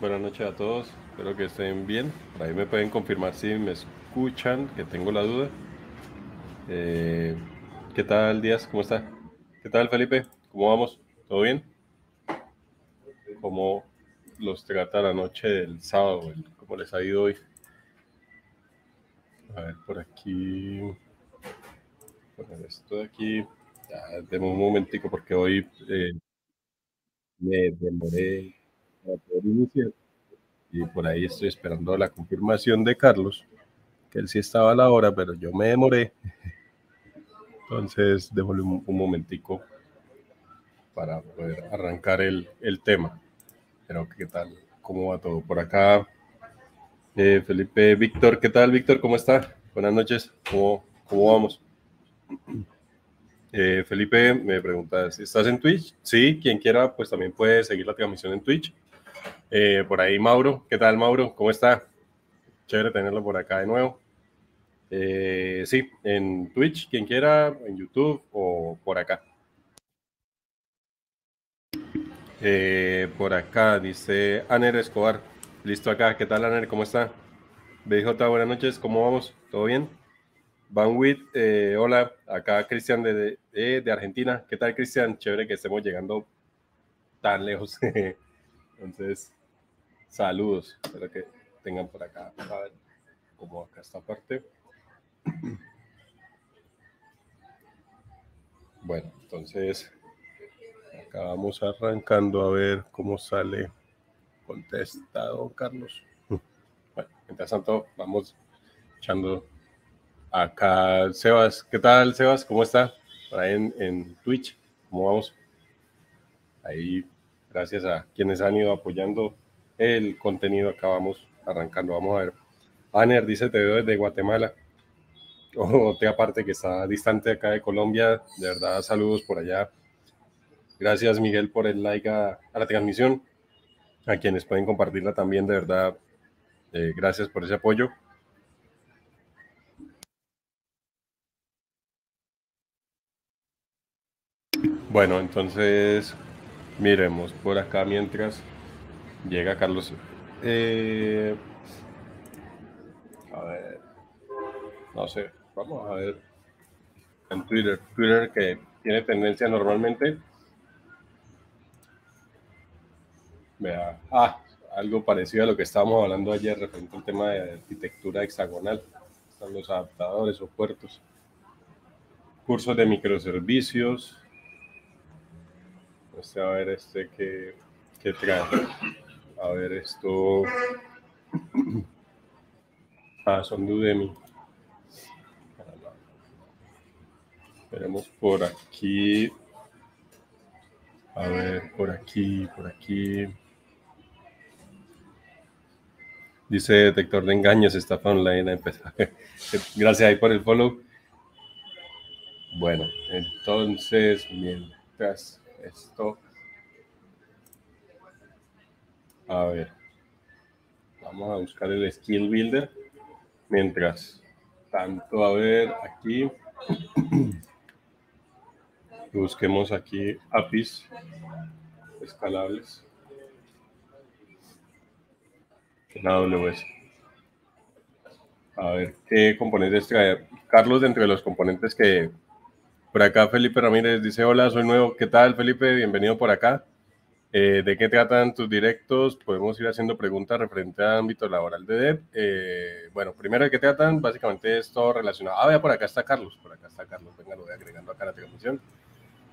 Buenas noches a todos, espero que estén bien. Ahí me pueden confirmar si me escuchan, que tengo la duda. Eh, ¿Qué tal, Díaz? ¿Cómo está? ¿Qué tal, Felipe? ¿Cómo vamos? ¿Todo bien? ¿Cómo los trata la noche del sábado? ¿Cómo les ha ido hoy? A ver, por aquí. Poner esto de aquí. Ya, un momentico porque hoy eh, me demoré Y por ahí estoy esperando la confirmación de Carlos, que él sí estaba a la hora, pero yo me demoré. Entonces, déjole un, momentico para poder arrancar el, el, tema. Pero, ¿qué tal? ¿Cómo va todo por acá? Eh, Felipe, Víctor, ¿qué tal, Víctor? ¿Cómo está? Buenas noches. ¿Cómo, cómo vamos? Eh, Felipe me pregunta, ¿estás en Twitch? Sí, quien quiera, pues también puede seguir la transmisión en Twitch. Eh, por ahí Mauro, ¿qué tal Mauro? ¿Cómo está? Chévere tenerlo por acá de nuevo. Eh, sí, en Twitch, quien quiera, en YouTube o por acá. Eh, por acá dice Aner Escobar. Listo acá. ¿Qué tal, Aner? ¿Cómo está? BJ, buenas noches. ¿Cómo vamos? ¿Todo bien? Banwit, hola. Acá Cristian de, de, de, Argentina. ¿Qué tal, Cristian? Chévere que estemos llegando tan lejos. Entonces, Saludos, espero que tengan por acá, a ver cómo acá esta parte. Bueno, entonces acá vamos arrancando a ver cómo sale contestado Carlos. Bueno, mientras tanto, vamos echando acá Sebas. ¿Qué tal, Sebas? ¿Cómo está? Por ahí en, en Twitch, ¿cómo vamos? Ahí, gracias a quienes han ido apoyando el contenido. Acá vamos arrancando. Vamos a ver. Aner dice: Te veo desde Guatemala. Otra parte que está distante acá de Colombia. De verdad, saludos por allá. Gracias, Miguel, por el like a, la transmisión. A quienes pueden compartirla también, de verdad, eh, gracias por ese apoyo. Bueno, entonces miremos por acá mientras Llega Carlos. Eh, a ver. No sé. Vamos a ver. En Twitter. Twitter que tiene tendencia normalmente. Vea. Ah, algo parecido a lo que estábamos hablando ayer referente al tema de arquitectura hexagonal. Están los adaptadores o puertos. Cursos de microservicios. Este, a ver, este que, que trae. A ver, esto. Ah, son de Udemy. Veremos por aquí. A ver, por aquí, por aquí. Dice detector de engaños, estafa online. Gracias ahí por el follow. Bueno, entonces, mientras esto a ver. Vamos a buscar el skill builder. Mientras tanto, a ver aquí. Busquemos aquí APIs escalables. En AWS. A ver qué componentes trae. Carlos, entre los componentes que por acá Felipe Ramírez dice: Hola, soy nuevo. ¿Qué tal, Felipe? Bienvenido por acá. Eh, ¿De qué tratan tus directos? Podemos ir haciendo preguntas referente al ámbito laboral de DEP. Eh, bueno, primero, ¿de qué tratan? Básicamente es todo relacionado. Ah, vea, por acá está Carlos. Por acá está Carlos. Venga, lo voy agregando acá a la transmisión.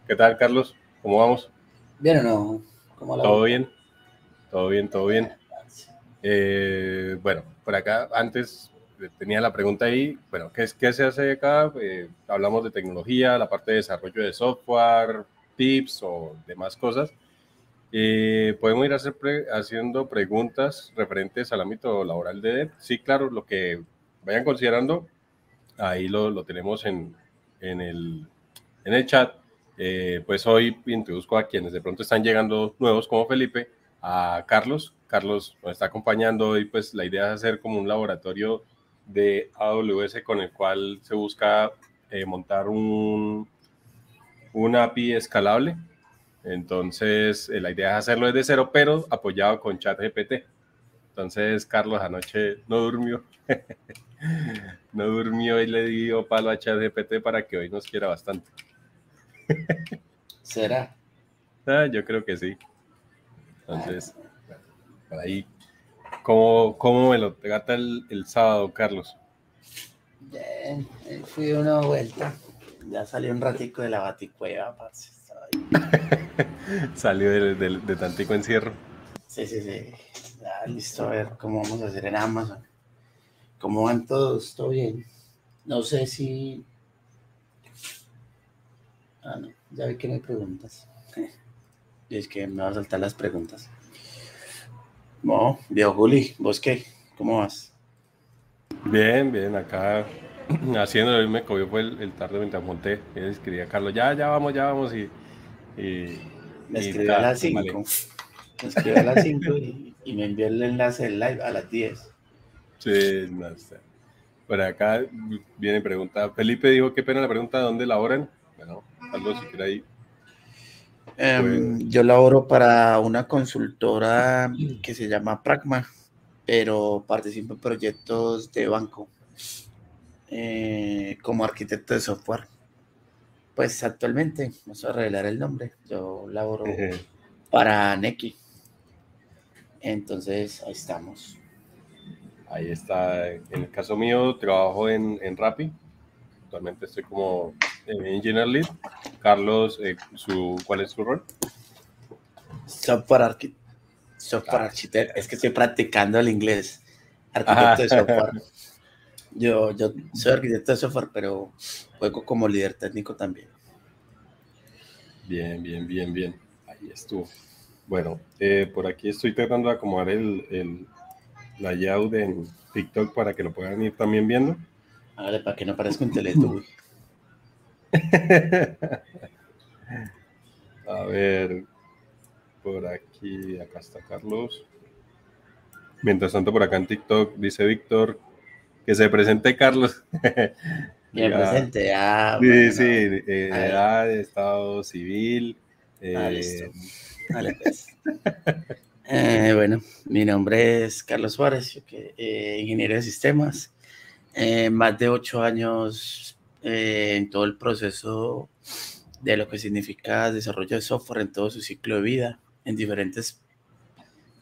¿Qué tal, Carlos? ¿Cómo vamos? ¿Bien o no? ¿Cómo ¿Todo bien? Todo bien, todo bien. Eh, bueno, por acá antes tenía la pregunta ahí. Bueno, ¿qué, es, qué se hace acá? hablamos de tecnología, la parte de desarrollo de software, tips o demás cosas. Eh, podemos ir hacer haciendo preguntas referentes al ámbito laboral de DEP. Sí, claro, lo que vayan considerando, ahí lo, lo tenemos en, en, el, en el chat. Eh, pues hoy introduzco a quienes de pronto están llegando nuevos como Felipe, a Carlos. Carlos nos está acompañando y pues la idea es hacer como un laboratorio de AWS con el cual se busca eh, montar un, un API escalable entonces, eh, la idea es hacerlo desde cero, pero apoyado con ChatGPT. Entonces, Carlos anoche no durmió. no durmió y le dio palo a ChatGPT para que hoy nos quiera bastante. ¿Será? Ah, yo creo que sí. Entonces, por ahí. ¿Cómo, cómo me lo trata el, el sábado, Carlos? Bien, fui una vuelta. Ya salí un ratico de la baticueva, parce. Salió de, de, de tantico encierro. Sí, sí, sí. Listo, a ver cómo vamos a hacer en Amazon. ¿Cómo van todos? ¿Todo bien? No sé si... Ah, no. Ya vi que me preguntas. Y es que me va a saltar las preguntas. No, Diego Juli, ¿vos qué? ¿Cómo vas? Bien, bien, acá haciendo, me cogió fue el, el tarde mientras monté. Y le escribí a Carlos, ya, ya vamos, ya vamos. Y, Me escribió a las 5. vale. Me escribió a las 5 y, y me envió el enlace del live a las 10. Sí, no sé. Por acá viene pregunta. Felipe dijo, qué pena la pregunta, ¿dónde laboran? Bueno, Carlos, si quiere ahí. Em, yo laboro para una consultora que se llama Pragma, pero participo en proyectos de banco eh, como arquitecto de software. Pues actualmente, no sé revelar el nombre, yo laboro para Neki. Entonces, ahí estamos. Ahí está. En el caso mío, trabajo en, en Rappi. Actualmente estoy como eh, Engineer Lead. Carlos, eh, su, ¿cuál es su rol? Software, arqui- software Ah, architect. Es que estoy practicando el inglés. Arquitecto de software. Yo, yo soy arquitecto de software, pero juego como líder técnico también. Bien, bien, bien, bien. Ahí estuvo. Bueno, eh, por aquí estoy tratando de acomodar el, el layout en TikTok para que lo puedan ir también viendo. Hágale para que no parezca un Teletubby. A ver, por aquí, acá está Carlos. Mientras tanto, por acá en TikTok dice Víctor que se presente Carlos. Bien Ya. presente. Ah, Sí, bueno, sí, eh, edad, estado civil. Ah, eh, listo. Dale, pues. Eh, bueno, mi nombre es Carlos Suárez, yo que, eh, ingeniero de sistemas. Eh, más de ocho años eh, en todo el proceso de lo que significa desarrollo de software en todo su ciclo de vida, en diferentes,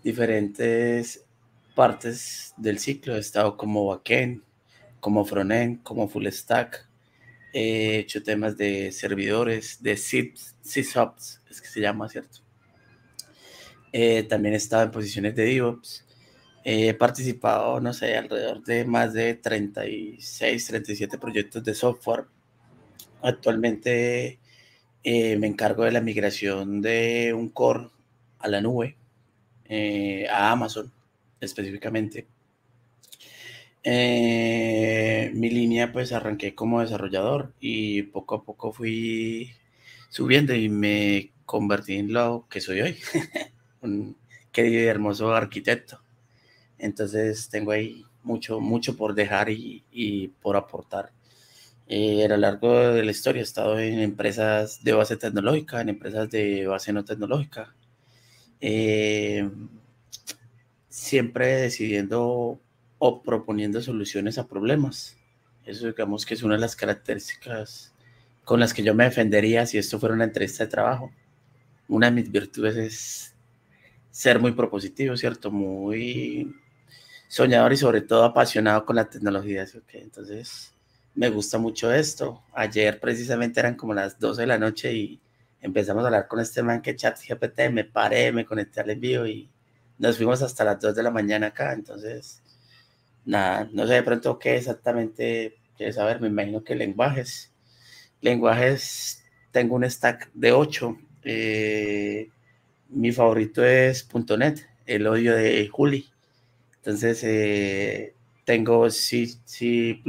diferentes partes del ciclo. He estado como backend, como frontend, como full stack. He hecho temas de servidores, de SysOps, es que se llama, ¿cierto? Eh, también he estado en posiciones de DevOps. He participado, no sé, alrededor de más de 36, 37 proyectos de software. Actualmente eh, me encargo de la migración de un core a la nube, eh, a Amazon específicamente. Eh, mi línea pues arranqué como desarrollador y poco a poco fui subiendo y me convertí en lo que soy hoy, un querido hermoso arquitecto. Entonces tengo ahí mucho, mucho por dejar y, y por aportar. Eh, a lo largo de la historia he estado en empresas de base tecnológica, en empresas de base no tecnológica. Eh, siempre decidiendo proponiendo soluciones a problemas. Eso digamos que es una de las características con las que yo me defendería si esto fuera una entrevista de trabajo. Una de mis virtudes es ser muy propositivo, ¿cierto? Muy soñador y sobre todo apasionado con la tecnología. entonces, me gusta mucho esto. Ayer precisamente eran como las 12 de la noche y empezamos a hablar con este man que chat GPT, me paré, me conecté al envío y nos fuimos hasta las 2 de la mañana acá. Entonces, nada, no sé de pronto qué exactamente quieres saber, me imagino que lenguajes. Lenguajes, tengo un stack de 8. Eh, mi favorito es .NET, el odio de Juli. Entonces, eh, tengo C, C++,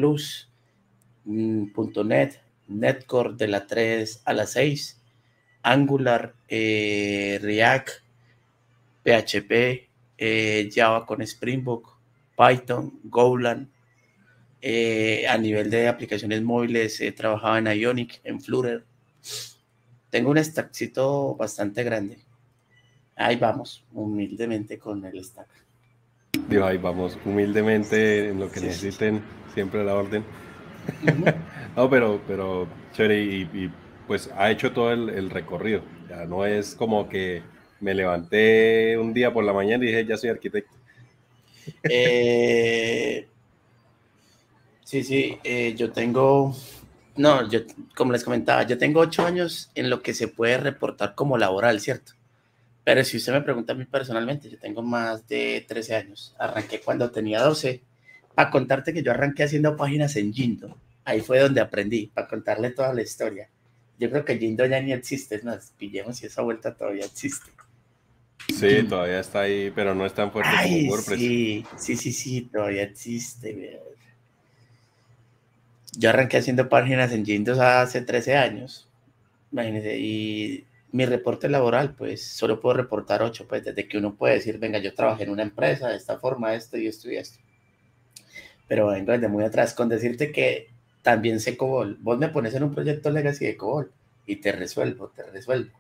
mm, .NET, Netcore de la 3 a la 6, Angular, eh, React, PHP, Java con Springbook, Python, Golang. Eh, a nivel de aplicaciones móviles he trabajado en Ionic, en Flutter. Tengo un stackcito bastante grande. Ahí vamos, humildemente con el stack. Digo, ahí vamos, humildemente en lo que necesiten, siempre a la orden. no, pero, pero chévere, y, pues ha hecho todo el, recorrido. Ya no es como que me levanté un día por la mañana y dije, ya soy arquitecto. Eh, sí, sí, eh, yo tengo, no, yo, como les comentaba, yo tengo ocho años en lo que se puede reportar como laboral, ¿cierto? Pero si usted me pregunta a mí personalmente, yo tengo más de 13 años. Arranqué cuando tenía 12. Para contarte que yo arranqué haciendo páginas en Jindo. Ahí fue donde aprendí, para contarle toda la historia. Yo creo que Jindo ya ni existe, es más, pillemos si esa vuelta todavía existe. Sí, todavía está ahí, pero no es tan fuerte como WordPress. Sí, sí, sí, sí, todavía existe. Yo arranqué haciendo páginas en Jindo hace 13 años. Imagínense, y mi reporte laboral, pues solo puedo reportar ocho, pues desde que uno puede decir, venga, yo trabajé en una empresa de esta forma, esto y esto y esto. Pero vengo desde muy atrás con decirte que también sé COBOL. Vos me pones en un proyecto legacy de COBOL y te resuelvo, te resuelvo.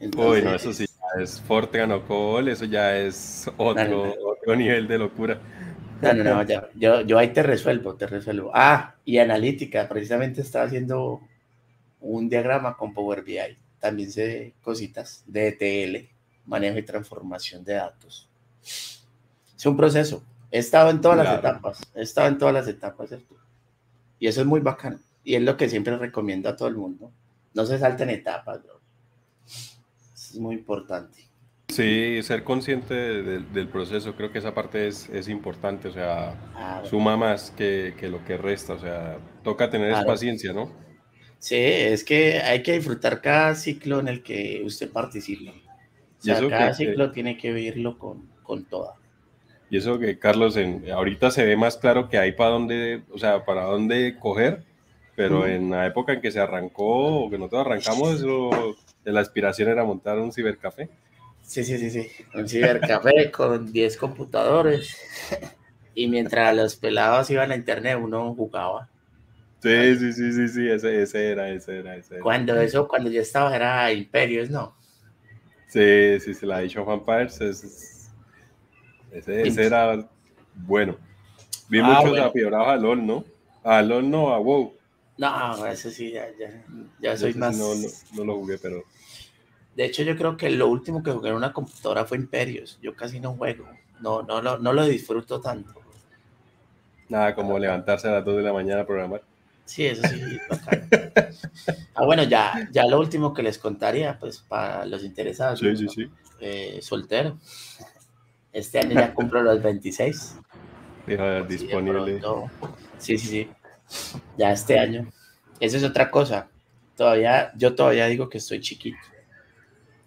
Uy, no, eso sí es Fortran o COBOL, eso ya es otro, otro nivel de locura. No, no, no, ya, yo, yo ahí te resuelvo, te resuelvo. Ah, y analítica, precisamente estaba haciendo un diagrama con Power BI también sé cositas de ETL, manejo y transformación de datos. Es un proceso. He estado en todas las etapas, he estado en todas las etapas, Y eso es muy bacano. Y es lo que siempre recomiendo a todo el mundo. No se salten etapas, bro. Muy importante. Sí, ser consciente del proceso, creo que esa parte es, es importante, o sea, suma más que, que, lo que resta, o sea, toca tener paciencia, ¿no? Sí, es que hay que disfrutar cada ciclo en el que usted participa. O sea, cada ciclo tiene que vivirlo con, con toda. Y eso que Carlos, en, ahorita se ve más claro que hay para dónde, o sea, para dónde coger, pero en la época en que se arrancó o que nosotros arrancamos, eso, la aspiración era montar un cibercafé. Sí, sí, sí, sí, un cibercafé con 10 computadores. Y mientras los pelados iban a internet, uno jugaba. Sí, sí, sí, sí, sí, ese, ese era, ese era, ese Cuando eso, cuando yo estaba era Imperios, ¿no? Sí, sí, se la ha dicho Juan Pars, ese, ese, era bueno. Vi ah, muchos bueno. a LOL, ¿no? A LOL no, a WoW. No, ese sí, ya, ya, ya soy más... No, no, no, lo jugué, pero... De hecho, yo creo que lo último que jugué en una computadora fue Imperios. Yo casi no juego. No, no, no, no lo disfruto tanto. Nada como levantarse a las 2 de la mañana a programar. Sí, eso sí. ah, bueno, ya, ya lo último que les contaría, pues para los interesados. Sí, sí, sí. Eh, soltero. Este año ya cumplo los 26. disponible. Sí, sí, sí. Ya este año. Esa es otra cosa. Todavía, yo todavía digo que estoy chiquito.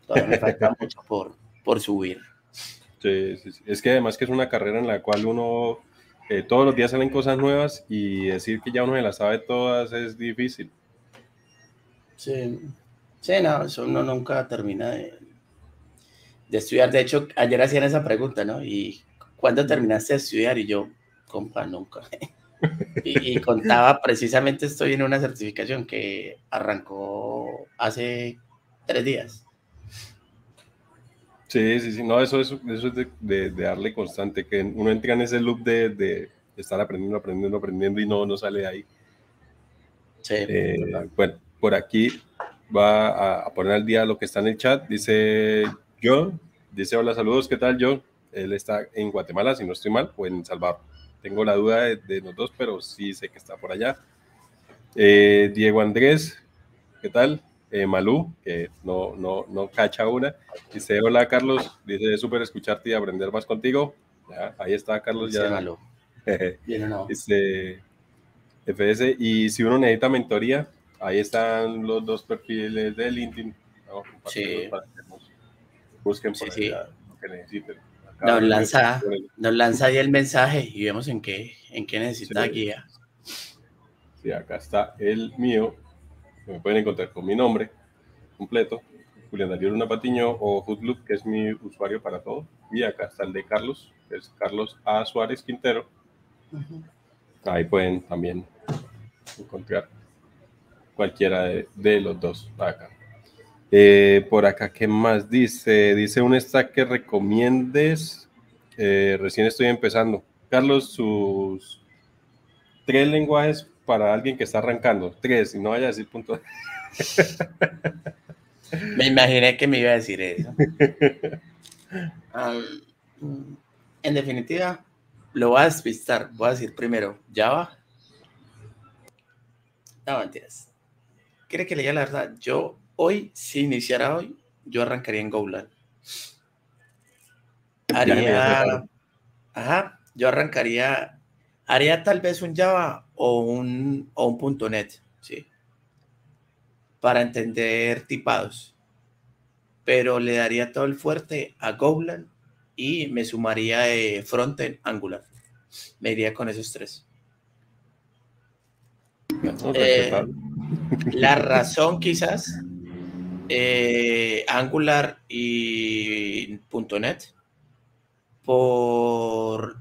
Todavía me falta mucho por, por subir. Sí, sí, sí. Es que además que es una carrera en la cual uno todos los días salen cosas nuevas y decir que ya uno se las sabe todas es difícil. Sí, sí, no, eso uno nunca termina de, estudiar. De hecho, ayer hacían esa pregunta, ¿no? ¿Y cuándo terminaste de estudiar? Y yo, compa, nunca. y, y, contaba, precisamente estoy en una certificación que arrancó hace tres días. Sí, sí, sí, no, eso, eso, eso es de, darle constante, que uno entra en ese loop de, estar aprendiendo, aprendiendo, aprendiendo y no, no sale de ahí. Sí. Eh, bueno, por aquí va a, poner al día lo que está en el chat. Dice John, dice hola, saludos, ¿qué tal John? Él está en Guatemala, si no estoy mal, o en Salvador. Tengo la duda de, los dos, pero sí sé que está por allá. Eh, Diego Andrés, ¿qué tal? Eh, Malú, que no, no, no cacha una. Dice, hola Carlos, dice, súper escucharte y aprender más contigo. Ya, ahí está Carlos ya. Malú. Dice FS, y si uno necesita mentoría, ahí están los dos perfiles de LinkedIn. sí. Busquen por sí, lo que necesiten. nos lanza, nos lanza ahí el mensaje y vemos en qué, en qué necesita guía. Sí, acá está el mío, me pueden encontrar con mi nombre completo, Julián Darío Luna Patiño o Hoodloop, que es mi usuario para todo. Y acá está el de Carlos, que es Carlos A. Suárez Quintero. Ahí pueden también encontrar cualquiera de, los dos acá. Eh, por acá, ¿qué más dice? Dice un stack que recomiendes eh, recién estoy empezando. Carlos, sus tres lenguajes para alguien que está arrancando. Tres, y no vaya a decir punto. Me imaginé que me iba a decir eso. en definitiva, lo voy a despistar. Voy a decir primero Java. No, mentiras. ¿Quiere que le diga la verdad? Yo hoy, si iniciara hoy, yo arrancaría en Golang. Haría. Ajá, yo arrancaría. Haría tal vez un Java o un, o un .NET, ¿sí? Para entender tipados. Pero le daría todo el fuerte a Golang y me sumaría de frontend Angular. Me iría con esos tres. Eh, la razón quizás, eh, Angular y .NET, por,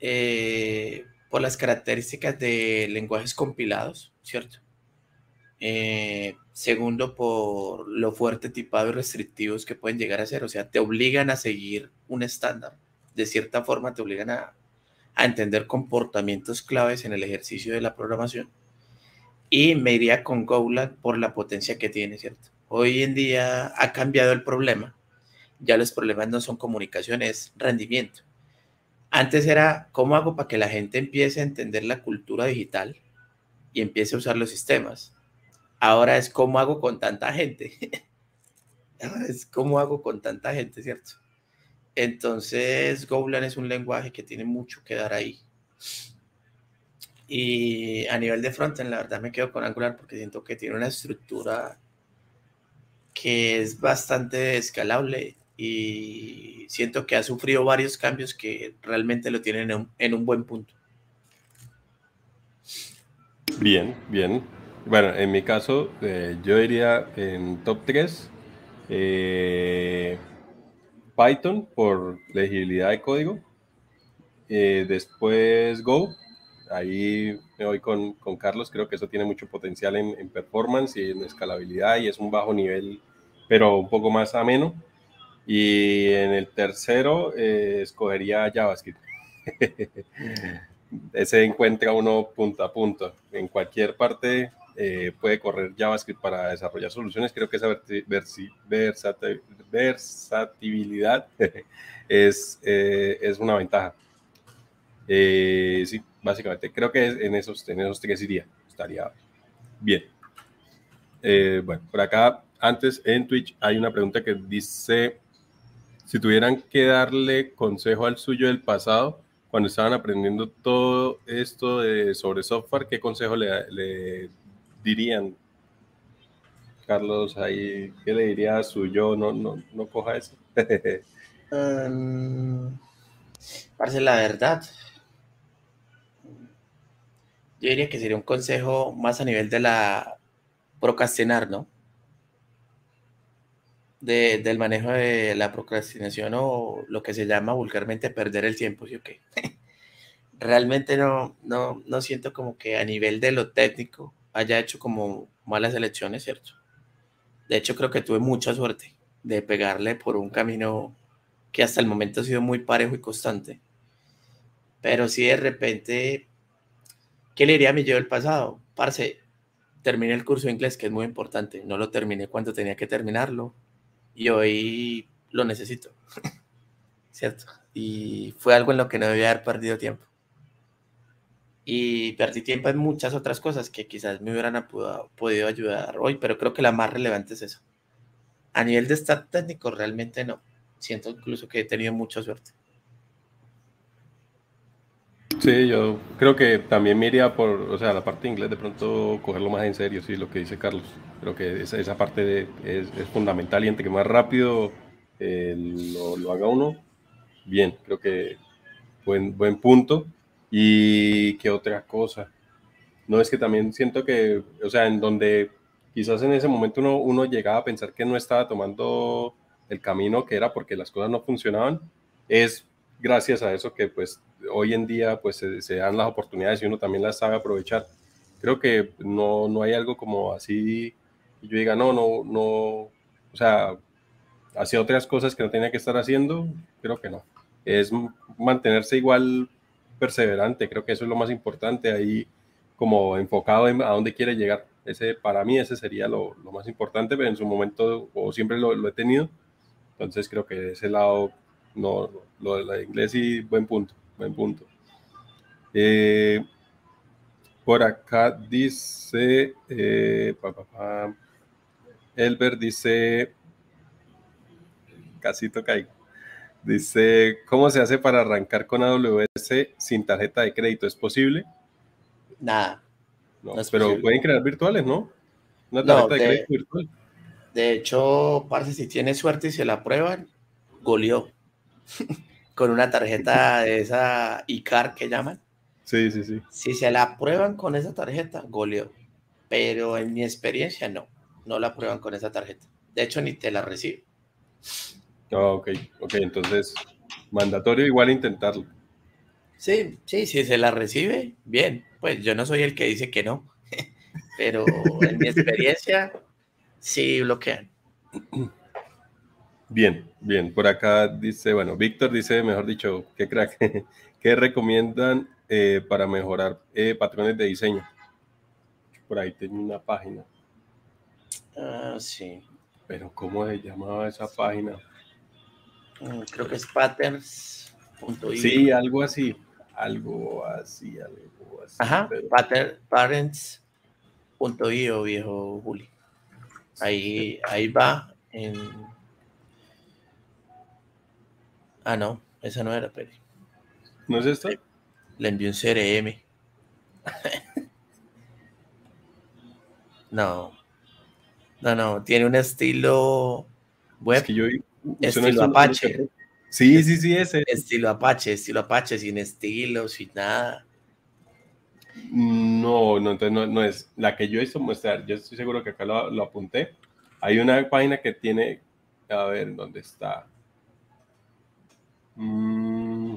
eh, por las características de lenguajes compilados, ¿cierto? segundo, por lo fuerte tipado y restrictivos que pueden llegar a ser, o sea, te obligan a seguir un estándar, de cierta forma te obligan a, a entender comportamientos claves en el ejercicio de la programación. Y me iría con Golang por la potencia que tiene, ¿cierto? Hoy en día ha cambiado el problema. Ya los problemas no son comunicación, es rendimiento. Antes era, ¿cómo hago para que la gente empiece a entender la cultura digital y empiece a usar los sistemas? Ahora es, ¿cómo hago con tanta gente? es, ¿cómo hago con tanta gente, cierto? Entonces, Golang es un lenguaje que tiene mucho que dar ahí. Y a nivel de frontend, la verdad me quedo con Angular porque siento que tiene una estructura que es bastante escalable y siento que ha sufrido varios cambios que realmente lo tienen en un, buen punto. Bien, bien. Bueno, en mi caso, eh, yo diría en top 3. Eh, Python por legibilidad de código. Eh, después Go. Ahí me voy con, con, Carlos. Creo que eso tiene mucho potencial en, en, performance y en escalabilidad y es un bajo nivel, pero un poco más ameno. Y en el tercero eh, escogería JavaScript. Ese encuentra uno punto a punto. En cualquier parte eh, puede correr JavaScript para desarrollar soluciones. Creo que esa versatilidad es, eh, es una ventaja. Sí, básicamente, creo que en esos, en esos tres iría, estaría bien. bueno, por acá, antes en Twitch hay una pregunta que dice, si tuvieran que darle consejo al suyo del pasado, cuando estaban aprendiendo todo esto de, sobre software, ¿qué consejo le, dirían? Carlos, ahí, ¿qué le diría a su yo? No, no, no coja eso. um, la verdad. Yo diría que sería un consejo más a nivel de la procrastinar, ¿no? De, del manejo de la procrastinación o lo que se llama vulgarmente perder el tiempo, ¿sí o qué? Realmente no, no, no siento como que a nivel de lo técnico haya hecho como malas elecciones, ¿cierto? De hecho, creo que tuve mucha suerte de pegarle por un camino que hasta el momento ha sido muy parejo y constante. Pero si de repente, ¿qué le diría a mi yo del pasado? Parce, terminé el curso de inglés, que es muy importante. No lo terminé cuando tenía que terminarlo. Y hoy lo necesito. ¿Cierto? Y fue algo en lo que no debía haber perdido tiempo y perdí tiempo en muchas otras cosas que quizás me hubieran podido ayudar hoy, pero creo que la más relevante es eso. A nivel de estar técnico, realmente no. Siento incluso que he tenido mucha suerte. Sí, yo creo que también me por, o sea, la parte de inglés de pronto cogerlo más en serio, sí, lo que dice Carlos. Creo que esa, esa parte de, es, fundamental y entre que más rápido eh, lo, lo, haga uno, bien, creo que buen, buen punto. Y qué otra cosa. No es que también siento que, o sea, en donde quizás en ese momento uno, uno llegaba a pensar que no estaba tomando el camino que era porque las cosas no funcionaban, es gracias a eso que pues hoy en día pues se, dan las oportunidades y uno también las sabe aprovechar. Creo que no, no hay algo como así yo diga, no, no, no, o sea, hacía otras cosas que no tenía que estar haciendo, creo que no. es mantenerse igual perseverante, creo que eso es lo más importante ahí, como enfocado en a dónde quiere llegar. Ese, para mí ese sería lo, lo más importante, pero en su momento, o siempre lo, lo, he tenido, entonces creo que ese lado, no, lo de inglés y buen punto, buen punto. Eh, por acá dice, eh, Elber dice, casi toca Dice, ¿cómo se hace para arrancar con AWS sin tarjeta de crédito? ¿Es posible? Nada. No, pero pueden crear virtuales, ¿no? Una tarjeta de, crédito virtual. De hecho, parece si tiene suerte y se la prueban, goleó. con una tarjeta de esa ICAR que llaman. Sí, sí, sí. Si se la prueban con esa tarjeta, goleó. Pero en mi experiencia, no. No la prueban con esa tarjeta. De hecho, ni te la recibe. Ah, ok, ok, entonces mandatorio igual intentarlo. Sí, sí, si se la recibe, bien. Pues yo no soy el que dice que no, pero en mi experiencia sí bloquean. Bien, bien. Por acá dice, bueno, Víctor dice, mejor dicho, qué crack, ¿qué recomiendan eh, para mejorar eh, patrones de diseño? Por ahí tengo una página. Ah, sí. Pero ¿cómo se llamaba esa página? Mm, creo que es patterns.io. Sí, algo así, algo así, algo así. Ajá, pero... patterns.io, viejo Juli. Ahí, ahí va en... Ah, no, esa no era, Peri. ¿No es esto? Le envió un CRM. no. No, no, tiene un estilo web. que yo Estilo Apache. Sí, sí, sí, ese. Estilo Apache, estilo Apache, sin estilo, sin nada. No, no, entonces no, no es la que yo hice mostrar. Yo estoy seguro que acá lo, apunté. Hay una página que tiene, a ver, ¿dónde está? Mm.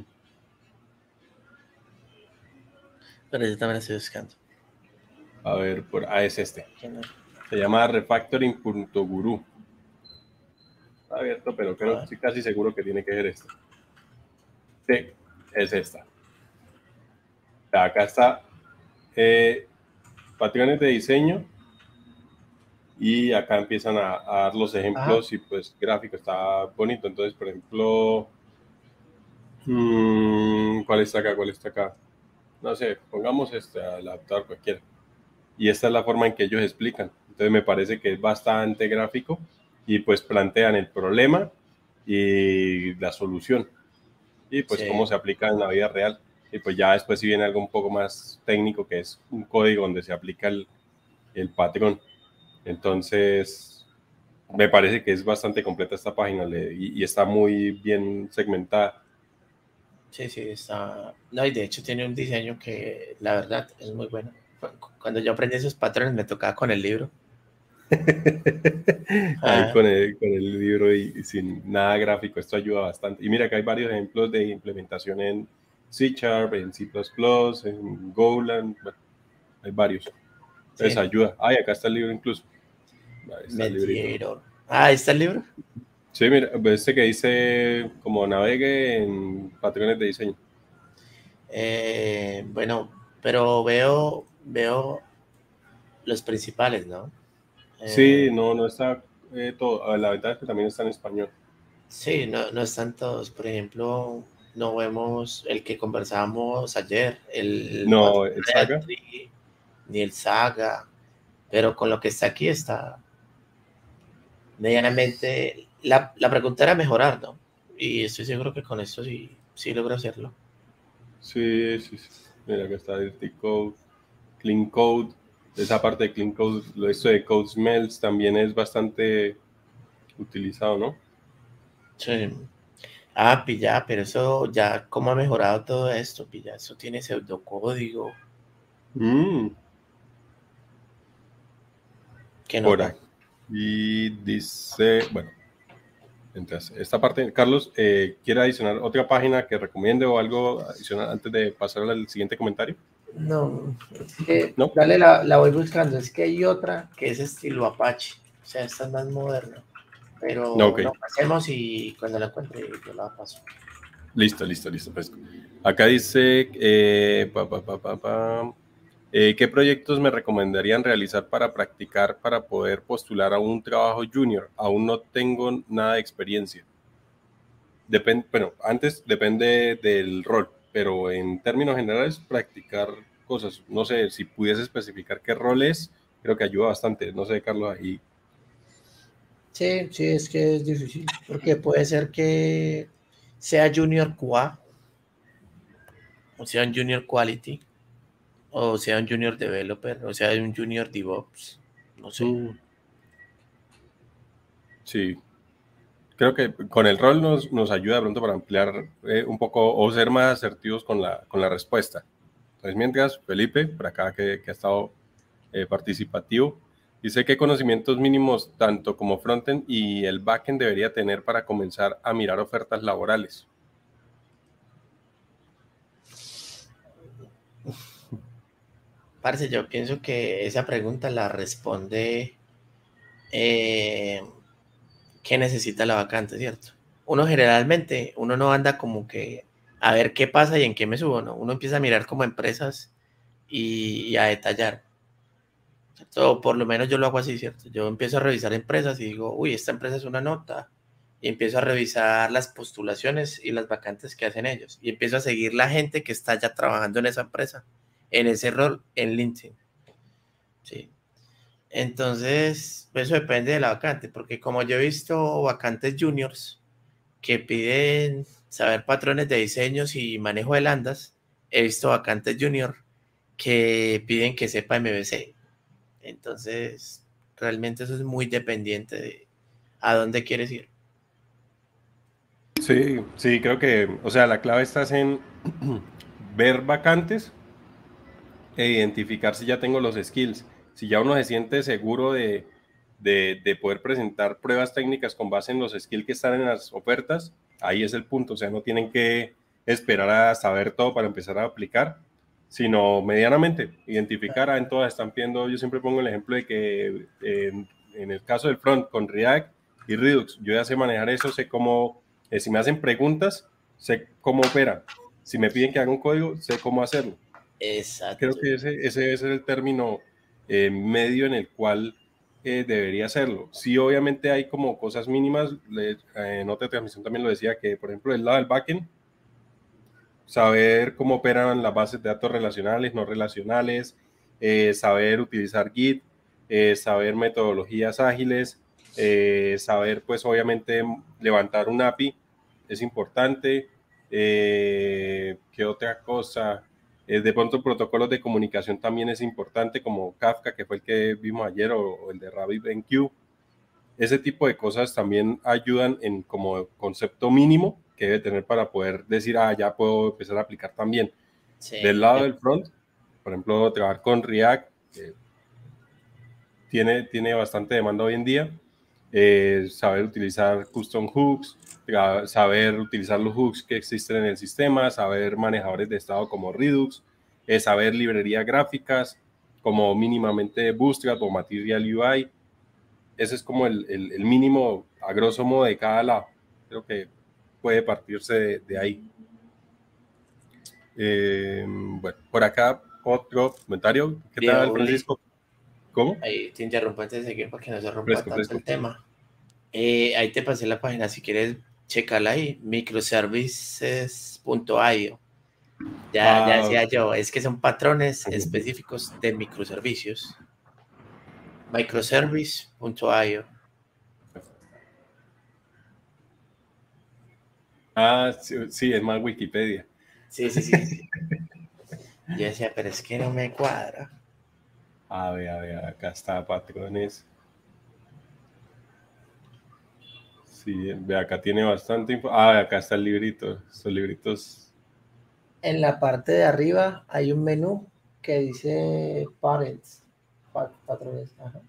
Pero yo también estoy buscando. A ver, por, ah, es este. Se llama refactoring.guru abierto, pero creo, estoy casi seguro que tiene que ser esta. Sí, es esta. Acá está eh, patrones de diseño y acá empiezan a, dar los ejemplos y pues gráfico está bonito. Entonces, por ejemplo, mm, ¿cuál está acá? ¿Cuál está acá? No sé, pongamos este adaptador cualquiera. Y esta es la forma en que ellos explican. Entonces me parece que es bastante gráfico y pues plantean el problema y la solución y pues cómo se aplica en la vida real. Y pues ya después si viene algo un poco más técnico que es un código donde se aplica el, el patrón. Entonces, me parece que es bastante completa esta página y, y, está muy bien segmentada. Sí, sí, está. No, y de hecho tiene un diseño que la verdad es muy bueno. Cuando yo aprendí esos patrones me tocaba con el libro Ahí ah. con el, con el, libro y, sin nada gráfico, esto ayuda bastante. Y mira que hay varios ejemplos de implementación en C Sharp, en C, en Golang, hay varios. Entonces ayuda. Ay, acá está el libro incluso. Ah, ¿está el libro? Sí, mira, este que dice como navegue en patrones de diseño. Eh, bueno, pero veo, veo los principales, ¿no? Sí, eh, no, no está eh, todo. La verdad es que también está en español. Sí, no, no están todos. Por ejemplo, no vemos el que conversábamos ayer, el no, el Saga. Ni, el Saga, pero con lo que está aquí está medianamente. La, la, pregunta era mejorar, ¿no? Y estoy seguro que con esto sí, sí logro hacerlo. Sí, sí, sí. Mira, que está Dirty Code, Clean Code, esa parte de Clean Code, esto de Code Smells también es bastante utilizado, ¿no? Sí. Ah, pilla, pero eso ya, ¿cómo ha mejorado todo esto? Pilla, eso tiene pseudocódigo. Mm. ¿Qué no? Y dice, bueno, entonces, esta parte, Carlos, eh, ¿quiere adicionar otra página que recomiende o algo adicional antes de pasar al siguiente comentario? No, es que dale la, voy buscando. Es que hay otra que es estilo Apache. O sea, esta es más moderna. Pero lo pasemos y cuando la encuentre yo la paso. Listo, listo, listo. Pues. Acá dice, eh, eh, ¿qué proyectos me recomendarían realizar para practicar para poder postular a un trabajo junior? Aún no tengo nada de experiencia. Depende, bueno, antes depende del rol, pero en términos generales, practicar cosas. No sé, si pudiese especificar qué rol es, creo que ayuda bastante. No sé, Carlos, ahí. Sí, sí, es que es difícil, porque puede ser que sea Junior QA, o sea un Junior Quality, o sea un Junior Developer, o sea un Junior DevOps, no sé. Mm. Sí, creo que con el rol nos, nos ayuda de pronto para ampliar eh, un poco o ser más asertivos con la, con la respuesta. Entonces, mientras, Felipe, por acá que, que ha estado eh, participativo, dice qué conocimientos mínimos tanto como frontend y el backend debería tener para comenzar a mirar ofertas laborales. Parece, yo pienso que esa pregunta la responde eh, qué necesita la vacante, ¿cierto? Uno generalmente, uno no anda como que a ver qué pasa y en qué me subo, ¿no? Uno empieza a mirar como empresas y, a detallar. ¿cierto? por lo menos yo lo hago así, ¿cierto? Yo empiezo a revisar empresas y digo, uy, esta empresa es una nota. Y empiezo a revisar las postulaciones y las vacantes que hacen ellos. Y empiezo a seguir la gente que está ya trabajando en esa empresa, en ese rol, en LinkedIn. Sí. Entonces, eso depende de la vacante, porque como yo he visto vacantes juniors que piden saber patrones de diseños y manejo de landas. He visto vacantes junior que piden que sepa MVC. Entonces, realmente eso es muy dependiente de a dónde quieres ir. Sí, sí, creo que, o sea, la clave está en ver vacantes e identificar si ya tengo los skills. Si ya uno se siente seguro de, de poder presentar pruebas técnicas con base en los skills que están en las ofertas, Ahí es el punto, o sea, no tienen que esperar a saber todo para empezar a aplicar, sino medianamente identificar, ah, en todas están pidiendo, yo siempre pongo el ejemplo de que en el caso del front con React y Redux, yo ya sé manejar eso, sé cómo, eh, si me hacen preguntas, sé cómo opera, si me piden que haga un código, sé cómo hacerlo. Exacto. Creo que ese, ese debe ser el término eh, medio en el cual debería hacerlo. Sí, obviamente hay como cosas mínimas, en otra transmisión también lo decía, que por ejemplo el lado del backend, saber cómo operan las bases de datos relacionales, no relacionales, eh, saber utilizar Git, eh, saber metodologías ágiles, eh, saber pues obviamente levantar un API es importante. ¿Qué otra cosa? Eh, de pronto protocolos de comunicación también es importante, como Kafka, que fue el que vimos ayer, o, el de RabbitMQ. Ese tipo de cosas también ayudan en como concepto mínimo que debe tener para poder decir, ah, ya puedo empezar a aplicar también. Del lado del front, por ejemplo, trabajar con React tiene, tiene bastante demanda hoy en día. Eh, saber utilizar custom hooks, saber utilizar los hooks que existen en el sistema, saber manejadores de estado como Redux, eh, saber librerías gráficas como mínimamente Bootstrap o Material UI. Ese es como el, el, mínimo a grosso modo de cada lado. Creo que puede partirse de, ahí. Eh, bueno, por acá otro comentario. ¿Qué tal, Francisco? ¿Cómo? Ahí te interrumpo antes de seguir para que no se rompa tanto el tema. Eh, ahí te pasé la página si quieres chécala ahí, microservices.io. Ya, ya decía yo, es que son patrones específicos de microservicios. Microservice.io. Ah, sí, es más Wikipedia. Sí, sí, sí. yo decía, pero es que no me cuadra. A ver, a ver, acá está patrones. Sí, ve acá tiene bastante info. Ah, acá está el librito. Estos libritos. En la parte de arriba hay un menú que dice Parents. Patrones. Ajá.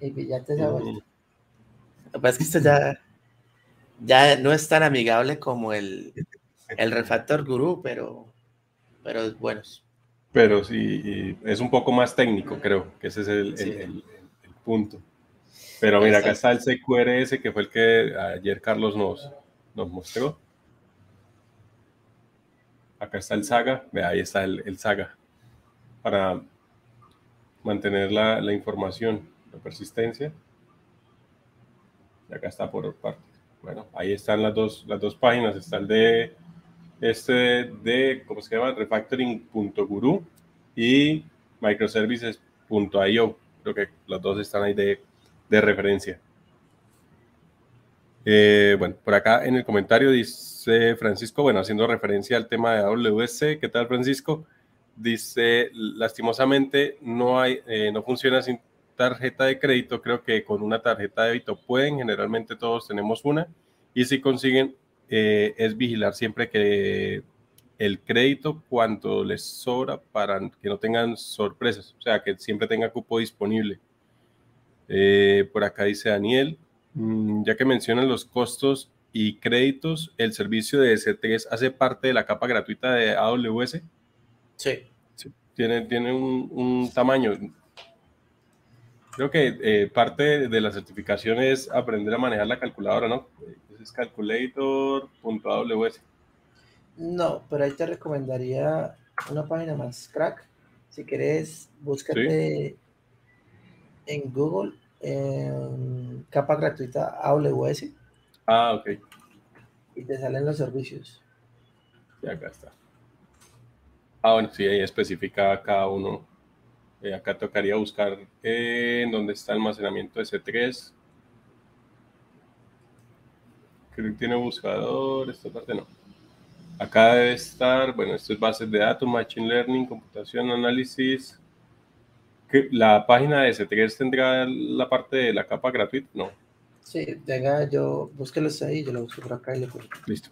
Y ya te esa Lo que pasa es que esto ya, ya no es tan amigable como el, el Refactor Guru, pero, pero es bueno. Pero sí, es un poco más técnico, creo, que ese es el, el, el punto. Pero mira, acá está el CQRS, que fue el que ayer Carlos nos, nos mostró. Acá está el Saga, vea, ahí está el, el Saga, para mantener la, la información, la persistencia. Y acá está por parte. Bueno, ahí están las dos, las dos páginas. Está el de este de, ¿cómo se llama? Refactoring.guru y microservices.io. Creo que los dos están ahí de, de referencia. Eh, bueno, por acá en el comentario dice Francisco, bueno, haciendo referencia al tema de AWS, ¿qué tal Francisco? Dice, lastimosamente no hay, eh, no funciona sin tarjeta de crédito, creo que con una tarjeta de débito pueden, generalmente todos tenemos una, y si consiguen eh, es vigilar siempre que el crédito cuánto les sobra para que no tengan sorpresas, o sea, que siempre tenga cupo disponible. Por acá dice Daniel, Mm, ya que mencionan los costos y créditos, ¿el servicio de S3 hace parte de la capa gratuita de AWS? Sí. Tiene, tiene un, tamaño. Creo que eh, parte de la certificación es aprender a manejar la calculadora, ¿no? Es calculator.aws. No, pero ahí te recomendaría una página más, crack. Si quieres, búscate en Google capa gratuita AWS. Ah, ok. Y te salen los servicios. Y acá está. Ah, bueno, sí, ahí especifica cada uno. Eh, acá tocaría buscar en dónde está el almacenamiento de C3. Creo que tiene buscador, esta parte no. Acá debe estar, bueno, esto es bases de datos, Machine Learning, computación, análisis, ¿La página de S3 tendrá la parte de la capa gratuita? No. Sí, tenga, yo, búsquelos ahí, yo lo busco por acá y le pongo. Listo.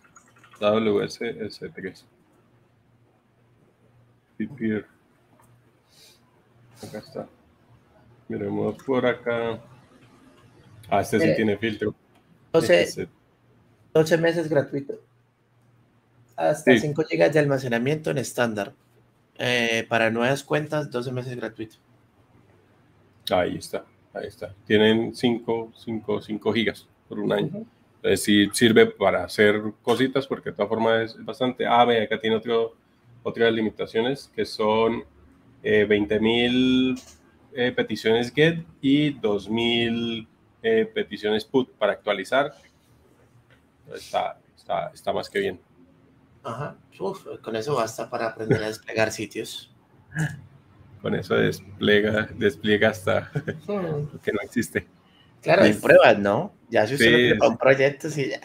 AWS S3. Acá está. Miremos por acá. Ah, este sí tiene filtro. 12, 12 meses gratuito. Hasta 5 GB de almacenamiento en estándar. Eh, para nuevas cuentas, 12 meses gratuito. Ahí está, ahí está. Tienen 5, 5, 5 gigas por un año. Entonces sí sirve para hacer cositas porque de todas formas es bastante. Ah, ve, acá tiene otro, otras limitaciones que son eh, 20.000 eh, peticiones GET y 2.000 eh, peticiones PUT para actualizar. Está, está, está más que bien. Ajá, con eso basta para aprender a desplegar sitios. con eso despliega, despliega hasta que no existe. Claro, hay pruebas, ¿no? Ya si usted sí, un proyecto, sí, ya.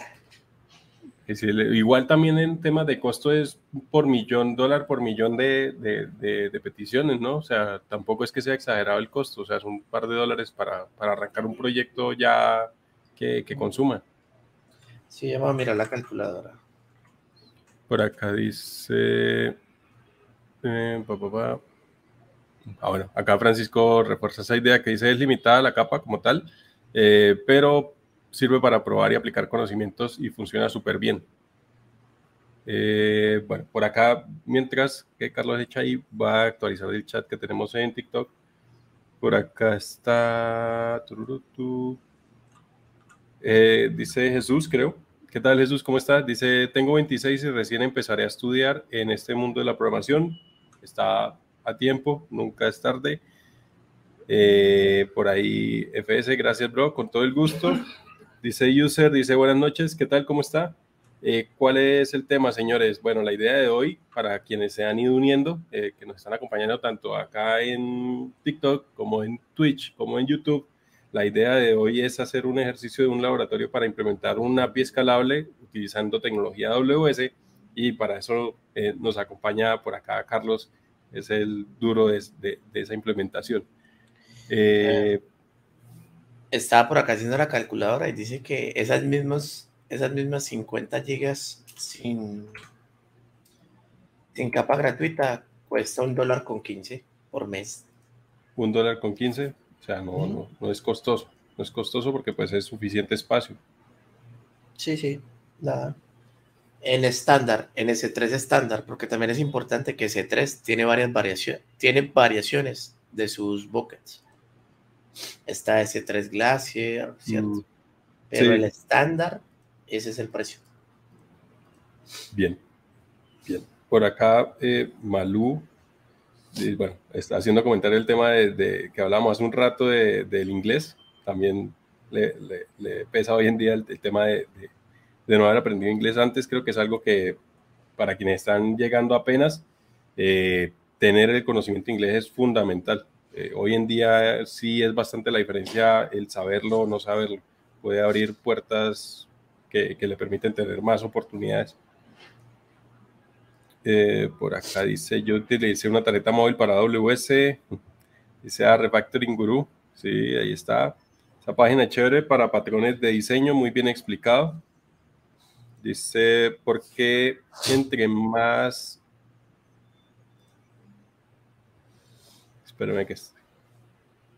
igual también en temas de costo es por millón, dólar por millón de, de, de, peticiones, ¿no? O sea, tampoco es que sea exagerado el costo, o sea, es un par de dólares para, para arrancar un proyecto ya que, que consuma. Sí, vamos a mirar la calculadora. Por acá dice... Eh, pa, Ah, bueno, acá Francisco refuerza esa idea que dice es limitada la capa como tal, eh, pero sirve para probar y aplicar conocimientos y funciona súper bien. Eh, bueno, por acá, mientras que Carlos echa ahí, va a actualizar el chat que tenemos en TikTok. Por acá está. Eh, dice Jesús, creo. ¿Qué tal Jesús? ¿Cómo estás? Dice, tengo 26 y recién empezaré a estudiar en este mundo de la programación. Está a tiempo, nunca es tarde. Eh, por ahí, FS, gracias, bro, con todo el gusto. Dice user, dice buenas noches, ¿qué tal? ¿Cómo está? Eh, ¿Cuál es el tema, señores? Bueno, la idea de hoy, para quienes se han ido uniendo, eh, que nos están acompañando tanto acá en TikTok como en Twitch, como en YouTube, la idea de hoy es hacer un ejercicio de un laboratorio para implementar una API escalable utilizando tecnología AWS y para eso nos acompaña por acá Carlos es el duro de, esa implementación. Eh, Estaba por acá haciendo la calculadora y dice que esas mismas, esas mismas 50 gigas sin, sin capa gratuita cuesta un dólar con 15 por mes. Un dólar con 15, o sea, no, no, no es costoso. No es costoso porque pues es suficiente espacio. Sí, sí, nada en estándar, en S3 estándar, porque también es importante que S3 tiene varias variaciones, tiene variaciones de sus buckets. Está S3 Glacier, ¿cierto? Mm, Pero el estándar, ese es el precio. Bien, bien. por acá, eh, Malú, bueno, está haciendo comentario el tema de, que hablábamos hace un rato del inglés. También le, le, pesa hoy en día el, tema de, de, no haber aprendido inglés antes. Creo que es algo que para quienes están llegando apenas, eh, tener el conocimiento inglés es fundamental. Eh, hoy en día sí es bastante la diferencia el saberlo no saberlo. Puede abrir puertas que, le permiten tener más oportunidades. Eh, por acá dice, yo utilicé una tarjeta móvil para AWS, dice a ah, Refactoring Guru, sí, ahí está. Esa página chévere para patrones de diseño, muy bien explicado. Dice, porque entre más... Espérame que...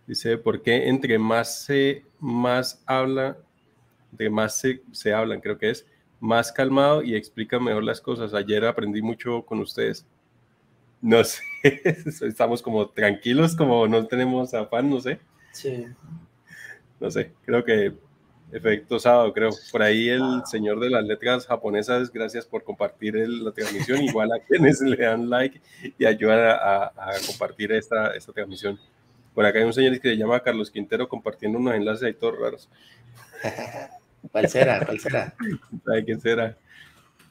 Dice, porque entre más se más habla, de más se, se hablan, creo que es, más calmado y explica mejor las cosas. Ayer aprendí mucho con ustedes. No sé, estamos como tranquilos, como no tenemos afán, no sé. Sí. No sé, creo que efecto sábado, creo. Por ahí el señor de las letras japonesas, gracias por compartir la transmisión, igual a quienes le dan like y ayudan a, compartir esta, esta transmisión. Por acá hay un señor que se llama Carlos Quintero compartiendo unos enlaces ahí todos raros. ¿Cuál será? ¿Cuál será? ¿Sabe quién será?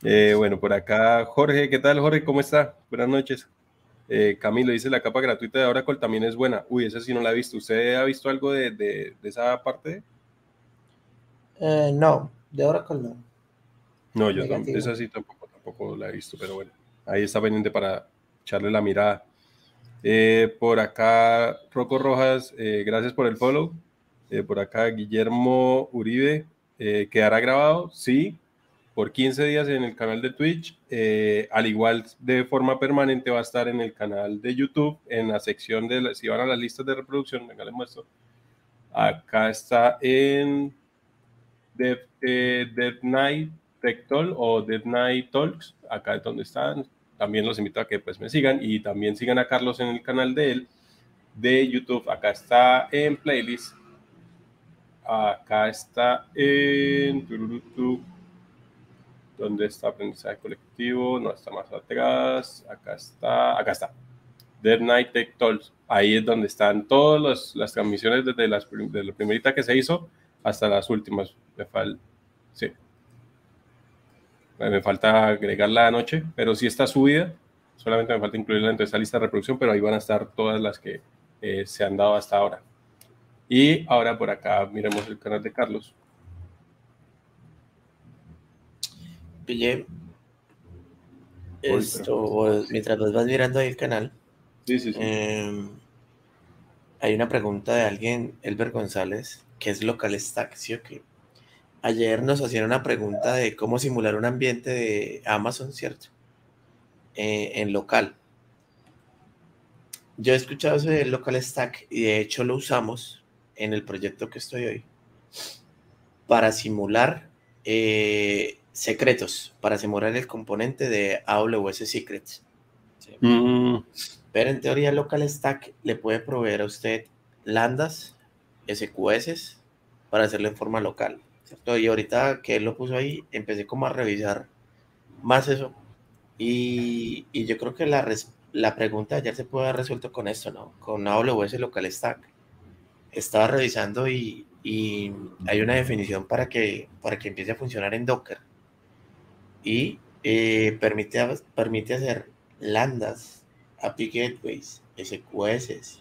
Eh, bueno, por acá, Jorge, ¿qué tal, Jorge? ¿Cómo está? Buenas noches. Eh, Camilo dice, la capa gratuita de Oracle también es buena. Uy, esa sí no la he visto. ¿Usted ha visto algo de, de, esa parte? Eh, no, de Oracle no. No, yo tampoco, esa sí tampoco, tampoco la he visto, pero bueno, ahí está pendiente para echarle la mirada. por acá, Rocco Rojas, gracias por el follow. por acá, Guillermo Uribe, eh, ¿Quedará grabado? Sí, por 15 días en el canal de Twitch. Eh, al igual de forma permanente va a estar en el canal de YouTube, en la sección de, si van a las listas de reproducción, venga, les muestro. Acá está en Dev, eh, Night Tech Talk o Dev Night Talks, acá es donde están. También los invito a que pues me sigan y también sigan a Carlos en el canal de él de YouTube. Acá está en playlist Acá está en ¿Dónde está aprendizaje colectivo? No está más atrás. Acá está. Acá está. Dead Night Tech Talks. Ahí es donde están todas las transmisiones desde las, de la primerita que se hizo hasta las últimas. Me falta. Sí. Me falta agregarla anoche, pero sí está subida. Solamente me falta incluirla dentro de esa lista de reproducción, pero ahí van a estar todas las que eh, se han dado hasta ahora. Y ahora por acá miremos el canal de Carlos. Pille. Esto, mientras vos vas mirando ahí el canal, em, hay una pregunta de alguien, Elber González, que es local stack, ¿sí o qué? Ayer nos hacían una pregunta de cómo simular un ambiente de Amazon, ¿cierto? Eh, en local. Yo he escuchado ese local stack y de hecho lo usamos en el proyecto que estoy hoy para simular eh, secretos, para simular el componente de AWS Secrets. Mm. Pero en teoría Local Stack le puede proveer a usted lambdas, SQS, para hacerlo en forma local. Y ahorita que él lo puso ahí, empecé como a revisar más eso. Y, y yo creo que la, la pregunta ayer se puede haber resuelto con esto, ¿no? Con AWS Local Stack estaba revisando y, hay una definición para que, para que empiece a funcionar en Docker. Y eh, permite, permite hacer lambdas, API gateways, SQS.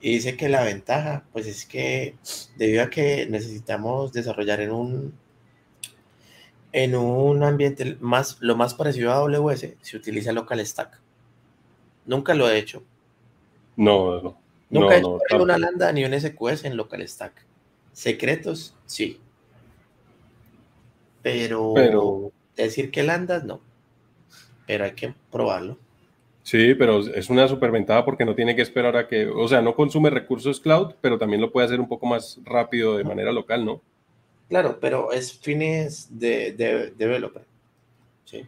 Y dice que la ventaja, pues es que debido a que necesitamos desarrollar en un en un ambiente más lo más parecido a AWS, se utiliza Local Stack. Nunca lo he hecho. No, no. Nunca he hecho una lambda ni un SQS en local stack. Secretos, sí. Pero, decir que landas, no. Pero hay que probarlo. Sí, pero es una superventada porque no tiene que esperar a que, o sea, no consume recursos cloud, pero también lo puede hacer un poco más rápido de manera local, ¿no? Claro, pero es fines de, developer. Sí.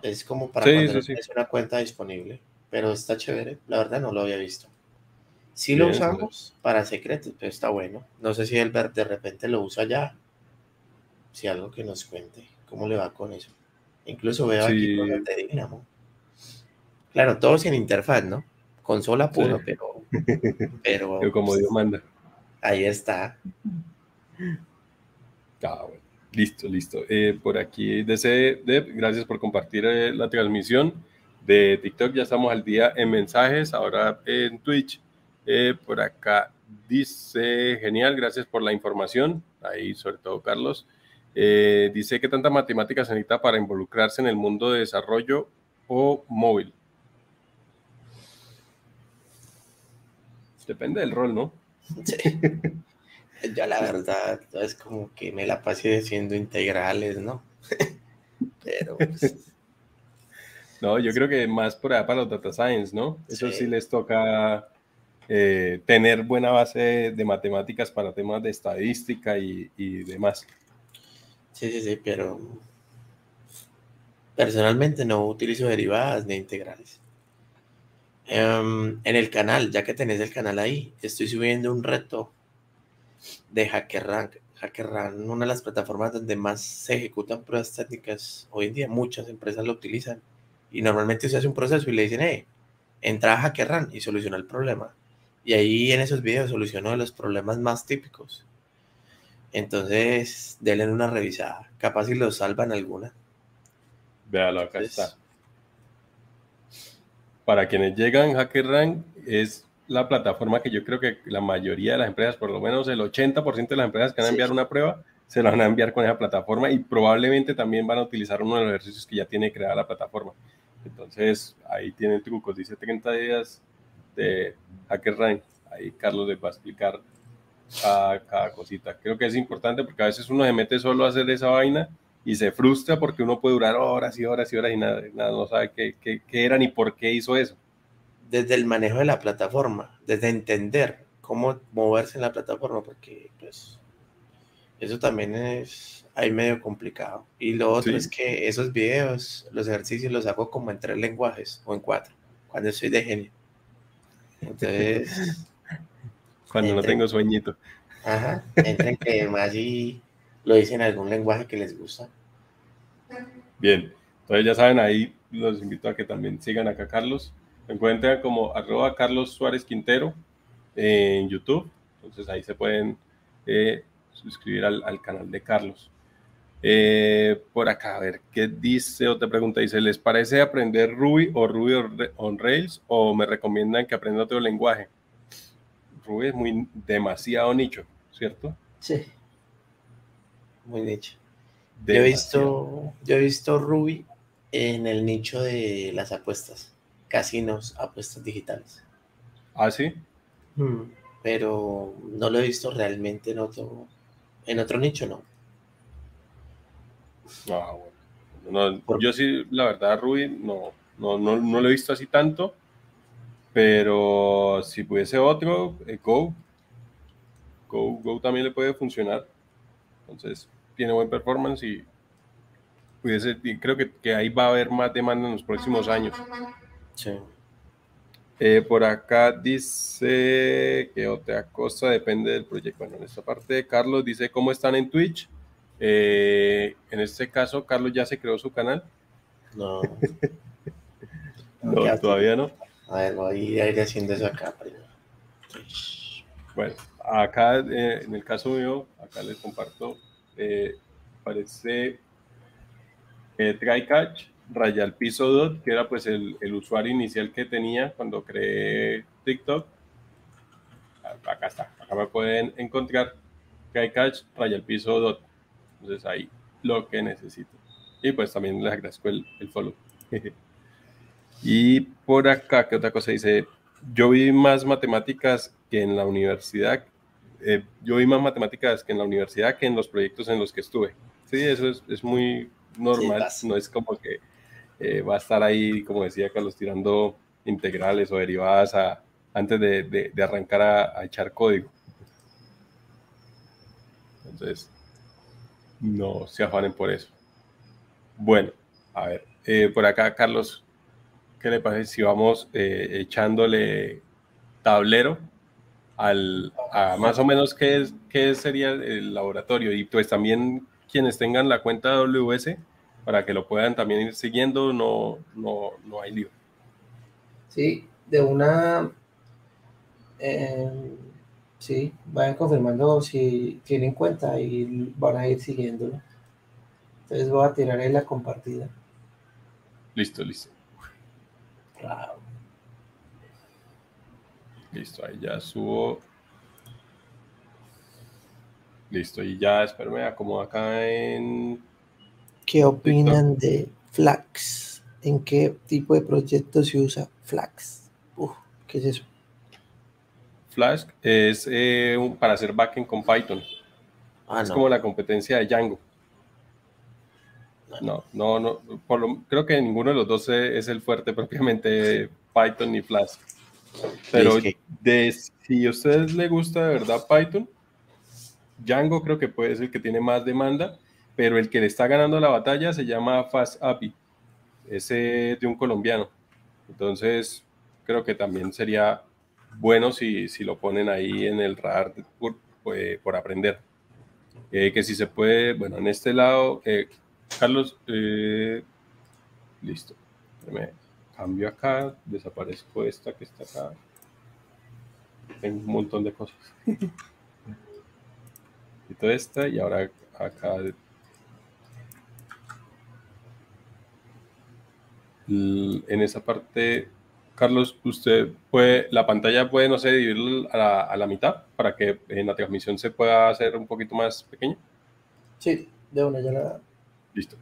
Es como para cuando tienes una cuenta disponible. Pero está chévere. La verdad no lo había visto. Sí lo usamos para secretos, pero está bueno. No sé si el de repente lo usa ya. Si algo que nos cuente, cómo le va con eso. Incluso veo aquí con el de Dynamo. Claro, todo sin interfaz, ¿no? Consola puro, pero, pero. Pero como Dios manda. Ahí está. Ah, bueno. Listo, listo. Eh, por aquí, DC, Dev, gracias por compartir eh, la transmisión de TikTok. Ya estamos al día en mensajes, ahora en Twitch. Eh, por acá dice, genial, gracias por la información. Ahí, sobre todo, Carlos. Dice que tanta matemática se necesita para involucrarse en el mundo de desarrollo o móvil. Depende del rol, ¿no? Sí. Yo la verdad es como que me la pasé haciendo integrales, ¿no? Pero pues, No, yo creo que más por allá para los data science, ¿no? Eso sí, Sí. les toca eh, tener buena base de matemáticas para temas de estadística y, y demás. sí, sí, sí, pero personalmente no utilizo derivadas ni integrales. Em, en el canal, ya que tenés el canal ahí, estoy subiendo un reto de HackerRank. HackerRank, una de las plataformas donde más se ejecutan pruebas técnicas hoy en día, muchas empresas lo utilizan. Y normalmente se hace un proceso y le dicen, hey, entra a HackerRank y soluciona el problema. Y ahí en esos videos soluciono los problemas más típicos. Entonces, denle una revisada. Capaz si lo salvan alguna. Véalo, acá Entonces, está. Para quienes llegan, HackerRank es la plataforma que yo creo que la mayoría de las empresas, por lo menos el 80% de las empresas que van a Sí. enviar una prueba, se la van a enviar con esa plataforma y probablemente también van a utilizar uno de los ejercicios que ya tiene creada la plataforma. Entonces, ahí tienen trucos. Dice 30 días de HackerRank. Ahí Carlos les va a explicar cada, cada cosita. Creo que es importante porque a veces uno se mete solo a hacer esa vaina y se frustra porque uno puede durar horas y horas y horas y nada, nada no sabe qué, qué, qué era ni por qué hizo eso. desde el manejo de la plataforma, desde entender cómo moverse en la plataforma, porque pues eso también es ahí medio complicado. Y lo otro Sí. es que esos videos, los ejercicios los hago como en tres lenguajes o en cuatro, cuando estoy de genio. Entonces, Cuando no Entre- tengo sueñito. ajá, entren que más y lo dicen en algún lenguaje que les gusta. Bien, entonces ya saben, ahí los invito a que también sigan acá a Carlos. Me encuentran como arroba Carlos Suárez Quintero en YouTube. Entonces ahí se pueden eh, suscribir al, al canal de Carlos. Eh, por acá, a ver, ¿qué dice? Otra pregunta dice, ¿les parece aprender Ruby o Ruby on Rails o me recomiendan que aprenda otro lenguaje? Ruby es muy demasiado nicho, ¿cierto? Sí. Muy nicho. Yo he visto, yo he visto Ruby en el nicho de las apuestas, casinos, apuestas digitales. ¿Ah, sí? Hmm, Pero no lo he visto realmente en otro, en otro nicho, no. Ah, bueno. No, yo sí, la verdad, Ruby, no, no, no, no lo he visto así tanto, pero si pudiese otro, eh, Go, Go, Go también le puede funcionar. Entonces, tiene buen performance y pudiese, y creo que, que ahí va a haber más demanda en los próximos años. Sí. Eh, por acá dice que otra cosa depende del proyecto. Bueno, en esta parte, Carlos dice cómo están en Twitch. Eh, en este caso, Carlos ya se creó su canal. No. No, todavía no. A ver, voy a ir haciendo eso acá primero. Bueno, acá eh, en el caso mío, acá les comparto, eh, parece eh, Try Catch, piso dot, que era pues el, el usuario inicial que tenía cuando creé TikTok. Acá está, acá me pueden encontrar Try Catch, raya al piso dot. Entonces ahí lo que necesito. Y pues también les agradezco el, el follow. y por acá, ¿qué otra cosa dice? Yo vi más matemáticas que en la universidad. Eh, yo vi más matemáticas que en la universidad que en los proyectos en los que estuve. Sí, eso es, es muy normal. no es como que eh, va a estar ahí, como decía Carlos, tirando integrales o derivadas a- antes de, de- de arrancar a, a echar código. Entonces, no se afanen por eso. Bueno, a ver, eh, por acá, Carlos, ¿qué le parece si vamos echándole tablero al, a más o menos qué, es, qué sería el laboratorio? Y pues también quienes tengan la cuenta AWS, para que lo puedan también ir siguiendo, no, no, no hay lío. Sí, de una. eh, sí, vayan confirmando si tienen cuenta y van a ir siguiéndolo. Entonces voy a tirar ahí la compartida. Listo, listo. Listo, ahí ya subo. Listo, y ya, espérame, acomodo acá en... ¿Qué opinan de Flax? ¿En qué tipo de proyecto se usa Flax? Uf, ¿qué es eso? Flask. Es eh, un- para hacer backend con Python. Ah, es no. como la competencia de Django. No, no, no. Por lo- creo que ninguno de los dos es el fuerte propiamente Python ni Flask. Pero de, si a ustedes les gusta de verdad Python, Django creo que puede ser el que tiene más demanda, pero el que le está ganando la batalla se llama Fast API. Ese de un colombiano. Entonces, creo que también sería bueno si, si lo ponen ahí en el radar por, pues, por aprender. Eh, que si se puede, bueno, en este lado, eh, Carlos, eh, listo. Cambio acá, desaparezco esta que está acá. Tengo un montón de cosas. Quito esta y ahora acá. En esa parte, Carlos, usted puede, la pantalla puede, no sé, dividirla a la, a la mitad para que en la transmisión se pueda hacer un poquito más pequeña. Sí, de una ya la. Listo.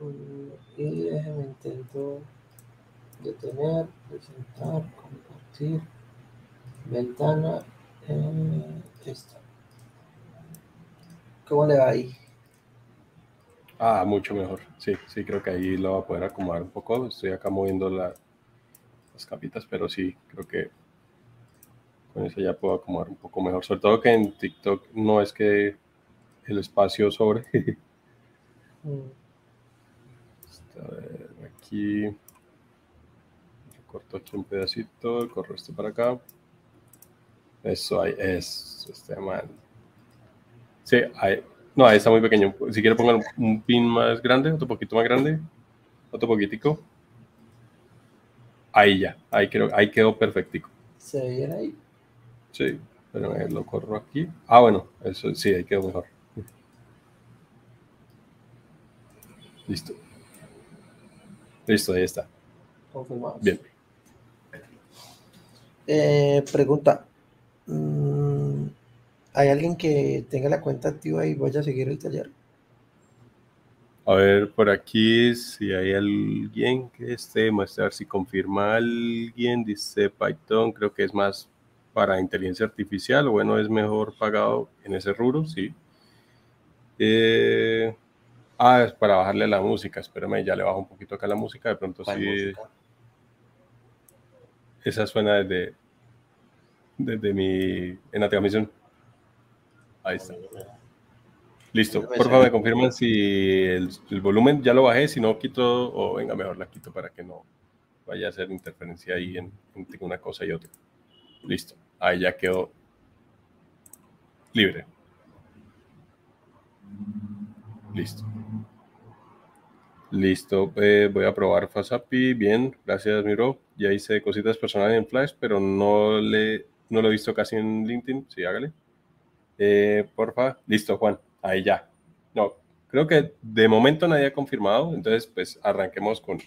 Mm, Y déjeme intento detener, presentar, compartir, ventana, eh, esta. ¿Cómo le va ahí? Ah, mucho mejor. Sí, sí, creo que ahí lo va a poder acomodar un poco. Estoy acá moviendo la- las capitas, pero sí, creo que con eso ya puedo acomodar un poco mejor. Sobre todo que en TikTok no es que el espacio sobre. Mm, A ver, aquí. Corto aquí un pedacito, corro esto para acá. Eso ahí, eso, este man. Sí, ahí. No, ahí está muy pequeño. Si quiere pongan un, pin más grande, otro poquito más grande, otro poquitico. Ahí ya, ahí, creo, ahí quedó perfectico. ¿Se ve bien ahí? Sí, pero lo corro aquí. Ah, bueno, eso sí, ahí quedó mejor. Listo. Listo, ahí está. Confirmamos. Bien. Eh, pregunta. mm, ¿Hay alguien que tenga la cuenta activa y vaya a seguir el taller? A ver, por aquí, si hay alguien que esté, mostrar si confirma alguien, dice Python, creo que es más para inteligencia artificial, o bueno, es mejor pagado en ese rubro, sí. Eh, ah, es para bajarle la música, espérame, ya le bajo un poquito acá la música, de pronto ¿Cuál sí, música? esa suena desde, desde mi, en la transmisión. Ahí está. Listo, por favor, me confirman si el, el volumen ya lo bajé, si no quito, o venga, mejor la quito para que no vaya a hacer interferencia ahí en, entre una cosa y otra. Listo, ahí ya quedó libre. Listo. Listo, eh, voy a probar Fasapi, bien, gracias Miro. Ya hice cositas personales en Flash, pero no, le, no lo he visto casi en LinkedIn, sí, hágale. Eh, porfa, listo Juan, ahí ya. No, creo que de momento nadie ha confirmado, entonces pues arranquemos con,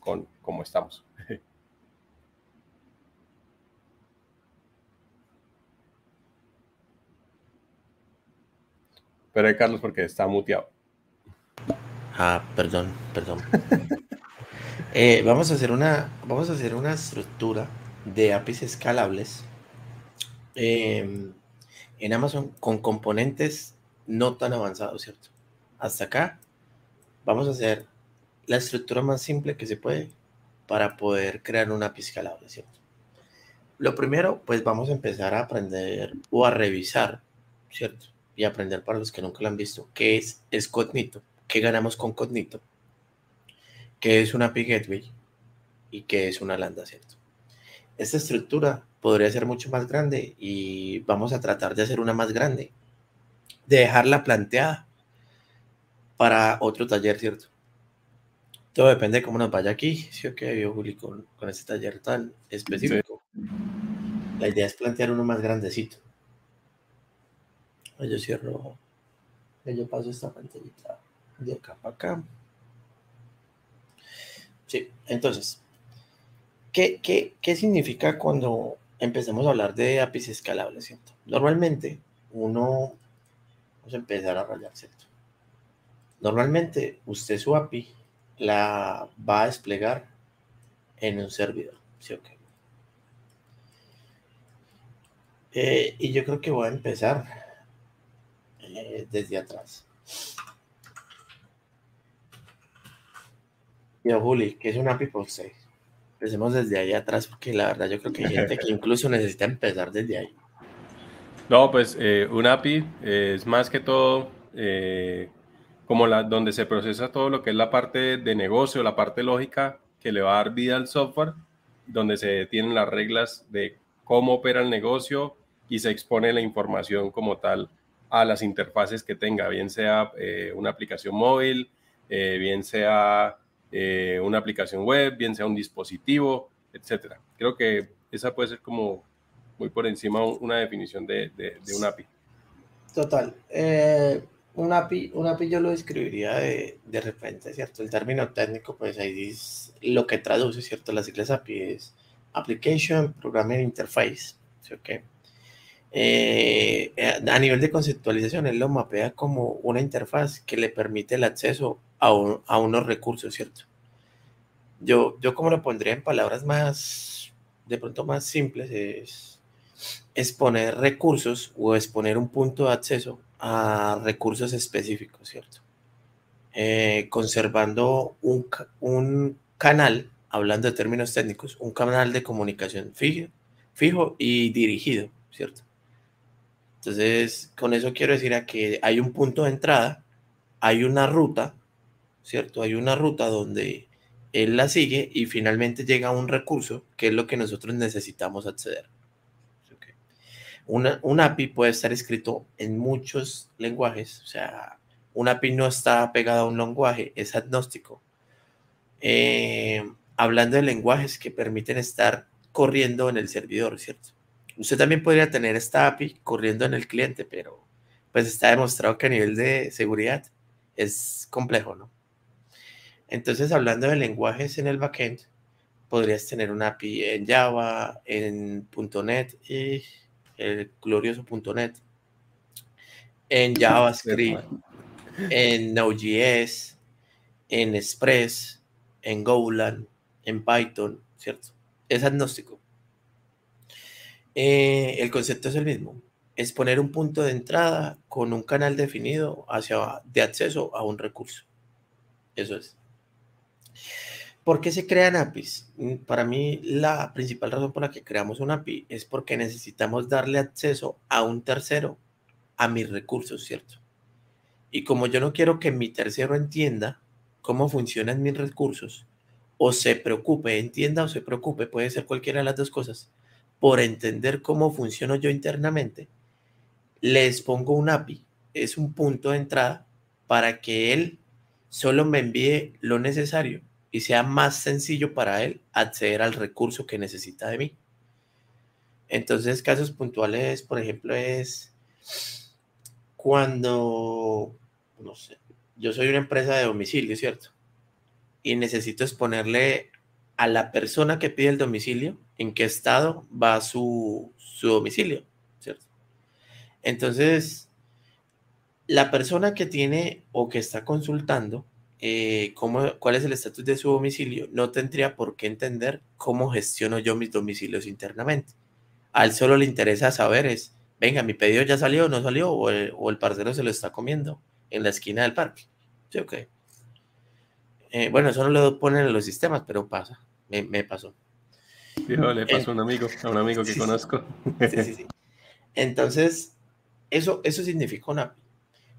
con cómo estamos. Pero hay Carlos porque está muteado. Ah, perdón, perdón. Eh, vamos a hacer una, vamos a hacer una estructura de APIs escalables eh, en Amazon con componentes no tan avanzados, ¿cierto? Hasta acá vamos a hacer la estructura más simple que se puede para poder crear una API escalable, ¿cierto? Lo primero, pues vamos a empezar a aprender o a revisar, ¿cierto? Y aprender para los que nunca lo han visto, qué es, es Qué ganamos con Cognito, qué es una API Gateway y qué es una Lambda, ¿cierto? Esta estructura podría ser mucho más grande y vamos a tratar de hacer una más grande, de dejarla planteada para otro taller, ¿cierto? Todo depende de cómo nos vaya aquí, ¿sí o qué, Juli, con, con este taller tan específico? La idea es plantear uno más grandecito. Yo cierro, yo paso esta pantallita de acá para acá. Sí, entonces, ¿qué, qué, qué significa cuando empecemos a hablar de APIs escalables, ¿cierto? Normalmente uno, vamos a empezar a rayar, ¿cierto? Normalmente usted su API la va a desplegar en un servidor, ¿sí o qué? Eh, y yo creo que voy a empezar eh, desde atrás. Yo, Juli, ¿qué es un API por 6? Empecemos desde ahí atrás, porque la verdad yo creo que hay gente que incluso necesita empezar desde ahí. No, pues eh, un API es más que todo como la donde se procesa todo lo que es la parte de negocio, la parte lógica que le va a dar vida al software, donde se tienen las reglas de cómo opera el negocio, y se expone la información como tal a las interfaces que tenga, bien sea eh, una aplicación móvil, eh, bien sea eh, una aplicación web, bien sea un dispositivo, etcétera. Creo que esa puede ser como muy por encima una definición de, de, un API. Total. un, API, un API yo lo describiría de, de, repente, ¿cierto? El término técnico, pues ahí es lo que traduce, ¿cierto? Las siglas API es Application Programming Interface, ¿sí? Okay. Eh, eh, a nivel de conceptualización, él lo mapea como una interfaz que le permite el acceso a, unos recursos, ¿cierto? Yo, yo como lo pondría en palabras más, de pronto más simples, es exponer recursos o exponer un punto de acceso a recursos específicos, ¿cierto? Eh, conservando un, un, canal, hablando de términos técnicos, un canal de comunicación fijo, fijo y dirigido, ¿cierto? Entonces, con eso quiero decir a que hay un punto de entrada, hay una ruta, ¿cierto? Hay una ruta donde él la sigue y finalmente llega a un recurso que es lo que nosotros necesitamos acceder. Un API puede estar escrito en muchos lenguajes, o sea, un API no está pegado a un lenguaje, es agnóstico. Eh, hablando de lenguajes que permiten estar corriendo en el servidor, ¿cierto? Usted también podría tener esta API corriendo en el cliente, pero pues está demostrado que a nivel de seguridad es complejo, ¿no? Entonces, hablando de lenguajes en el backend, podrías tener una API en Java, en .NET y el glorioso .NET, en JavaScript, en Node.js, en Express, en Golang, en Python, ¿cierto? Es agnóstico. Eh, el concepto es el mismo. Es poner un punto de entrada con un canal definido hacia, de acceso a un recurso. Eso es. ¿Por qué se crean APIs? Mm, para mí, la principal razón por la que creamos un API es porque necesitamos darle acceso a un tercero a mis recursos, ¿cierto? Y como yo no quiero que mi tercero entienda cómo funcionan mis recursos, o se preocupe, entienda o se preocupe, puede ser cualquiera de las dos cosas, por entender cómo funciono yo internamente, les pongo un API, es un punto de entrada para que él solo me envíe lo necesario y sea más sencillo para él acceder al recurso que necesita de mí. Entonces, casos puntuales, por ejemplo, es cuando, no sé, yo soy una empresa de domicilio, ¿cierto? Y necesito exponerle a la persona que pide el domicilio en qué estado va su, su domicilio, ¿cierto? Entonces, la persona que tiene o que está consultando eh, cómo, cuál es el estatus de su domicilio no tendría por qué entender cómo gestiono yo mis domicilios internamente. A él solo le interesa saber es, venga, mi pedido ya salió o no salió, o el, o parcero se lo está comiendo en la esquina del parque. Sí. Eh, bueno, eso no lo ponen en los sistemas, pero pasa, me, me pasó. le pasó a un amigo, a un amigo que conozco. Sí, sí, sí. Entonces, eso, eso significa una API.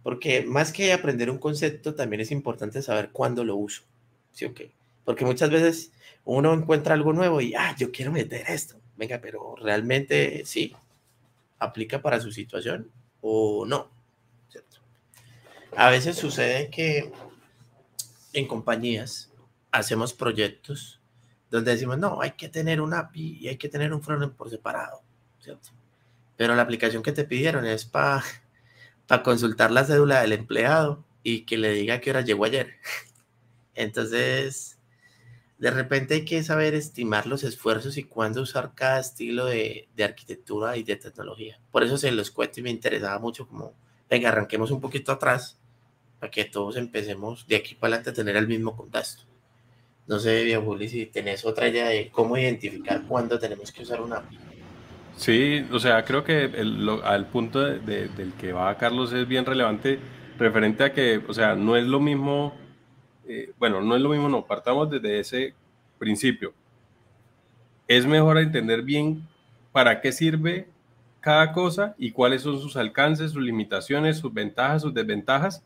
Porque más que aprender un concepto, también es importante saber cuándo lo uso. ¿Sí o Porque muchas veces uno encuentra algo nuevo y, ah, yo quiero meter esto. venga, pero realmente sí, aplica para su situación o no, ¿cierto? A veces sucede que en compañías hacemos proyectos donde decimos, no, hay que tener un API y hay que tener un frontend por separado, ¿cierto? Pero la aplicación que te pidieron es para consultar la cédula del empleado y que le diga qué hora llegó ayer. Entonces, de repente hay que saber estimar los esfuerzos y cuándo usar cada estilo de, de, arquitectura y de tecnología. Por eso se los cuento y me interesaba mucho como, venga, arranquemos un poquito atrás para que todos empecemos de aquí para adelante a tener el mismo contexto. No sé, Juli, si tenés otra idea de cómo identificar cuándo tenemos que usar una API. Sí, o sea, creo que el, al punto del que va Carlos es bien relevante referente a que, o sea, no es lo mismo, eh, bueno, no es lo mismo, no, partamos desde ese principio. Es mejor entender bien para qué sirve cada cosa y cuáles son sus alcances, sus limitaciones, sus ventajas, sus desventajas.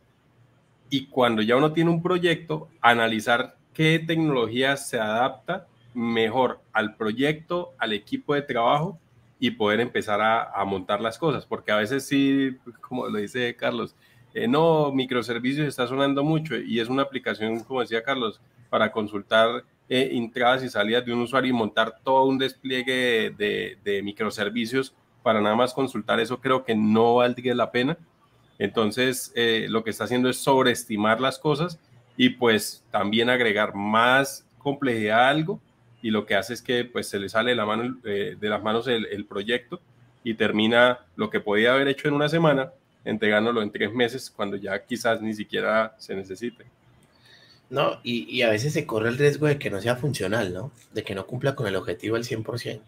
Y cuando ya uno tiene un proyecto, analizar qué tecnología se adapta mejor al proyecto, al equipo de trabajo y poder empezar a, montar las cosas, porque a veces sí, como lo dice Carlos, eh, no, microservicios está sonando mucho y es una aplicación, como decía Carlos, para consultar eh, entradas y salidas de un usuario y montar todo un despliegue de, microservicios para nada más consultar eso, creo que no valdría la pena. Entonces, eh, lo que está haciendo es sobreestimar las cosas y pues también agregar más complejidad a algo y lo que hace es que pues se le sale de, la mano, eh, de las manos el, proyecto y termina lo que podía haber hecho en una semana, entregándolo en tres meses cuando ya quizás ni siquiera se necesite. No, y, y, a veces se corre el riesgo de que no sea funcional, ¿no? De que no cumpla con el objetivo al 100%.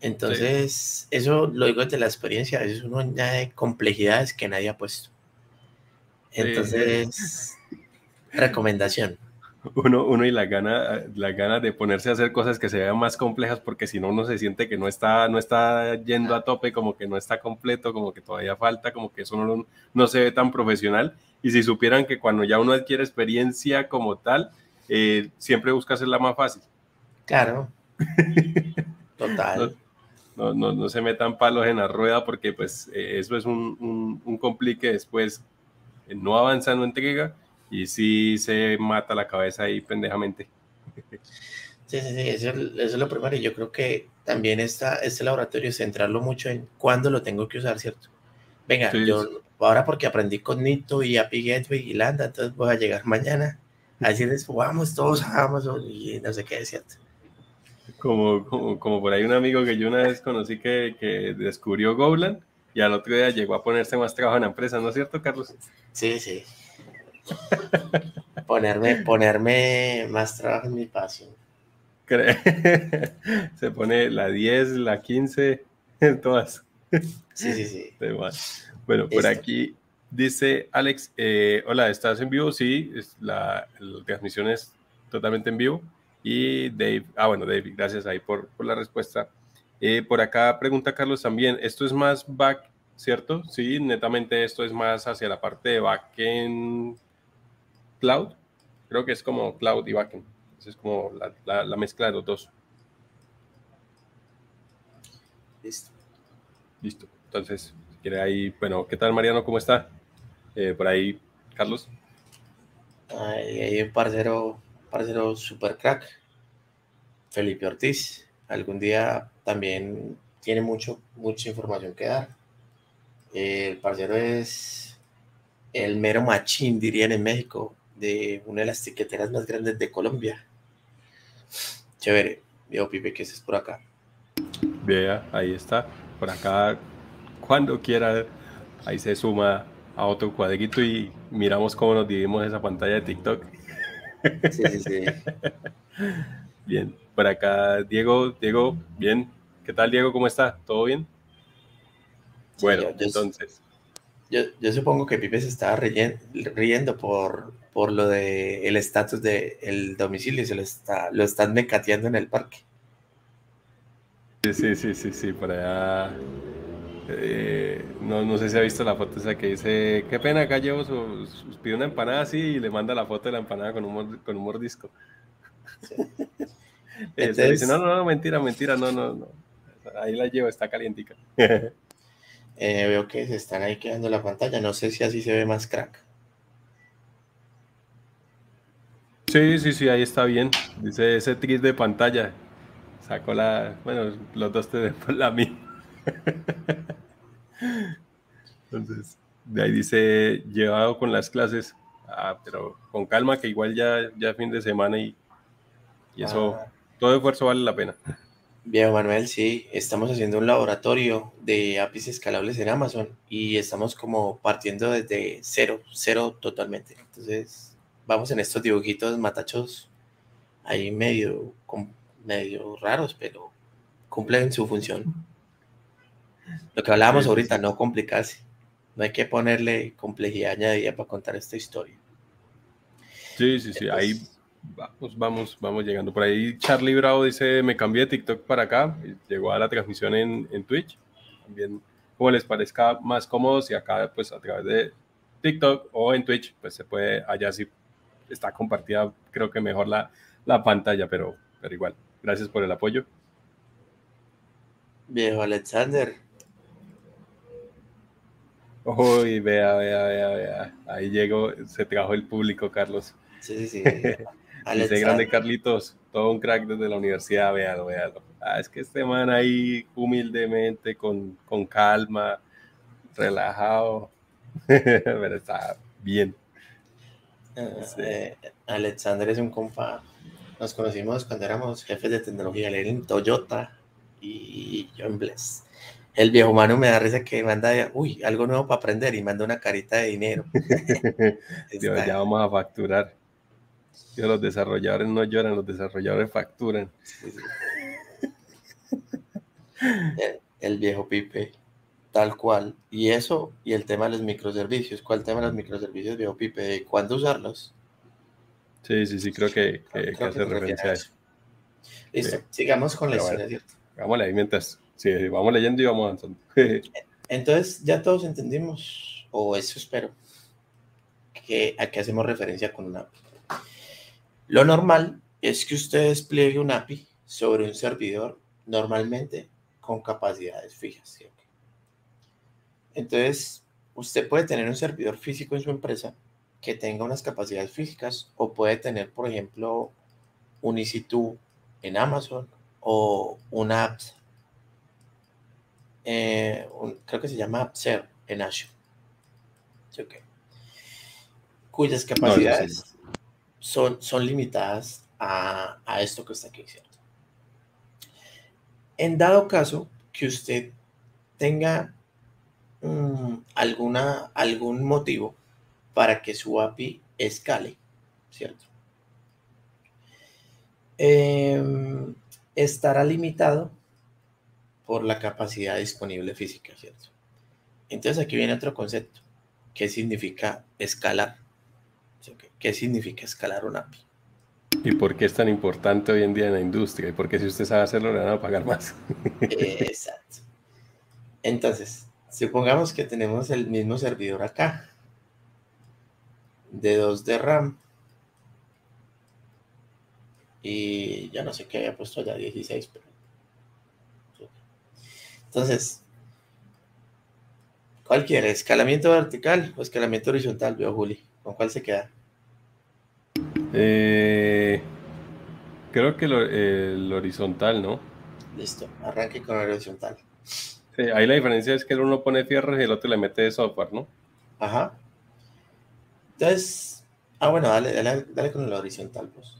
Entonces, eso lo digo desde la experiencia, a veces uno añade complejidades que nadie ha puesto. Entonces, recomendación. Uno, uno y la gana, la gana de ponerse a hacer cosas que se vean más complejas porque si no uno se siente que no está, no está yendo a tope, como que no está completo, como que todavía falta, como que eso no, no se ve tan profesional. Y si supieran que cuando ya uno adquiere experiencia como tal, eh, siempre busca hacerla más fácil. Claro. Total. No, no, no, se metan palos en la rueda porque pues eh, eso es un, un, un complique después eh, no avanza, no entrega y sí se mata la cabeza ahí pendejamente. Sí, sí, sí, eso, es lo primero. Y yo creo que también está este laboratorio centrarlo mucho en cuándo lo tengo que usar, ¿cierto? Venga, yo ahora porque aprendí con Nito y API Gateway y Landa, entonces voy a llegar mañana a decirles, vamos todos a Amazon y no sé qué, ¿cierto? Como, como, como, por ahí un amigo que yo una vez conocí que, que descubrió Golan y al otro día llegó a ponerse más trabajo en la empresa, ¿no es cierto, Carlos? Sí, sí ponerme, ponerme más trabajo en mi pasión. Se pone la 10, la 15, todas. Sí, sí, sí. Bueno, por aquí dice Alex, eh, hola, ¿estás en vivo? Sí, la, transmisión es totalmente en vivo. Y Dave, ah, bueno, Dave, gracias ahí por, por la respuesta. Eh, por acá pregunta Carlos también, ¿esto es más back, cierto? Sí, netamente esto es más hacia la parte de backend cloud. Creo que es como cloud y backend. Es como la, mezcla de los dos. Listo. Listo. Entonces, si quiere ahí, bueno, ¿qué tal Mariano? ¿Cómo está? Eh, por ahí, Carlos. hay un parcero, parcero super crack, Felipe Ortiz. Algún día también tiene mucho, mucha información que dar. el parcero es el mero machín, dirían en México de una de las tiqueteras más grandes de Colombia. Chévere, veo Pipe que es por acá. Vea, ahí está. Por acá, cuando quiera, ahí se suma a otro cuadrito y miramos cómo nos dividimos esa pantalla de TikTok. Sí, sí, sí. Bien, por acá, Diego, Diego, bien. ¿Qué tal, Diego? ¿Cómo está? ¿Todo bien? bueno, entonces. Yo, yo, supongo que Pipe se estaba riendo por, por lo de el estatus del domicilio y se lo, está, lo están mecateando en el parque. Sí, sí, sí, sí, sí, por allá. Eh, no, no sé si ha visto la foto esa que dice, qué pena, acá llevo su, pide una empanada así y le manda la foto de la empanada con un, con mordisco. dice, no, no, no, mentira, mentira, no, no, no. ahí la llevo, está calientica. Eh, veo que se están ahí quedando la pantalla. No sé si así se ve más crack. Sí, sí, sí, ahí está bien. Dice ese tris de pantalla. Sacó la. Bueno, los dos tenemos la misma. Entonces, de ahí dice, llevado con las clases. Ah, pero con calma, que igual ya, ya fin de semana y, y eso, Ah. todo esfuerzo vale la pena. Bien, Manuel, sí, estamos haciendo un laboratorio de APIs escalables en Amazon y estamos como partiendo desde cero, cero totalmente. Entonces, vamos en estos dibujitos matachos ahí medio, medio raros, pero cumplen su función. Lo que hablábamos ahorita, no complicarse. No hay que ponerle complejidad añadida para contar esta historia. Sí, sí, sí, ahí vamos, vamos, vamos llegando. Por ahí Charlie Bravo dice, me cambié de TikTok para acá, llegó a la transmisión en, en Twitch. También, como les parezca más cómodo, si acá, pues a través de TikTok o en Twitch, pues se puede, allá sí está compartida, creo que mejor la, la pantalla, pero, pero igual. Gracias por el apoyo. Viejo Alexander, Uy, vea, vea, vea, vea. Ahí llegó, se trajo el público, Carlos. sí, sí, sí. Dice grande Carlitos, todo un crack desde la universidad, véalo, véalo. Ah, es que este man ahí humildemente, con, con calma, relajado, pero está bien. Eh, Alexander es un compa. Nos conocimos cuando éramos jefes de tecnología. Él en Toyota y yo en Bless. El viejo humano me da risa que manda, uy, algo nuevo para aprender y manda una carita de dinero. Dios, ya vamos a facturar. Dios, los desarrolladores no lloran, los desarrolladores facturan. sí, sí. El, el viejo Pipe, tal cual. Y eso, y el tema de los microservicios. ¿Cuál tema de los microservicios, viejo Pipe? ¿De cuándo usarlos? Sí, sí, sí, creo que, que- Creo que hace referencia a eso. Listo, sigamos con la historia, bueno. ¿cierto? Vámonos ahí mientras, sí, vamos leyendo y vamos avanzando. Entonces, ya todos entendimos, o eso espero, que a qué hacemos referencia con un API. Lo normal es que usted despliegue un API sobre un servidor normalmente con capacidades fijas. ¿sí o qué? Entonces, usted puede tener un servidor físico en su empresa que tenga unas capacidades físicas o puede tener, por ejemplo, un EC2 en Amazon o una app eh, un- creo que se llama AppServe en Azure. Sí, ok. Cuyas sí. capacidades son, son limitadas a, a esto que está aquí, ¿cierto? En dado caso que usted tenga mm, alguna, algún motivo para que su API escale, ¿cierto? Em, estará limitado por la capacidad disponible física, ¿cierto? Entonces aquí viene otro concepto. ¿Qué significa escalar? ¿Qué significa escalar un API? ¿Y por qué es tan importante hoy en día en la industria? ¿Y por qué si usted sabe hacerlo le van a pagar más? Exacto. Entonces, supongamos que tenemos el mismo servidor acá, de 2 de RAM, y ya no sé qué había puesto ya 16, pero... Entonces, ¿cuál quiere? ¿Escalamiento vertical o escalamiento horizontal, veo Juli? ¿Con cuál se queda? Eh, creo que lo- el horizontal, ¿no? Listo, arranque con horizontal. Sí, ahí la diferencia es que el uno pone fierros y el otro le mete software, ¿no? Ajá. Entonces, ah, bueno, dale, dale, dale con el horizontal, pues.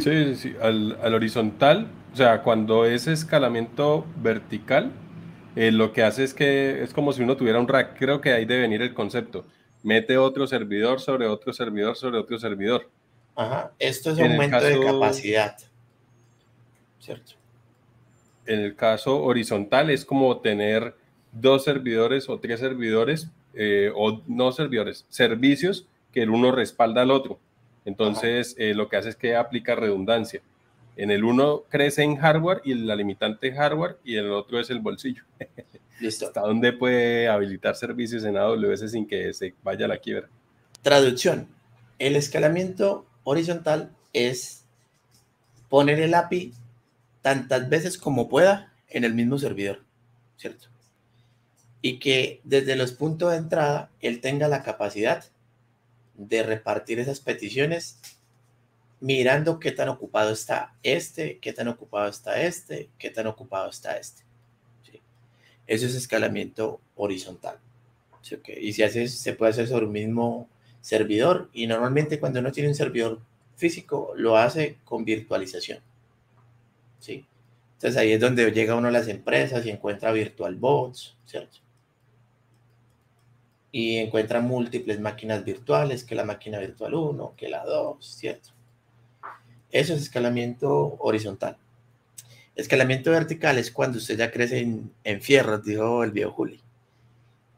Sí, sí, sí. Al, al horizontal, o sea, cuando es escalamiento vertical, eh, lo que hace es que es como si uno tuviera un rack. Creo que ahí debe venir el concepto. Mete otro servidor sobre otro servidor sobre otro servidor. Ajá, esto es En aumento de capacidad. ¿Cierto? En el caso horizontal es como tener dos servidores o tres servidores, eh, o no servidores, servicios que el uno respalda al otro. Entonces, eh, lo que hace es que aplica redundancia. En el uno crece en hardware y la limitante es hardware y el otro es el bolsillo. Listo. ¿Hasta dónde puede habilitar servicios en AWS sin que se vaya a la quiebra? Traducción. El escalamiento horizontal es poner el API tantas veces como pueda en el mismo servidor, ¿cierto? Y que desde los puntos de entrada él tenga la capacidad de repartir esas peticiones mirando qué tan ocupado está este, qué tan ocupado está este, qué tan ocupado está este. Eso es escalamiento horizontal. Y si haces, se puede hacer sobre un mismo servidor y normalmente cuando uno tiene un servidor físico lo hace con virtualización. ¿Sí? Entonces ahí es donde llega uno a las empresas y encuentra virtual bots, ¿cierto? Y encuentra múltiples máquinas virtuales, que la máquina virtual 1, que la 2, ¿cierto? Eso es escalamiento horizontal. Escalamiento vertical es cuando usted ya crece en, en fierros, dijo el viejo Juli.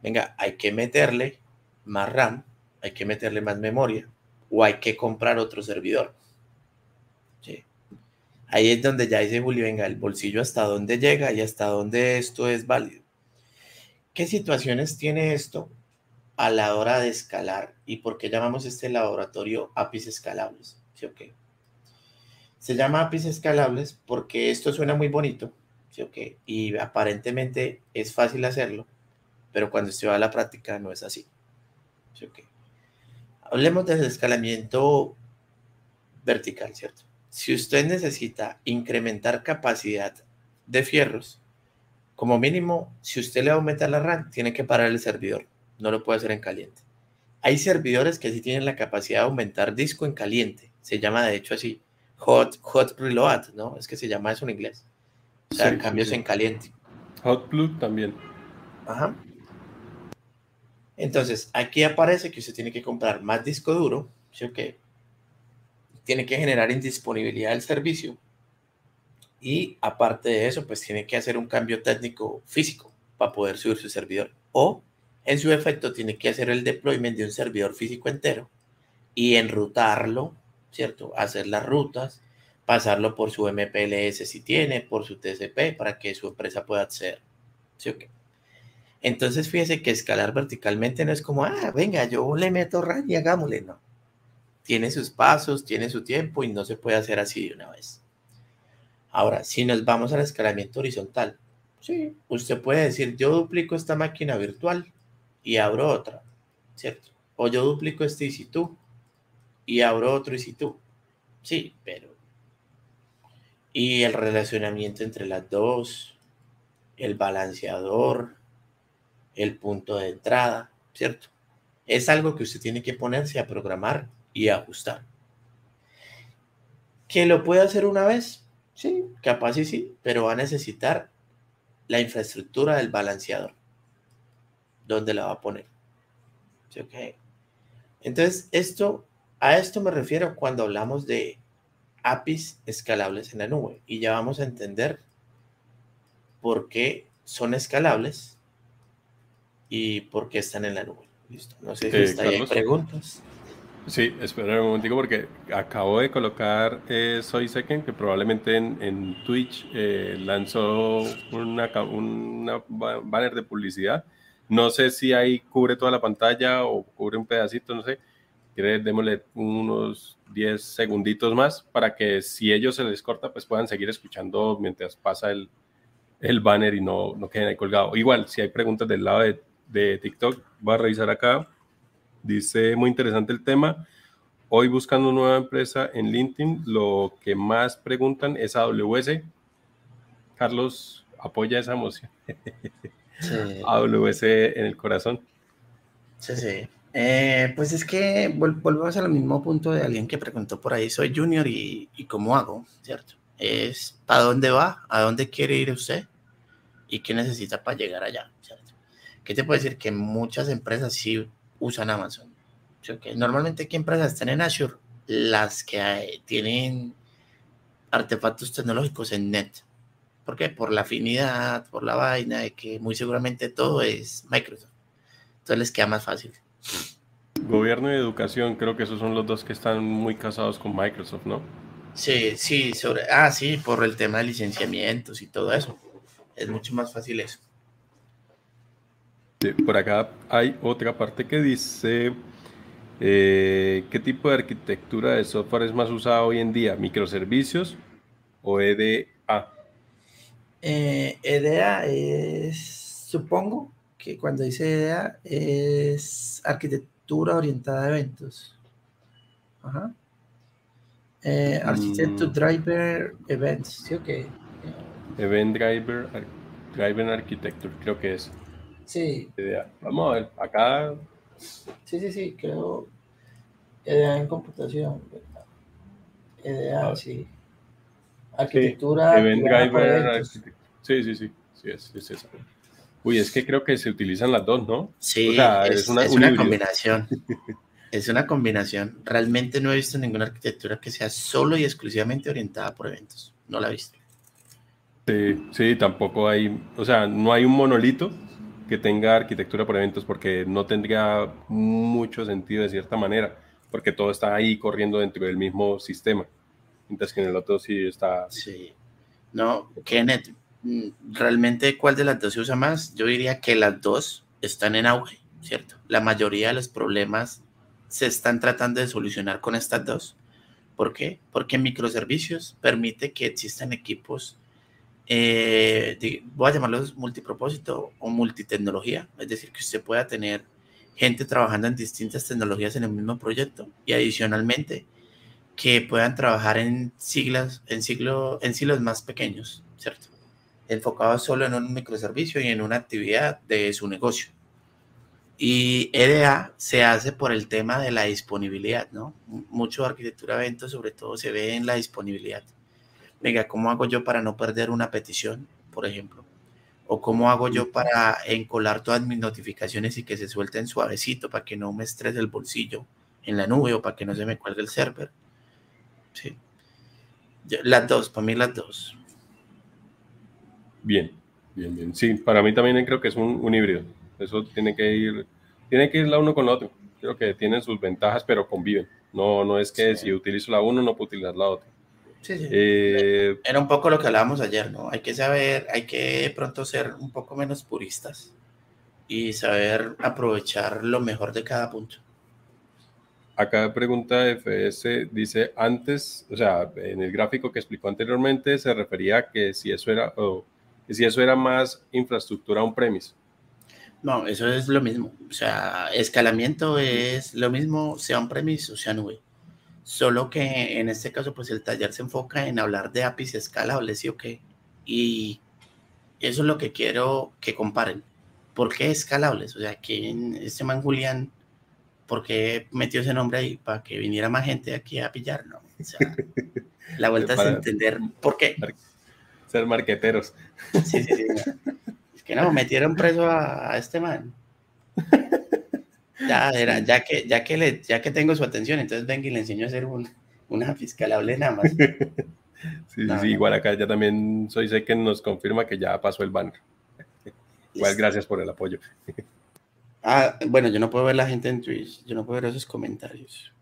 Venga, hay que meterle más RAM, hay que meterle más memoria o hay que comprar otro servidor. Ahí es donde ya dice Juli, venga, el bolsillo hasta dónde llega y hasta dónde esto es válido. ¿Qué situaciones tiene esto a la hora de escalar? ¿Y por qué llamamos este laboratorio APIs escalables? ¿Sí? Se llama APIs escalables porque esto suena muy bonito, ¿sí? Y aparentemente es fácil hacerlo, pero cuando se va a la práctica no es así. ¿Sí? Hablemos del escalamiento vertical, ¿cierto? Si usted necesita incrementar capacidad de fierros, como mínimo, si usted le aumenta la RAM, tiene que parar el servidor. No lo puede hacer en caliente. Hay servidores que sí tienen la capacidad de aumentar disco en caliente. Se llama de hecho así, hot, hot reload, ¿no? Es que se llama eso en inglés. O sea, cambios en caliente. Hot plug también. Ajá. Entonces, aquí aparece que usted tiene que comprar más disco duro, ¿sí o qué? Tiene que generar indisponibilidad del servicio. Y aparte de eso, pues tiene que hacer un cambio técnico físico para poder subir su servidor. O, en su efecto, tiene que hacer el deployment de un servidor físico entero y enrutarlo, ¿cierto? Hacer las rutas, pasarlo por su MPLS si tiene, por su TCP, para que su empresa pueda acceder. ¿Sí? Entonces, fíjese que escalar verticalmente no es como, ah, venga, yo le meto RAM y hagámosle, no. Tiene sus pasos, tiene su tiempo y no se puede hacer así de una vez. Ahora, si nos vamos al escalamiento horizontal, sí, usted puede decir, yo duplico esta máquina virtual y abro otra, ¿cierto? O yo duplico este EC2 y abro otro EC2. Sí, pero... Y el relacionamiento entre las dos, el balanceador, el punto de entrada, ¿cierto? Es algo que usted tiene que ponerse a programar y ajustar. ¿Que lo puede hacer una vez? Sí, capaz y sí, pero va a necesitar la infraestructura del balanceador. ¿Dónde la va a poner? ¿Sí, Entonces, esto, a esto me refiero cuando hablamos de APIs escalables en la nube. Y ya vamos a entender por qué son escalables y por qué están en la nube. Listo. No sé si eh, está hay preguntas. Sí, espera un momentico porque acabo de colocar eh, Soy Second, que probablemente en, Twitch eh, lanzó una, una banner de publicidad. No sé si ahí cubre toda la pantalla o cubre un pedacito, no sé. Démosle unos 10 segunditos más para que si ellos se les corta, pues puedan seguir escuchando mientras pasa el, el banner y no, no queden ahí colgados. Igual, si hay preguntas del lado de de TikTok. Voy a revisar acá. Dice, muy interesante el tema. Hoy buscando nueva empresa en LinkedIn, lo que más preguntan es AWS. Carlos, apoya esa emoción. AWS en el corazón. Sí, sí. Eh, pues es que volvemos al mismo punto de alguien que preguntó por ahí, soy junior y, y cómo hago, ¿cierto? Es para dónde va, a dónde quiere ir usted y qué necesita para llegar allá, ¿cierto? ¿Qué te puedo decir? Que muchas empresas sí usan Amazon. Normalmente, ¿qué empresas están en Azure? Las que tienen artefactos tecnológicos en net. ¿Por qué? Por la afinidad, por la vaina de que muy seguramente todo es Microsoft. Entonces les queda más fácil. Gobierno y educación, creo que esos son los dos que están muy casados con Microsoft, ¿no? Sí, sí, sobre, ah, sí, por el tema de licenciamientos y todo eso. Es mucho más fácil eso. Por acá hay otra parte que dice, eh, ¿qué tipo de arquitectura de software es más usada hoy en día? ¿Microservicios o EDA? Eh, EDA es, supongo que cuando dice EDA es arquitectura orientada a eventos. Ajá. Eh, Mm. Driver Events, ¿sí o qué? Event Driver, Driven Architecture, creo que es. Sí, idea. Vamos a ver, acá sí, sí, sí, creo EDA en computación. ¿verdad? EDA, Ah. sí. Arquitectura. Event Driver. Sí, sí, sí, sí, es, es. Uy, es que creo que se utilizan las dos, ¿no? Sí, O sea, es, es una- es un una híbrido. combinación. Es una combinación. Realmente no he visto ninguna arquitectura que sea solo y exclusivamente orientada por eventos. No la he visto. Sí, sí, tampoco hay, o sea, no hay un monolito que tenga arquitectura por eventos porque no tendría mucho sentido de cierta manera, porque todo está ahí corriendo dentro del mismo sistema, mientras que en el otro sí está... Sí. No, Kenneth, mm, realmente cuál de las dos se usa más? Yo diría que las dos están en auge, ¿cierto? La mayoría de los problemas se están tratando de solucionar con estas dos. ¿Por qué? Porque microservicios permite que existan equipos, eh, voy a llamarlos multipropósito o multitecnología, es decir, que usted pueda tener gente trabajando en distintas tecnologías en el mismo proyecto y adicionalmente que puedan trabajar en siglas, en siglo, en silos más pequeños, ¿cierto? Enfocados solo en un microservicio y en una actividad de su negocio. Y EDA se hace por el tema de la disponibilidad, ¿no? Mucho arquitectura de eventos, sobre todo, se ve en la disponibilidad. Venga, ¿cómo hago yo para no perder una petición, por ejemplo? ¿O cómo hago yo para encolar todas mis notificaciones y que se suelten suavecito para que no me estrese el bolsillo en la nube o para que no se me cuelgue el server? Sí. Yo- las dos, para mí las dos. Bien, bien, bien. Sí, para mí también creo que es un, un híbrido. Eso tiene que ir, tiene que ir la uno con la otra. Creo que tienen sus ventajas, pero conviven. No, no es que Sí. si utilizo la uno no puedo utilizar la otra. Sí, sí. Eh, Era un poco lo que hablábamos ayer, ¿no? Hay que saber, hay que pronto ser un poco menos puristas y saber aprovechar lo mejor de cada punto. Acá pregunta FS, dice antes, o sea, en el gráfico que explicó anteriormente se refería a que si eso era, o que si eso era más infraestructura on-premise. No, eso es lo mismo. O sea, escalamiento es lo mismo, sea on-premise o sea nube. Solo que en este caso, pues el taller se enfoca en hablar de APIs escalables, ¿sí o qué? Y eso es lo que quiero que comparen. ¿Por qué escalables? O sea, que este man Julián, ¿por qué metió ese nombre ahí? ¿Para que viniera más gente aquí a pillar? No. O sea, la vuelta es entender por qué. Ser marqueteros. Sí, sí, sí. Es que no, metieron preso a, a este man. Ya, era, ya que, ya que le, ya que tengo su atención, entonces venga y le enseño a hacer un, una fiscalable nada más. Sí, No, sí, no. igual acá ya también soy sé que nos confirma que ya pasó el banner. Igual gracias por el apoyo. Ah, bueno, yo no puedo ver la gente en Twitch, yo no puedo ver esos comentarios.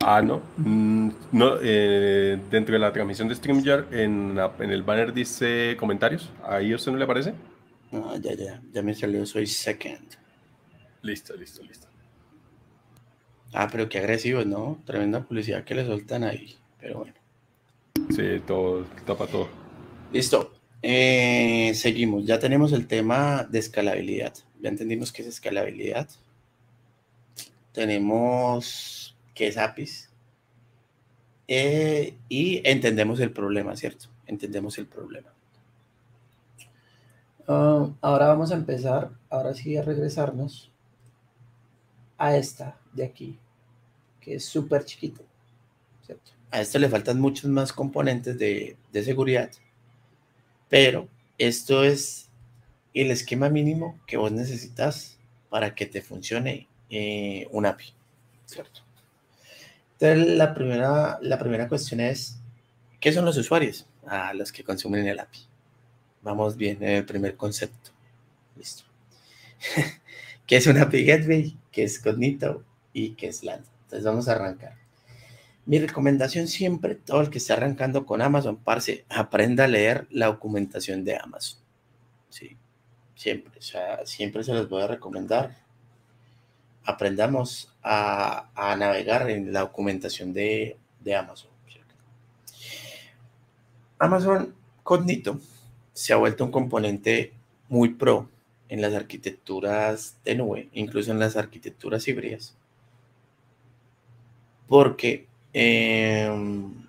Ah, no. Mm, no eh, dentro de la transmisión de StreamYard, en, la- en el banner dice comentarios. ¿Ahí a usted no le aparece? Ah, ya, ya, ya me salió, soy second. Listo, listo, listo. Ah, pero qué agresivos, ¿no? Tremenda publicidad que le soltan ahí. Pero bueno. Sí, todo, tapa todo. Listo. Eh, seguimos. Ya tenemos el tema de escalabilidad. Ya entendimos qué es escalabilidad. Tenemos qué es APIs. Eh, y entendemos el problema, ¿cierto? Entendemos el problema. Ah, ahora vamos a empezar, ahora sí a regresarnos a esta de aquí, que es súper chiquito, ¿cierto? A esto le faltan muchos más componentes de, de seguridad, pero esto es el esquema mínimo que vos necesitas para que te funcione eh, un API, ¿cierto? Entonces, la primera, la primera cuestión es, ¿qué son los usuarios? Ah, los que consumen el API. Vamos bien en el primer concepto. Listo. ¿Qué es un API Gateway? ¿Qué es Cognito? ¿Y qué es LAN? Entonces vamos a arrancar. Mi recomendación siempre, todo el que esté arrancando con Amazon, parce, aprenda a leer la documentación de Amazon. Sí, siempre, o sea, siempre se los voy a recomendar. Aprendamos a, navegar en la documentación de, de Amazon. Amazon Cognito se ha vuelto un componente muy pro en las arquitecturas de nube, incluso en las arquitecturas híbridas, porque em,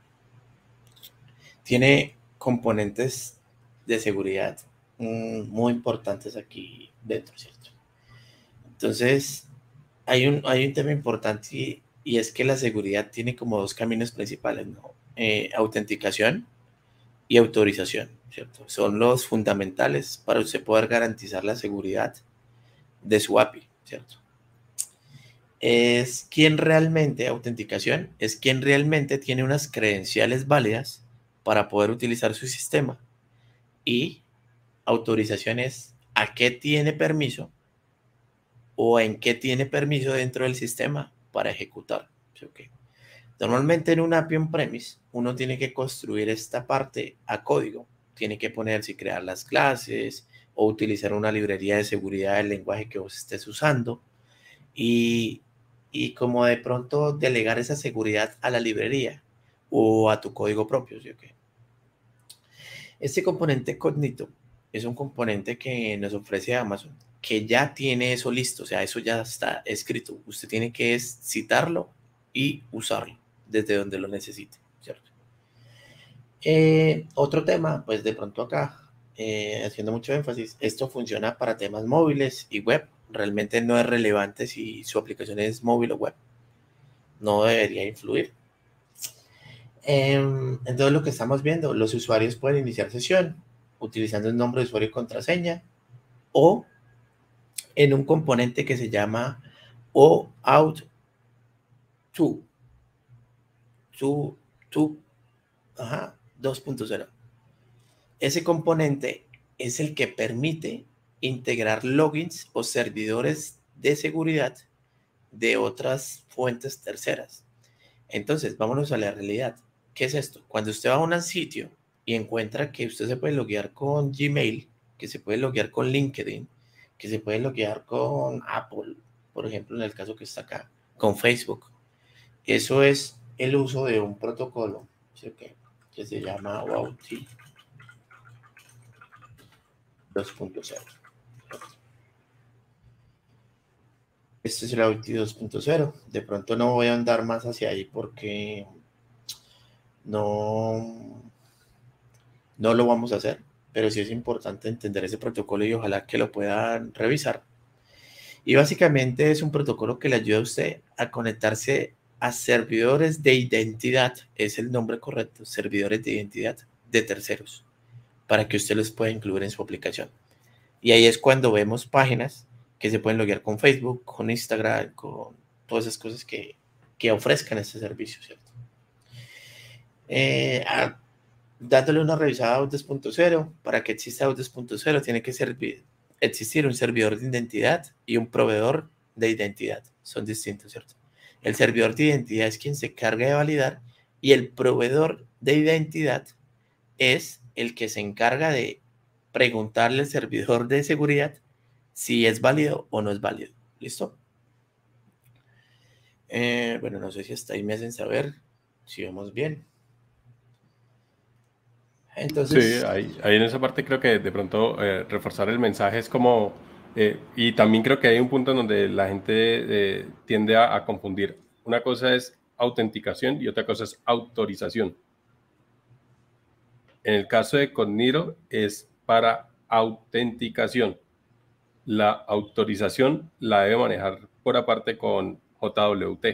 tiene componentes de seguridad mm, muy importantes aquí dentro, ¿cierto? Entonces, hay un, hay un tema importante y, es que la seguridad tiene como dos caminos principales. Eh, autenticación y autorización, ¿cierto? Son los fundamentales para usted poder garantizar la seguridad de su API, ¿cierto? Es quien realmente, autenticación, es quien realmente tiene unas credenciales válidas para poder utilizar su sistema. Y autorización es a qué tiene permiso o en qué tiene permiso dentro del sistema para ejecutar. ¿sí? Normalmente en un API on-premise uno tiene que construir esta parte a código. Tiene que ponerse y crear las clases o utilizar una librería de seguridad del lenguaje que vos estés usando. Y, y como de pronto delegar esa seguridad a la librería o a tu código propio. ¿sí? Este componente cognito es un componente que nos ofrece Amazon, que ya tiene eso listo, o sea, eso ya está escrito. Usted tiene que citarlo y usarlo desde donde lo necesite, ¿cierto? Eh, otro tema, pues de pronto acá, eh, haciendo mucho énfasis, esto funciona para temas móviles y web. Realmente no es relevante si su aplicación es móvil o web. No debería influir. Em, entonces lo que estamos viendo, los usuarios pueden iniciar sesión utilizando el nombre de usuario y contraseña o en un componente que se llama OAuth 2 2.0. Ese componente es el que permite integrar logins o servidores de seguridad de otras fuentes terceras. Entonces, vámonos a la realidad. ¿Qué es esto? Cuando usted va a un sitio y encuentra que usted se puede loguear con Gmail, que se puede loguear con LinkedIn, que se puede loguear con Apple, por ejemplo, en el caso que está acá, con Facebook. Eso es el uso de un protocolo que se llama OAuth 2.0. Este es el OAuth 2.0. De pronto no voy a andar más hacia ahí porque no, no lo vamos a hacer, pero sí es importante entender ese protocolo y ojalá que lo puedan revisar. Y básicamente es un protocolo que le ayuda a usted a conectarse a servidores de identidad, es el nombre correcto, servidores de identidad de terceros, para que usted los pueda incluir en su aplicación. Y ahí es cuando vemos páginas que se pueden loguear con Facebook, con Instagram, con todas esas cosas que, que ofrezcan este servicio, ¿cierto? Eh, dándole una revisada a 2.0, para que exista 2.0 tiene que servir, existir un servidor de identidad y un proveedor de identidad. Son distintos, ¿cierto? El servidor de identidad es quien se carga de validar y el proveedor de identidad es el que se encarga de preguntarle al servidor de seguridad si es válido o no es válido. ¿Listo? Eh, bueno, no sé si hasta ahí me hacen saber si vemos bien. Entonces, sí, ahí, en esa parte creo que de pronto eh, reforzar el mensaje es como eh, y también creo que hay un punto en donde la gente eh, tiende a, confundir. Una cosa es autenticación y otra cosa es autorización. En el caso de Cognito es para autenticación. La autorización la debe manejar por aparte con JWT,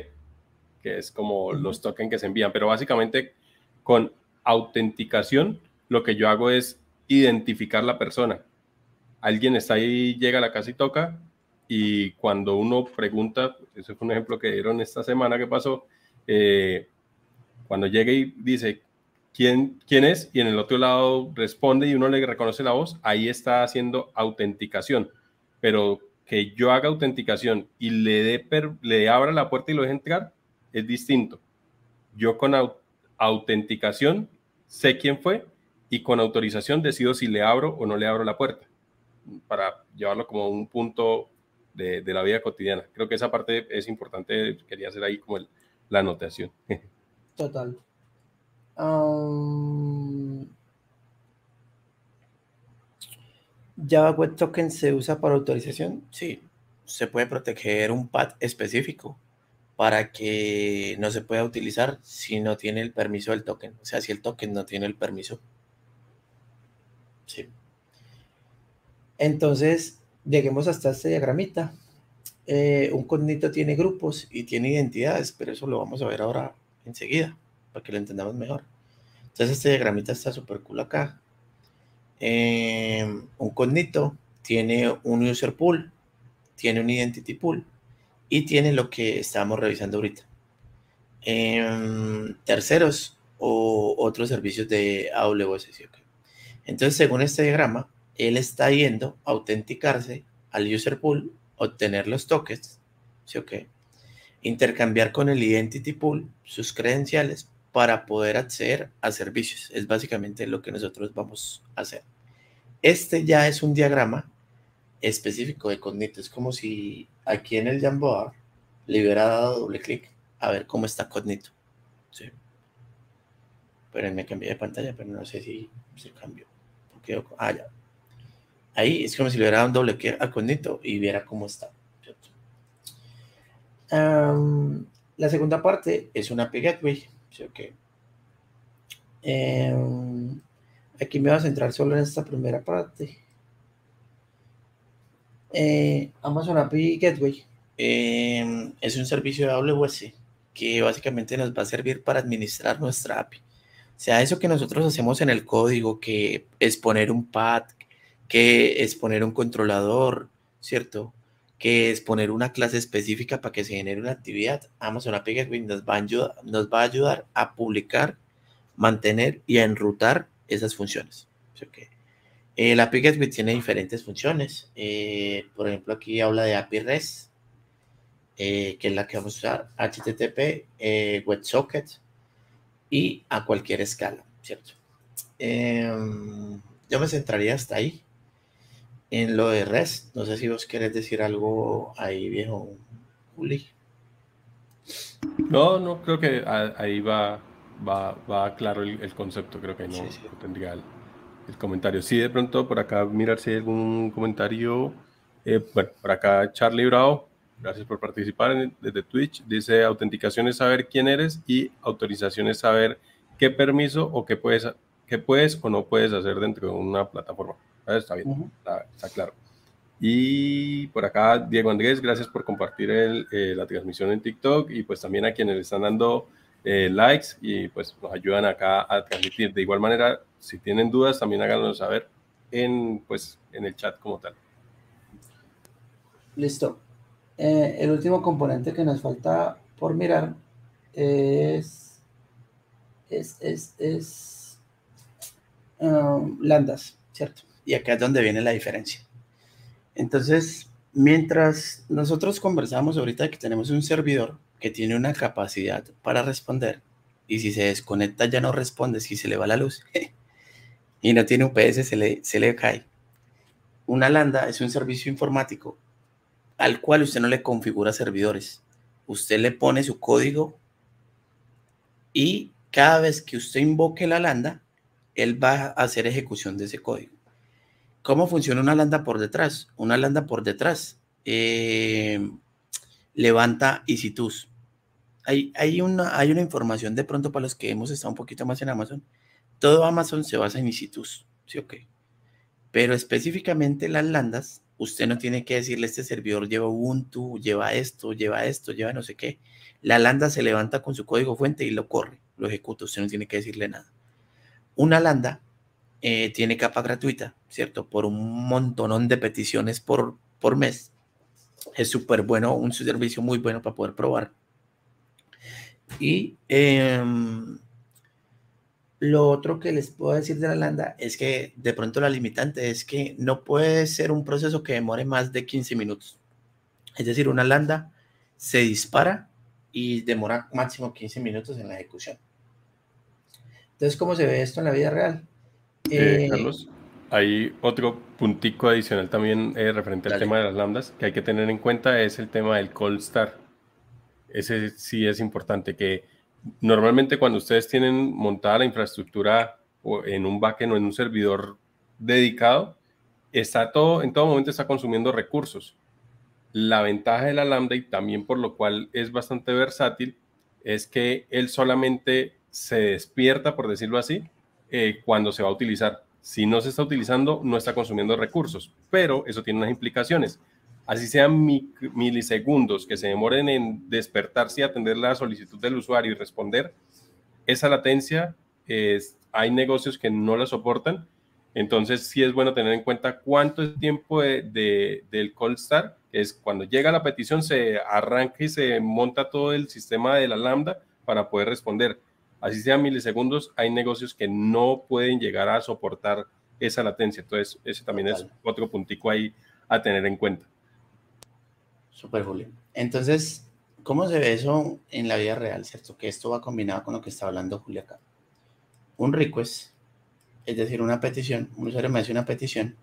que es como los tokens que se envían. Pero básicamente con autenticación lo que yo hago es identificar la persona alguien está ahí, llega a la casa y toca, y cuando uno pregunta, ese fue un ejemplo que dieron esta semana que pasó, eh, cuando llega y dice, ¿quién, ¿quién es? Y en el otro lado responde y uno le reconoce la voz, ahí está haciendo autenticación. Pero que yo haga autenticación y le, dé le abra la puerta y lo deje entrar, es distinto. Yo con autenticación sé quién fue y con autorización decido si le abro o no le abro la puerta para llevarlo como un punto de, la vida cotidiana. Creo que esa parte es importante, quería hacer ahí como la anotación. Total. Um, ¿Java Web Token se usa para autorización? Sí, se puede proteger un path específico para que no se pueda utilizar si no tiene el permiso del token, o sea, si el token no tiene el permiso. Sí. Entonces, lleguemos hasta este diagramita. Eh, un cognito tiene grupos y tiene identidades, pero eso lo vamos a ver ahora enseguida, para que lo entendamos mejor. Entonces, este diagramita está súper cool acá. Eh, un cognito tiene un user pool, tiene un identity pool y tiene lo que estábamos revisando ahorita. Em, terceros o otros servicios de AWS. Entonces, según este diagrama, él está yendo a autenticarse al user pool, obtener los tokens, ¿sí intercambiar con el identity pool sus credenciales para poder acceder a servicios. Es básicamente lo que nosotros vamos a hacer. Este ya es un diagrama específico de Cognito. Es como si aquí en el Jamboard le hubiera dado doble clic a ver cómo está Cognito. ¿sí? Pero me cambié de pantalla, pero no sé si se cambió. Ah, ya. Ahí es como si le hubiera dado un doble clic a Cognito y viera cómo está. la segunda parte es una API Gateway. Em, aquí me voy a centrar solo en esta primera parte. Amazon API Gateway es un servicio de AWS que básicamente nos va a servir para administrar nuestra API. O sea, eso que nosotros hacemos en el código, que es poner un pad, que es poner un controlador, ¿cierto? Que es poner una clase específica para que se genere una actividad. Amazon API Gateway nos va a ayudar, nos va a, ayudar a publicar, mantener y a enrutar esas funciones. Eh, la API Gateway tiene diferentes funciones. Eh, por ejemplo, aquí habla de API REST, eh, que es la que vamos a usar, HTTP, WebSocket y a cualquier escala, ¿cierto? Em, yo me centraría hasta ahí en lo de REST. No sé si vos querés decir algo ahí, viejo Juli. No, no, creo que ahí va, va, va claro el, concepto. Creo que no, tendría el comentario. Sí, de pronto por acá mirar si hay algún comentario. Eh, bueno, por acá Charlie Bravo, gracias por participar desde Twitch. Dice, autenticación es saber quién eres y autorización es saber qué permiso o qué puedes, qué puedes o no puedes hacer dentro de una plataforma. Está bien, está, claro. Y por acá, Diego Andrés, gracias por compartir el, eh, la transmisión en TikTok y pues también a quienes le están dando eh, likes y pues nos ayudan acá a transmitir. De igual manera, si tienen dudas, también háganos saber en, pues, en el chat como tal. Listo. Eh, el último componente que nos falta por mirar es, es, es, es um, landas, ¿cierto? Y acá es donde viene la diferencia. Entonces, mientras nosotros conversamos ahorita que tenemos un servidor que tiene una capacidad para responder y si se desconecta ya no responde, si se le va la luz y no tiene UPS se le, se le cae. Una lambda es un servicio informático al cual usted no le configura servidores. Usted le pone su código y cada vez que usted invoque la lambda, él va a hacer ejecución de ese código. ¿Cómo funciona una lambda por detrás? Una lambda por detrás eh, levanta EC2. Hay, hay, una, hay una información de pronto para los que hemos estado un poquito más en Amazon. Todo Amazon se basa en EC2, ¿sí o? Pero específicamente las landas, usted no tiene que decirle este servidor lleva Ubuntu, lleva esto, lleva esto, lleva no sé qué. La lambda se levanta con su código fuente y lo corre, lo ejecuta, usted no tiene que decirle nada. Una lambda eh, tiene capa gratuita, ¿cierto? Por un montonón de peticiones por, por mes es súper bueno, un servicio muy bueno para poder probar. Y em, lo otro que les puedo decir de la Landa es que de pronto la limitante es que no puede ser un proceso que demore más de 15 minutos. Es decir, una Landa se dispara y demora máximo 15 minutos en la ejecución. Entonces, ¿cómo se ve esto en la vida real? Eh, Carlos, hay otro puntico adicional también eh, referente al tema de las lambdas que hay que tener en cuenta, es el tema del cold start. Ese sí es importante, que normalmente cuando ustedes tienen montada la infraestructura en un backend o en un servidor dedicado, está todo, en todo momento está consumiendo recursos. La ventaja de la Lambda y también por lo cual es bastante versátil es que él solamente se despierta, por decirlo así, eh, cuando se va a utilizar. Si no se está utilizando, no está consumiendo recursos, pero eso tiene unas implicaciones. Así sean milisegundos que se demoren en despertarse y atender la solicitud del usuario y responder, esa latencia, es, hay negocios que no la soportan, entonces sí es bueno tener en cuenta cuánto es el tiempo de, del call start, es cuando llega la petición, se arranca y se monta todo el sistema de la lambda para poder responder así sean milisegundos, hay negocios que no pueden llegar a soportar esa latencia. Entonces, ese también es otro puntico ahí a tener en cuenta. Super, Julio. Entonces, ¿cómo se ve eso en la vida real, cierto? Que esto va combinado con lo que está hablando Julia acá. Un request, es decir, una petición, un usuario me hace una petición,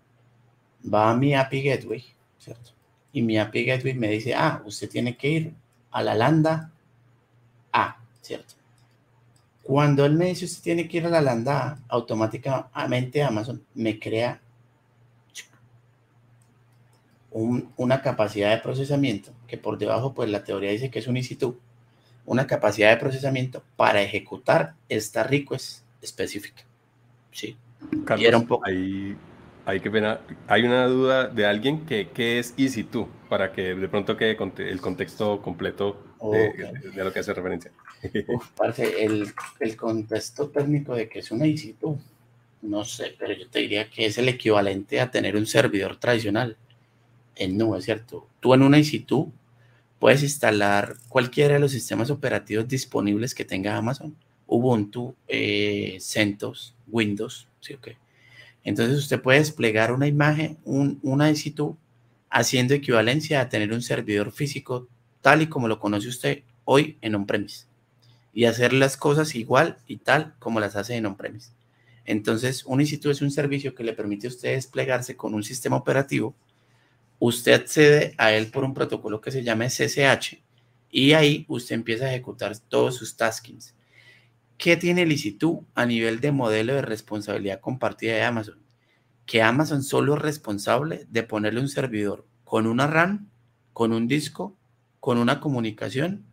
va a mi API Gateway, ¿cierto? Y mi API Gateway me dice, ah, usted tiene que ir a la lambda A, ¿cierto? Cuando él me dice usted tiene que ir a la lambda, automáticamente Amazon me crea una capacidad de procesamiento, que por debajo, pues la teoría dice que es un EC2, una capacidad de procesamiento para ejecutar esta request específica. Sí. Carlos, un poco... ahí, hay, que pena, hay una duda de alguien que qué es EC2, para que de pronto quede el contexto completo de, de lo que hace referencia. Uf, el, el, contexto técnico de que es una EC2, no sé, pero yo te diría que es el equivalente a tener un servidor tradicional en nube, ¿cierto? Tú en una EC2 puedes instalar cualquiera de los sistemas operativos disponibles que tenga Amazon, Ubuntu, eh, CentOS, Windows, ¿sí o qué? Entonces usted puede desplegar una imagen, un, una EC2, haciendo equivalencia a tener un servidor físico tal y como lo conoce usted hoy en on-premise y hacer las cosas igual y tal como las hace en on-premise. Entonces, un instituto es un servicio que le permite a usted desplegarse con un sistema operativo. Usted accede a él por un protocolo que se llama SSH y ahí usted empieza a ejecutar todos sus taskings. ¿Qué tiene el ICITU a nivel de modelo de responsabilidad compartida de Amazon? Que Amazon solo es responsable de ponerle un servidor con una RAM, con un disco, con una comunicación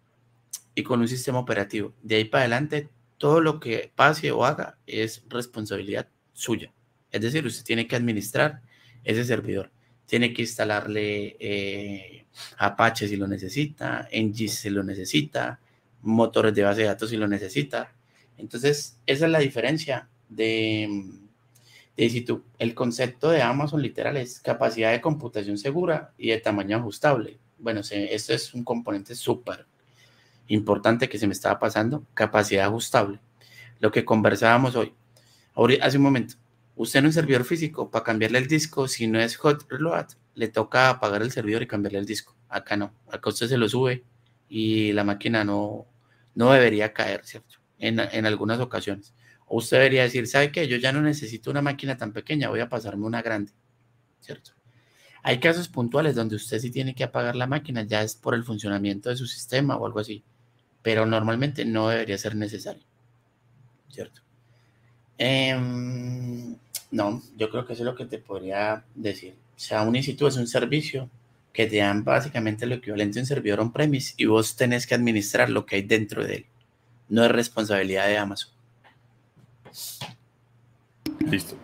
y con un sistema operativo. De ahí para adelante, todo lo que pase o haga es responsabilidad suya. Es decir, usted tiene que administrar ese servidor. Tiene que instalarle eh, Apache si lo necesita, Engis si lo necesita, motores de base de datos si lo necesita. Entonces, esa es la diferencia de, de si tú, el concepto de Amazon literal es capacidad de computación segura y de tamaño ajustable. Bueno, esto es un componente súper importante que se me estaba pasando, capacidad ajustable. Lo que conversábamos hoy, hace un momento, usted en un servidor físico, para cambiarle el disco, si no es hot reload, le toca apagar el servidor y cambiarle el disco. Acá no, acá usted se lo sube y la máquina no, no debería caer, ¿cierto? En, en algunas ocasiones. O usted debería decir, ¿sabe qué? Yo ya no necesito una máquina tan pequeña, voy a pasarme una grande, ¿cierto? Hay casos puntuales donde usted sí tiene que apagar la máquina, ya es por el funcionamiento de su sistema o algo así pero normalmente no debería ser necesario, ¿cierto? Em, no, yo creo que eso es lo que te podría decir. O sea, un instituto es un servicio que te dan básicamente lo equivalente a un servidor on-premise y vos tenés que administrar lo que hay dentro de él. No es responsabilidad de Amazon. Listo.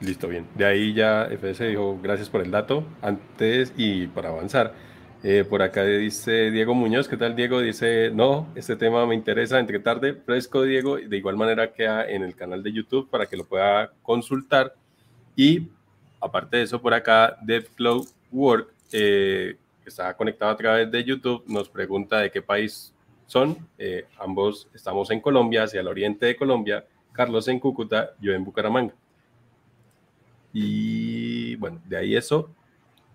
Listo, bien. De ahí ya FS dijo gracias por el dato. Antes y para avanzar, eh, por acá dice Diego Muñoz, ¿qué tal Diego? Dice, no, este tema me interesa, entre tarde, fresco Diego, de igual manera queda en el canal de YouTube para que lo pueda consultar. Y aparte de eso, por acá, DevFlow Work, eh, que está conectado a través de YouTube, nos pregunta de qué país son. Eh, ambos estamos en Colombia, hacia el oriente de Colombia, Carlos en Cúcuta, yo en Bucaramanga. Y bueno, de ahí eso.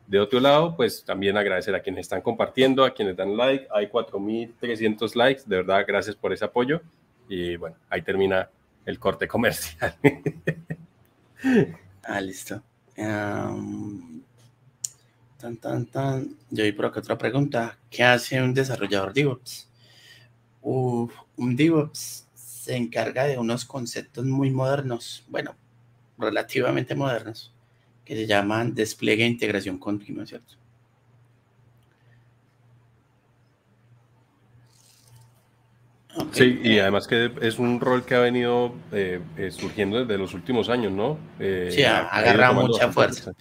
De otro lado, pues también agradecer a quienes están compartiendo, a quienes dan like. Hay 4.300 likes. De verdad, gracias por ese apoyo. Y bueno, ahí termina el corte comercial. ah, listo. tan, tan, tan. Yo vi por acá otra pregunta. ¿Qué hace un desarrollador DevOps? un DevOps se encarga de unos conceptos muy modernos, bueno, relativamente modernos, que se llaman despliegue e integración continua, ¿cierto? Sí, y además que es un rol que ha venido eh, eh, surgiendo desde los últimos años, ¿no? Eh, sí, ha, agarrado mucha fuerza.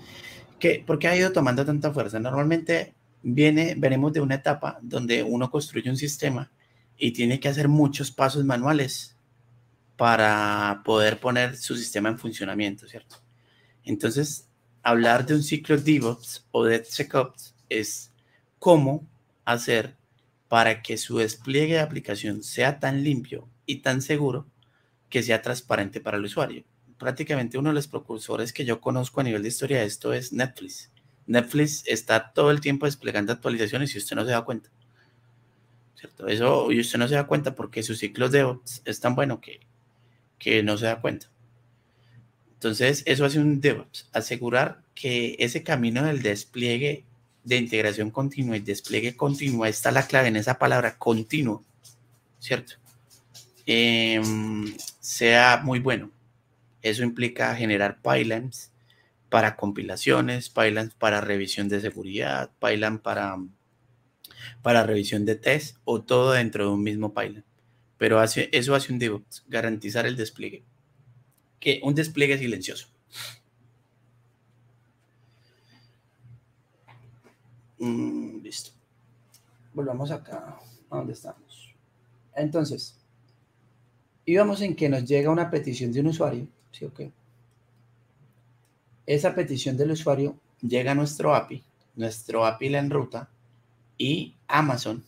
¿Qué, ¿Por qué ha ido tomando tanta fuerza? Normalmente viene, venimos de una etapa donde uno construye un sistema y tiene que hacer muchos pasos manuales para poder poner su sistema en funcionamiento, ¿cierto? Entonces, hablar de un ciclo DevOps o DevSecOps es cómo hacer para que su despliegue de aplicación sea tan limpio y tan seguro que sea transparente para el usuario. Prácticamente uno de los precursores que yo conozco a nivel de historia de esto es Netflix. Netflix está todo el tiempo desplegando actualizaciones y usted no se da cuenta. ¿Cierto? Eso, y usted no se da cuenta porque su ciclo de DevOps es tan bueno que, que no se da cuenta. Entonces, eso hace un DevOps, asegurar que ese camino del despliegue de integración continua y despliegue continuo, está la clave en esa palabra continuo, ¿cierto? Em, sea muy bueno. Eso implica generar pipelines para compilaciones, pipelines para revisión de seguridad, pipeline para, para revisión de test o todo dentro de un mismo pipeline. Pero hace, eso hace un DevOps, garantizar el despliegue. Que un despliegue silencioso. Mm, listo. Volvamos acá a donde estamos. Entonces, íbamos en que nos llega una petición de un usuario, ¿sí o qué? Esa petición del usuario llega a nuestro API, nuestro API la enruta y Amazon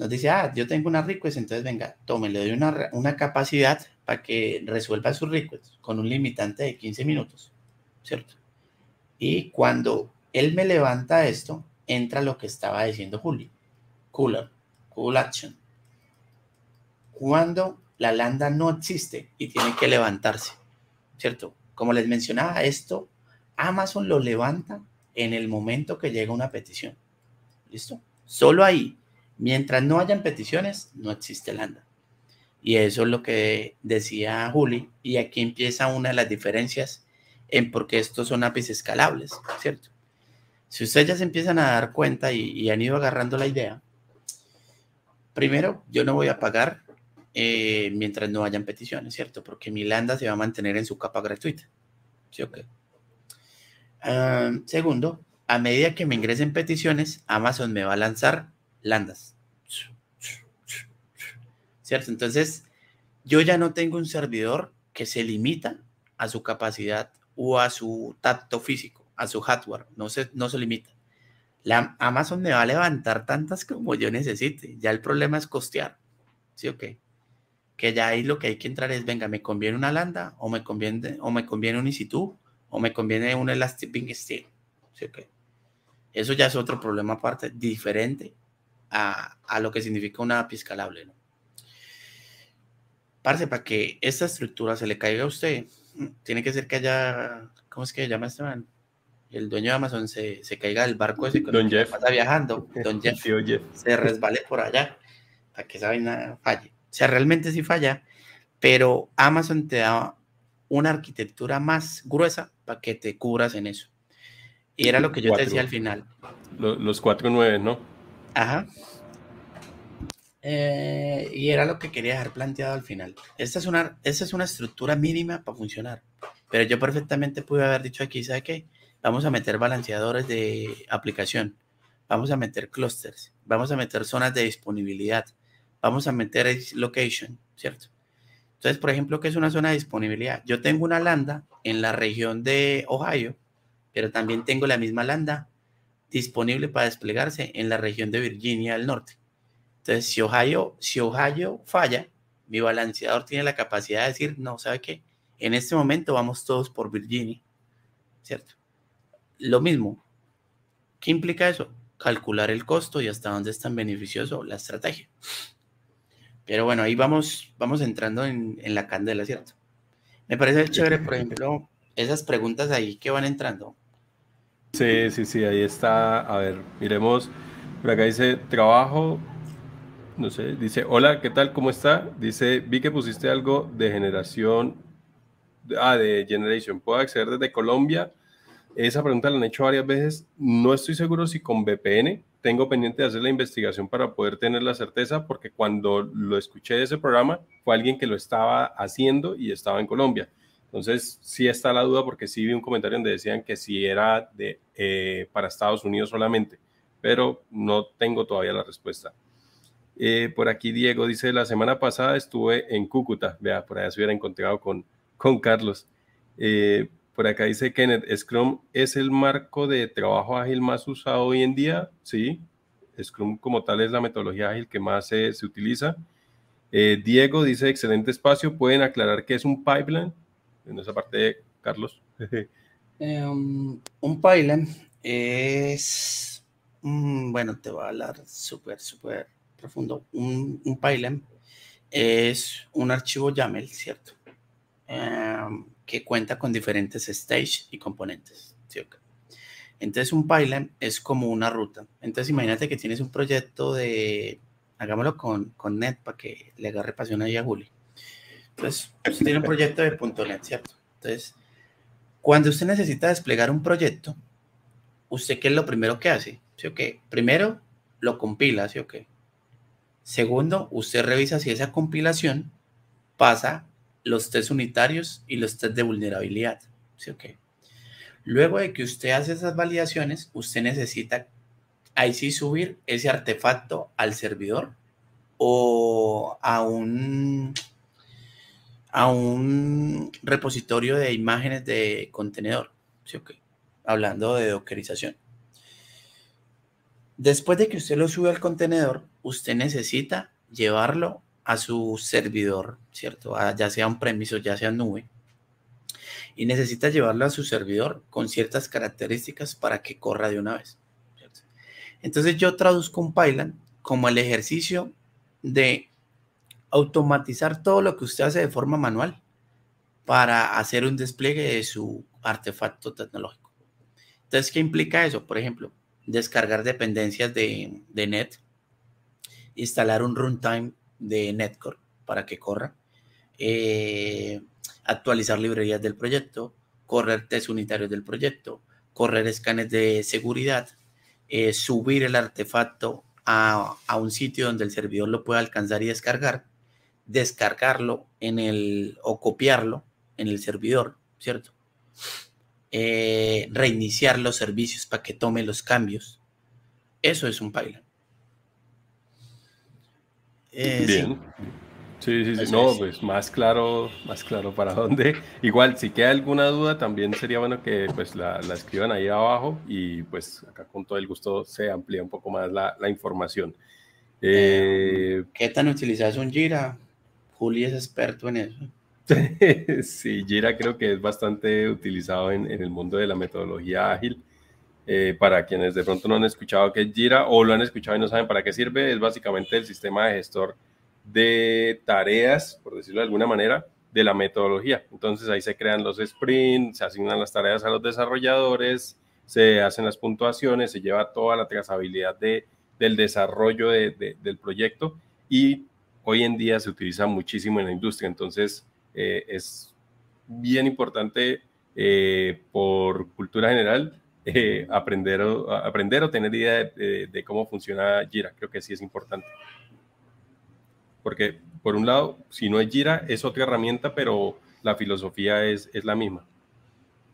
nos dice, ah, yo tengo una request, entonces venga, tome, le doy una, una capacidad para que resuelva su request con un limitante de 15 minutos, ¿cierto? Y cuando él me levanta esto, entra lo que estaba diciendo Julio. Cooler, cool action. Cuando la lambda no existe y tiene que levantarse, ¿cierto? Como les mencionaba, esto Amazon lo levanta en el momento que llega una petición. ¿Listo? Solo ahí. Mientras no hayan peticiones, no existe lambda. Y eso es lo que decía Juli. Y aquí empieza una de las diferencias en por qué estos son APIs escalables, ¿cierto? Si ustedes ya se empiezan a dar cuenta y, han ido agarrando la idea, primero, yo no voy a pagar eh, mientras no hayan peticiones, ¿cierto? Porque mi landa se va a mantener en su capa gratuita. ¿Sí o ah, segundo, a medida que me ingresen peticiones, Amazon me va a lanzar landas. ¿Cierto? Entonces, yo ya no tengo un servidor que se limita a su capacidad o a su tacto físico a su hardware, no se, no se limita. La Amazon me va a levantar tantas como yo necesite. Ya el problema es costear. ¿Sí o qué? Que ya ahí lo que hay que entrar es, venga, ¿me conviene una lambda o me conviene, o me conviene un EC2 o me conviene un Elastic Beam Steel? ¿Sí o qué? Eso ya es otro problema aparte, diferente a, a lo que significa una API escalable, ¿no? Parce, para que esta estructura se le caiga a usted, tiene que ser que haya, ¿cómo es que se llama este man? el dueño de Amazon se, se caiga del barco ese que Don Jeff. pasa viajando, Don Jeff, se resbale por allá para que esa vaina falle. O sea, realmente sí falla, pero Amazon te da una arquitectura más gruesa para que te cubras en eso. Y era lo que yo te decía al final. Los, cuatro nueve, ¿no? Ajá. Eh, y era lo que quería dejar planteado al final. Esta es una, esta es una estructura mínima para funcionar. Pero yo perfectamente pude haber dicho aquí, ¿sabe qué? vamos a meter balanceadores de aplicación, vamos a meter clusters, vamos a meter zonas de disponibilidad, vamos a meter location, ¿cierto? Entonces, por ejemplo, ¿qué es una zona de disponibilidad? Yo tengo una lambda en la región de Ohio, pero también tengo la misma lambda disponible para desplegarse en la región de Virginia del Norte. Entonces, si Ohio, si Ohio falla, mi balanceador tiene la capacidad de decir, no, ¿sabe qué? En este momento vamos todos por Virginia, ¿cierto? Lo mismo. ¿Qué implica eso? Calcular el costo y hasta dónde es tan beneficioso la estrategia. Pero bueno, ahí vamos, vamos entrando en, la candela, ¿cierto? Me parece chévere, por ejemplo, esas preguntas ahí que van entrando. Sí, sí, sí, ahí está. A ver, miremos. Por acá dice trabajo. No sé, dice, hola, ¿qué tal? ¿Cómo está? Dice, vi que pusiste algo de generación. Ah, de Generation. ¿Puedo acceder desde Colombia? Esa pregunta la han hecho varias veces. No estoy seguro si con VPN tengo pendiente de hacer la investigación para poder tener la certeza, porque cuando lo escuché de ese programa fue alguien que lo estaba haciendo y estaba en Colombia. Entonces, sí está la duda porque sí vi un comentario donde decían que sí era de, eh, para Estados Unidos solamente, pero no tengo todavía la respuesta. Eh, por aquí Diego dice, la semana pasada estuve en Cúcuta, vea, por allá se hubiera encontrado con, con Carlos. Eh, por acá dice Kenneth, Scrum es el marco de trabajo ágil más usado hoy en día. Sí, Scrum como tal es la metodología ágil que más se, utiliza. Diego dice, excelente espacio. ¿Pueden aclarar qué es un pipeline? En esa parte, Carlos. Em, un pipeline es, bueno, te voy a hablar súper, súper profundo. Un, un es un archivo YAML, ¿cierto? Em, que cuenta con diferentes stage y componentes. Entonces un pipeline es como una ruta. Entonces imagínate que tienes un proyecto de, hagámoslo con, con Net para que le agarre pasión ahí a Juli. Entonces, usted tiene un proyecto de .NET, ¿cierto? Entonces, cuando usted necesita desplegar un proyecto, ¿usted qué es lo primero que hace? ¿Sí o qué? Primero, lo compila, ¿sí o qué? Segundo, usted revisa si esa compilación pasa los test unitarios y los test de vulnerabilidad. ¿sí? Okay. Luego de que usted hace esas validaciones, usted necesita ahí sí subir ese artefacto al servidor o a un, a un repositorio de imágenes de contenedor. ¿sí? Hablando de dockerización. Después de que usted lo sube al contenedor, usted necesita llevarlo a su servidor, ¿cierto? ya sea un premiso, ya sea nube. Y necesita llevarlo a su servidor con ciertas características para que corra de una vez. Entonces yo traduzco un Python como el ejercicio de automatizar todo lo que usted hace de forma manual para hacer un despliegue de su artefacto tecnológico. Entonces, ¿qué implica eso? Por ejemplo, descargar dependencias de, Net, instalar un runtime de Netcore para que corra, eh, actualizar librerías del proyecto, correr test unitarios del proyecto, correr escanes de seguridad, eh, subir el artefacto a, un sitio donde el servidor lo pueda alcanzar y descargar, descargarlo en el o copiarlo en el servidor, ¿cierto? Eh, reiniciar los servicios para que tome los cambios. Eso es un pipeline. Eh, Bien. Sí. Sí, sí, No, pues más claro, más claro para dónde. Igual, si queda alguna duda, también sería bueno que pues la, escriban ahí abajo y pues acá con todo el gusto se amplía un poco más la, información. Eh, ¿Qué tan utilizas un Jira? Juli es experto en eso. sí, Jira creo que es bastante utilizado en, en el mundo de la metodología ágil. Eh, para quienes de pronto no han escuchado qué es Jira o lo han escuchado y no saben para qué sirve, es básicamente el sistema de gestor de tareas, por decirlo de alguna manera, de la metodología. Entonces ahí se crean los sprints, se asignan las tareas a los desarrolladores, se hacen las puntuaciones, se lleva toda la trazabilidad de, del desarrollo del proyecto y hoy en día se utiliza muchísimo en la industria. Entonces eh, es bien importante eh, por cultura general eh, aprender, o, aprender o tener idea de, cómo funciona Jira. Creo que sí es importante. Porque, por un lado, si no es Jira, es otra herramienta, pero la filosofía es, es la misma.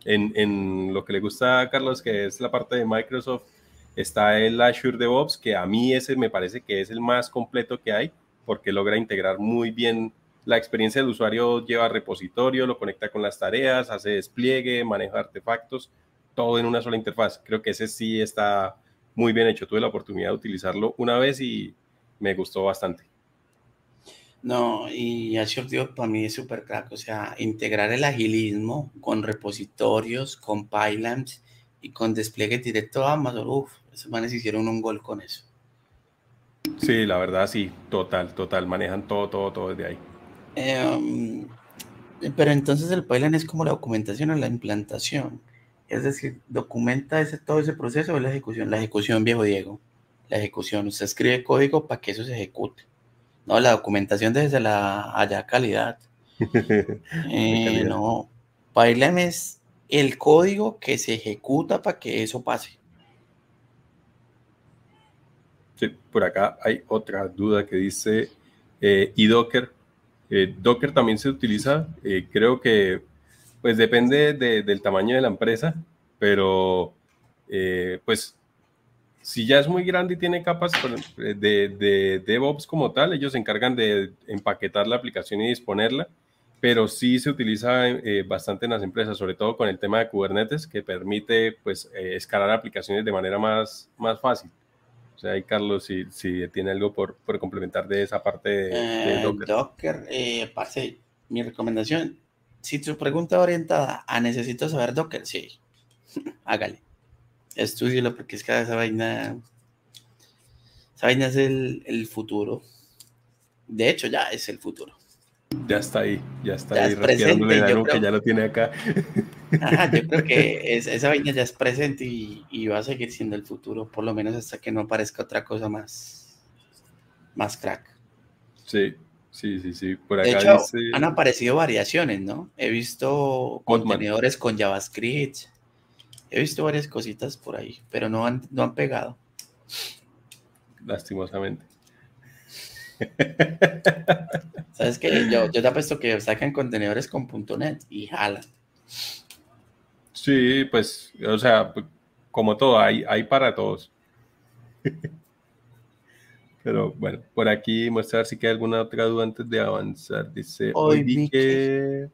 En, en, lo que le gusta a Carlos, que es la parte de Microsoft, está el Azure DevOps, que a mí ese me parece que es el más completo que hay, porque logra integrar muy bien la experiencia del usuario, lleva repositorio, lo conecta con las tareas, hace despliegue, maneja artefactos todo en una sola interfaz. Creo que ese sí está muy bien hecho. Tuve la oportunidad de utilizarlo una vez y me gustó bastante. No, y Azure DevOps para mí es súper crack. O sea, integrar el agilismo con repositorios, con pipelines y con despliegue directo a Amazon. Uf, esos manes hicieron un gol con eso. Sí, la verdad sí, total, total. Manejan todo, todo, todo desde ahí. Em, pero entonces el pipeline es como la documentación o la implantación. Es decir, documenta ese, todo ese proceso de la ejecución. La ejecución, viejo Diego. La ejecución. Usted escribe código para que eso se ejecute. No, la documentación desde la allá calidad. eh, no. Pipeline es el código que se ejecuta para que eso pase. Sí, por acá hay otra duda que dice, eh, ¿y Docker? Eh, Docker también se utiliza, eh, creo que pues depende del tamaño de la empresa, pero pues si ya es muy grande y tiene capas de, de, DevOps como tal, ellos se encargan de empaquetar la aplicación y disponerla, pero sí se utiliza bastante en las empresas, sobre todo con el tema de Kubernetes, que permite pues escalar aplicaciones de manera más, más fácil. O sea, ahí Carlos, si, si tiene algo por, por complementar de esa parte de, eh, Docker. Docker, parce, mi recomendación, si tu pregunta orientada a necesito saber Docker, sí, hágale estudialo porque es que esa vaina, esa vaina es el, futuro. De hecho, ya es el futuro. Ya está ahí, ya está ahí, respirándole la que ya lo tiene acá. yo creo que esa vaina ya es presente y, va a seguir siendo el futuro, por lo menos hasta que no aparezca otra cosa más, más crack. Sí, sí, sí, sí. Por acá de hecho, han aparecido variaciones, ¿no? He visto contenedores con JavaScript, He visto varias cositas por ahí, pero no han, no han pegado. Lastimosamente. ¿Sabes qué? Yo, yo te apuesto que sacan contenedores con .NET y jalan. Sí, pues, o sea, como todo, hay, hay para todos. Pero bueno, por aquí mostrar si hay alguna otra duda antes de avanzar. Dice, hoy, vi que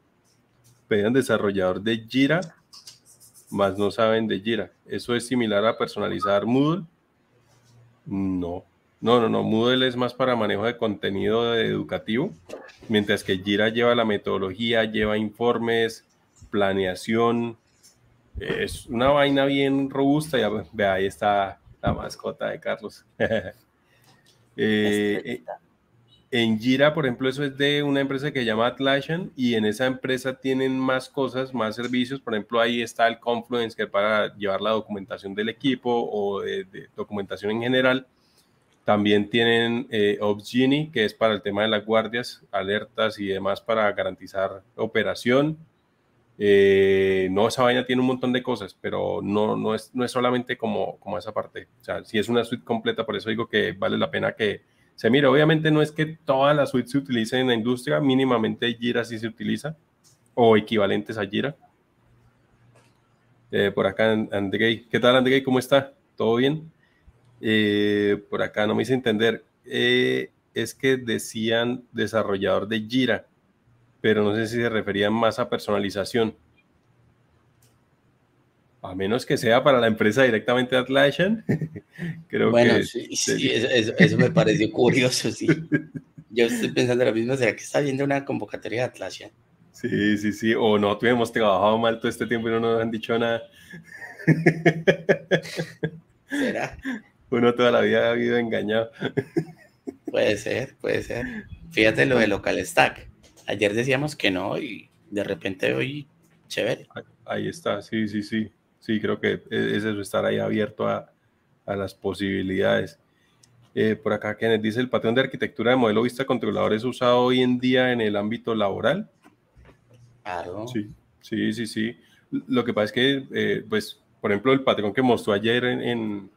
pedían desarrollador de Jira más no saben de Jira. ¿Eso es similar a personalizar Moodle? No, no, no, no. Moodle es más para manejo de contenido educativo, mientras que Jira lleva la metodología, lleva informes, planeación. Es una vaina bien robusta. Ya, ve, ahí está la mascota de Carlos. eh, en Jira, por ejemplo, eso es de una empresa que se llama Atlassian y en esa empresa tienen más cosas, más servicios. Por ejemplo, ahí está el Confluence que para llevar la documentación del equipo o de, documentación en general. También tienen eh, Opsgenie, que es para el tema de las guardias, alertas y demás para garantizar operación. Eh, no, esa vaina tiene un montón de cosas, pero no, no, es, no es solamente como, como esa parte. O sea, si es una suite completa, por eso digo que vale la pena que, se mira, obviamente no es que todas las suites se utilicen en la industria, mínimamente Jira sí se utiliza, o equivalentes a Jira. Eh, por acá, Andrei. ¿Qué tal, Andrei? ¿Cómo está? ¿Todo bien? Eh, por acá no me hice entender. Eh, es que decían desarrollador de Jira, pero no sé si se referían más a personalización. A menos que sea para la empresa directamente Atlassian. Creo bueno, que sí, sí eso, me pareció curioso, sí. Yo estoy pensando lo mismo, ¿será que está viendo una convocatoria de Atlassian? Sí, sí, sí. O no tuvimos trabajado mal todo este tiempo y no nos han dicho nada. ¿Será? Uno toda la vida ha habido engañado. Puede ser, puede ser. Fíjate lo de Local Stack. Ayer decíamos que no y de repente hoy, chévere. Ahí está, sí, sí, sí sí, creo que es eso, estar ahí abierto a, las posibilidades. Eh, por acá, Kenneth dice, ¿el patrón de arquitectura de modelo vista controlador es usado hoy en día en el ámbito laboral? Claro. Sí, sí, sí, sí. Lo que pasa es que, eh, pues, por ejemplo, el patrón que mostró ayer en,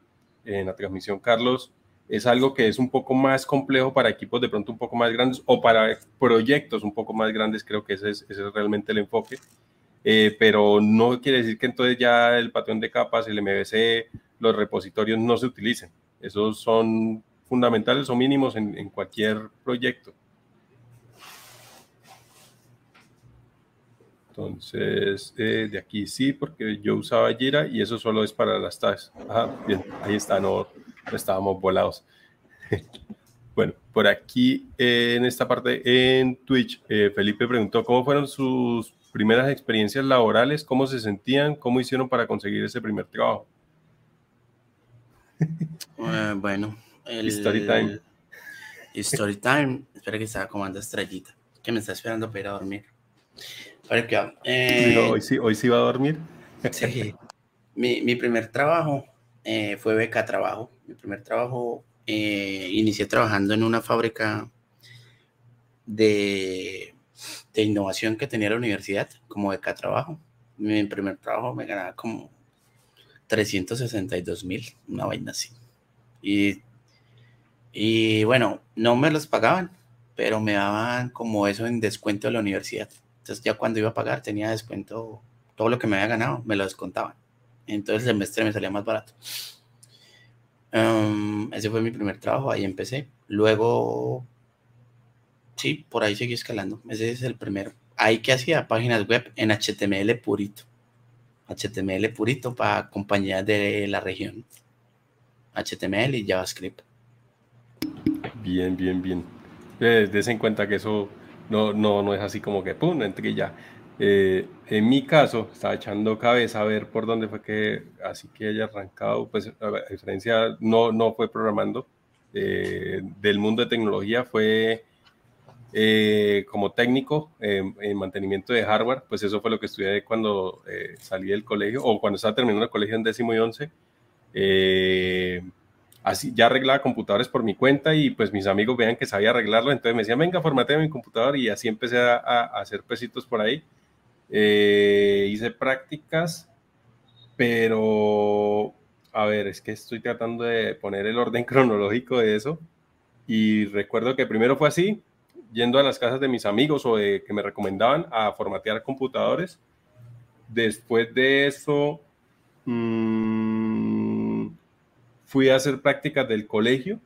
la transmisión, Carlos, es algo que es un poco más complejo para equipos de pronto un poco más grandes o para proyectos un poco más grandes, creo que ese es, ese es realmente el enfoque. Eh, pero no quiere decir que entonces ya el patrón de capas, el MVC, los repositorios no se utilicen. Esos son fundamentales o mínimos en, cualquier proyecto. Entonces, eh, de aquí sí, porque yo usaba Jira y eso solo es para las tags. Bien, ahí está, no, estábamos volados. Bueno, por aquí eh, en esta parte en Twitch, Felipe preguntó cómo fueron sus primeras experiencias laborales, cómo se sentían, cómo hicieron para conseguir ese primer trabajo. Eh, bueno, el story time. Story time. Espera que estaba comando estrellita, que me está esperando para ir a dormir. Eh, hoy, sí, hoy sí va a dormir. Sí. Mi, mi primer trabajo eh, fue beca trabajo. Mi primer trabajo inicié trabajando en una fábrica de de innovación que tenía la universidad como beca trabajo. Mi primer trabajo me ganaba como 362 mil, una vaina así. Y, y bueno, no me los pagaban, pero me daban como eso en descuento de la universidad. Entonces ya cuando iba a pagar tenía descuento, todo lo que me había ganado me lo descontaban. Entonces el semestre me salía más barato. Um, ese fue mi primer trabajo, ahí empecé. Luego, sí, por ahí seguí escalando. Ese es el primero. Ahí que hacía páginas web en HTML purito. HTML purito para compañías de la región. HTML y JavaScript. Bien, bien, bien. Eh, des en cuenta que eso no, no, no es así como que pum, entré ya. Eh, en mi caso, estaba echando cabeza a ver por dónde fue que así que haya arrancado, pues a diferencia, no, no fue programando, eh, del mundo de tecnología fue como técnico en mantenimiento de hardware, pues eso fue lo que estudié cuando salí del colegio o cuando estaba terminando el colegio en décimo y once así ya arreglaba computadores por mi cuenta y pues mis amigos veían que sabía arreglarlo, entonces me decían, venga, formatea mi computador y así empecé a, hacer pesitos por ahí. Eh, hice prácticas, pero a ver, es que estoy tratando de poner el orden cronológico de eso y recuerdo que primero fue así, yendo a las casas de mis amigos o de que me recomendaban a formatear computadores. Después de eso, mmm, fui a hacer prácticas del colegio,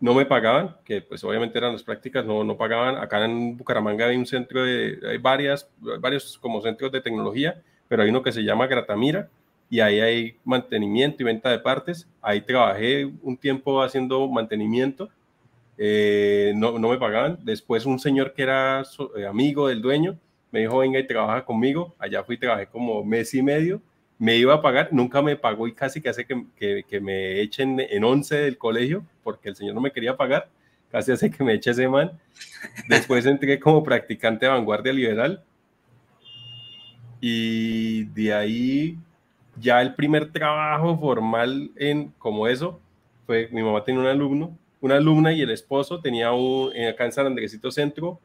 no me pagaban, que pues obviamente eran las prácticas, no, no pagaban. Acá en Bucaramanga hay un centro de, hay varias, varios como centros de tecnología, pero hay uno que se llama Gratamira y ahí hay mantenimiento y venta de partes. Ahí trabajé un tiempo haciendo mantenimiento, eh, no, no, me pagaban. Después un señor que era eh, amigo del dueño me dijo, venga y trabaja conmigo. Allá fui, trabajé como mes y medio me iba a pagar, nunca me pagó y casi que hace que, que, me echen en 11 del colegio porque el señor no me quería pagar, casi hace que me eche ese man. Después entré como practicante de vanguardia liberal y de ahí ya el primer trabajo formal en como eso fue, mi mamá tenía un alumno, una alumna y el esposo tenía un, acá en San Andresito Centro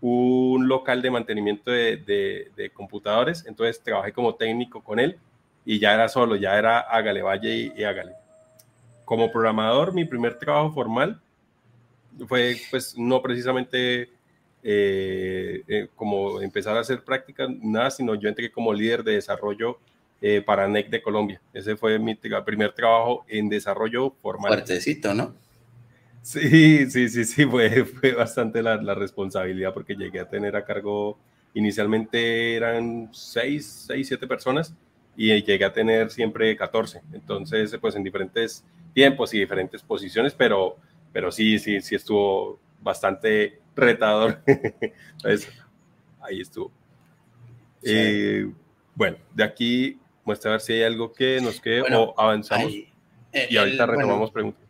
un local de mantenimiento de, de, de computadores, entonces trabajé como técnico con él y ya era solo, ya era hágale, vaya y, hágale. Como programador, mi primer trabajo formal fue pues no precisamente eh, eh, como empezar a hacer prácticas, nada, sino yo entré como líder de desarrollo eh, para NEC de Colombia. Ese fue mi primer trabajo en desarrollo formal. Fuertecito, ¿no? Sí, sí, sí, sí, fue, fue bastante la, la, responsabilidad porque llegué a tener a cargo, inicialmente eran seis, seis, siete personas y llegué a tener siempre 14. Entonces, pues en diferentes tiempos y diferentes posiciones, pero, pero sí, sí, sí estuvo bastante retador. Entonces, ahí estuvo. Eh, bueno, de aquí muestra a ver si hay algo que nos quede o avanzamos. Eh, y ahorita retomamos preguntas.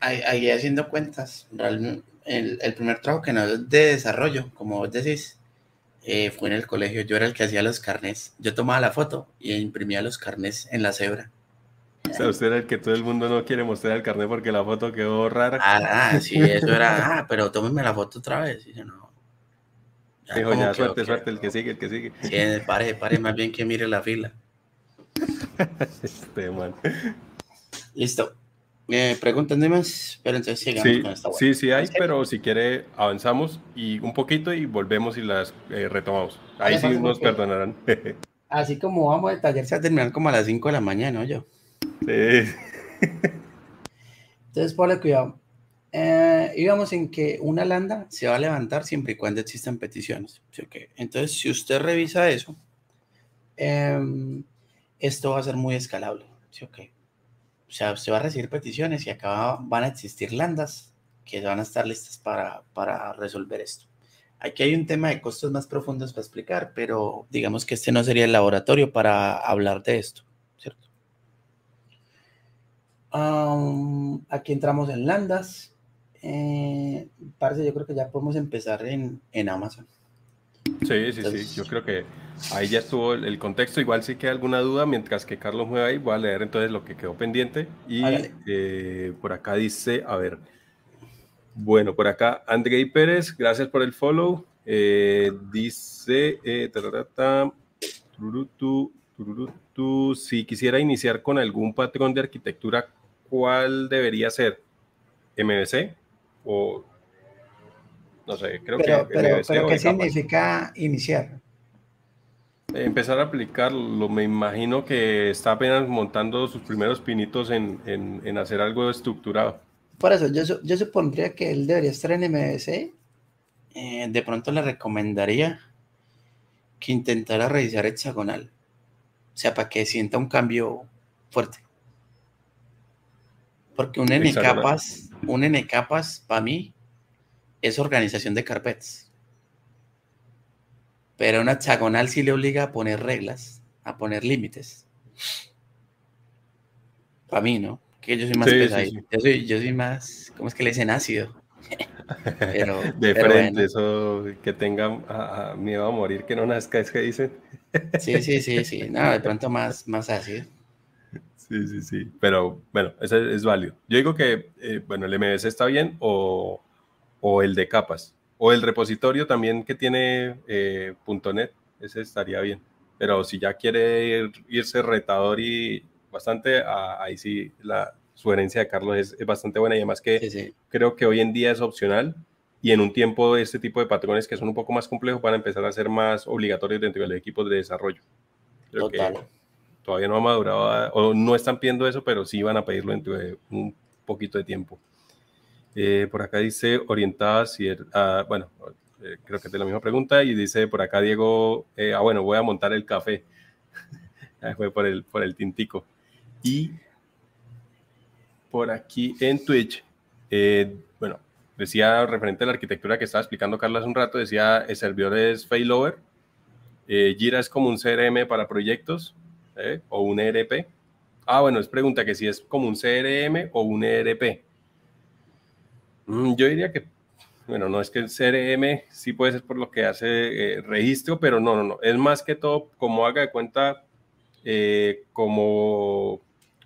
Ahí, haciendo cuentas, el, el, primer trabajo que no es de desarrollo, como vos decís, eh, fue en el colegio, yo era el que hacía los carnés. Yo tomaba la foto y imprimía los carnés en la cebra. O sea, usted era el que todo el mundo no quiere mostrar el carnet porque la foto quedó rara. Ah, sí, eso era, ah, pero tómeme la foto otra vez. Y yo, no. Ya, Dijo, ya, suerte, suerte, el que sigue, el que sigue. Sí, pare, pare, más bien que mire la fila. este man. Listo. Eh, preguntas más, pero entonces sigamos sí, con esta Sí, sí hay, pero si quiere avanzamos y un poquito y volvemos y las eh, retomamos. Ahí sí nos perdonarán. Así como vamos, el taller se va a terminar como a las 5 de la mañana, ¿no? Yo. Sí. Entonces, ponle cuidado. Eh, íbamos en que una landa se va a levantar siempre y cuando existan peticiones. ¿sí? Okay. Entonces, si usted revisa eso, em, esto va a ser muy escalable. ¿sí? Okay. O sea, usted va a recibir peticiones y acá van a existir landas que van a estar listas para, para resolver esto. Aquí hay un tema de costos más profundos para explicar, pero digamos que este no sería el laboratorio para hablar de esto, ¿cierto? aquí entramos en landas. Eh, parece, yo creo que ya podemos empezar en, en Amazon. Sí, sí, sí. Yo creo que ahí ya estuvo el, contexto. Igual sí queda alguna duda, mientras que Carlos mueve ahí, voy a leer entonces lo que quedó pendiente. Y eh, por acá dice, a ver, bueno, por acá Andrei Pérez, gracias por el follow. Eh, dice, eh, tururutu, tururutu. Si quisiera iniciar con algún patrón de arquitectura, ¿cuál debería ser? ¿MVC? O no sé, creo Pero, que. pero, MVC pero ¿qué significa iniciar? Empezar a aplicarlo, me imagino que está apenas montando sus primeros pinitos en, en- en hacer algo estructurado. Por eso, yo, yo supondría que él debería estar en MVC. Eh, de pronto le recomendaría que intentara revisar hexagonal. O sea, para que sienta un cambio fuerte. Porque un N capas, un N capas para mí es organización de carpetas. Pero una hexagonal sí le obliga a poner reglas, a poner límites. Para mí, ¿no? Que yo soy más Sí, sí, pesadito. sí. Yo, soy, yo soy más, ¿cómo es que le dicen ácido? Pero, De pero frente, bueno. eso que tenga a- a miedo a morir, que no nazca, es que dicen. Sí, sí, sí, sí. No, de pronto más, más ácido. Sí, sí, sí. Pero bueno, ese es válido. Yo digo que, eh, bueno, el MVC está bien o, o el de capas. O el repositorio también que tiene eh, .NET, ese estaría bien. Pero si ya quiere ir- irse retador y bastante, ah, ahí sí la sugerencia de Carlos es, es bastante buena y además que Sí, sí. creo que hoy en día es opcional y en un tiempo este tipo de patrones que son un poco más complejos van a empezar a ser más obligatorios dentro de los equipos de desarrollo. Creo que Total. todavía no ha madurado a- o no están pidiendo eso, pero sí van a pedirlo dentro de un poquito de tiempo. Eh, por acá dice orientada, er- ah, bueno, eh, creo que es la misma pregunta y dice por acá Diego, eh, ah bueno, voy a montar el café. Ahí Fue por el, por el tintico. Y por aquí en Twitch, bueno, decía referente a la arquitectura que estaba explicando Carlos un rato, decía el servidor es failover, Jira es como un CRM para proyectos o un ERP. Ah, bueno, es pregunta que si es como un CRM o un ERP. Mm, yo diría que, bueno, no es que el CRM sí puede ser por lo que hace eh, registro, pero no, no, no. Es más que todo como haga de cuenta eh, como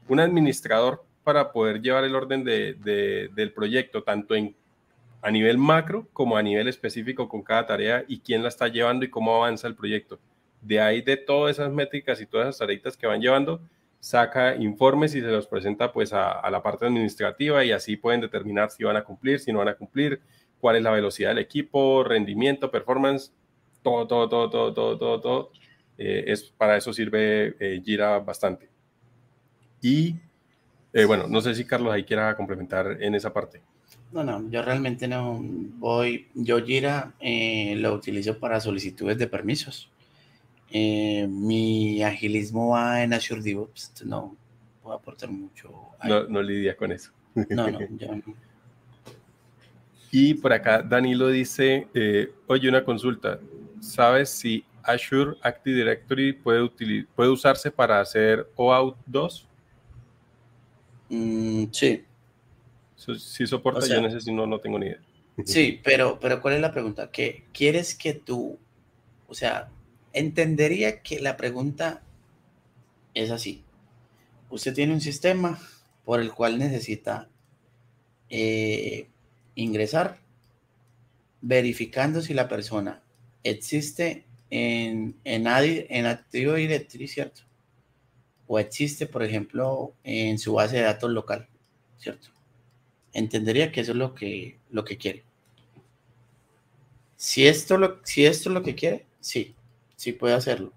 un administrador para poder llevar el orden de- de- del proyecto, tanto en, a nivel macro como a nivel específico con cada tarea y quién la está llevando y cómo avanza el proyecto. De ahí de todas esas métricas y todas esas tareitas que van llevando, saca informes y se los presenta pues a, la parte administrativa y así pueden determinar si van a cumplir, si no van a cumplir, cuál es la velocidad del equipo, rendimiento, performance, todo, todo, todo, todo, todo, todo. Eh, es, para eso sirve eh, Jira bastante. Y eh, bueno, no sé si Carlos ahí quiera complementar en esa parte. No, no, yo realmente no voy. Yo Jira eh, lo utilizo para solicitudes de permisos. Eh, mi agilismo va en Azure DevOps, no puedo aportar mucho. No, no lidia con eso. No, no, yo no. Y por acá Danilo dice, eh, oye, una consulta. ¿Sabes si Azure Active Directory puede, puede usarse para hacer OAuth 2? Mm, sí, sí soporta, O sea- yo no, no tengo ni idea. sí, pero, pero ¿cuál es la pregunta? ¿Qué quieres que tú, o sea, entendería que la pregunta es así. Usted tiene un sistema por el cual necesita eh, ingresar verificando si la persona existe en, en, Adi- en Active Directory, ¿cierto? O existe, por ejemplo, en su base de datos local, ¿cierto? Entendería que eso es lo que, lo que quiere. Si esto, lo, si esto es lo que quiere, sí, sí puede hacerlo.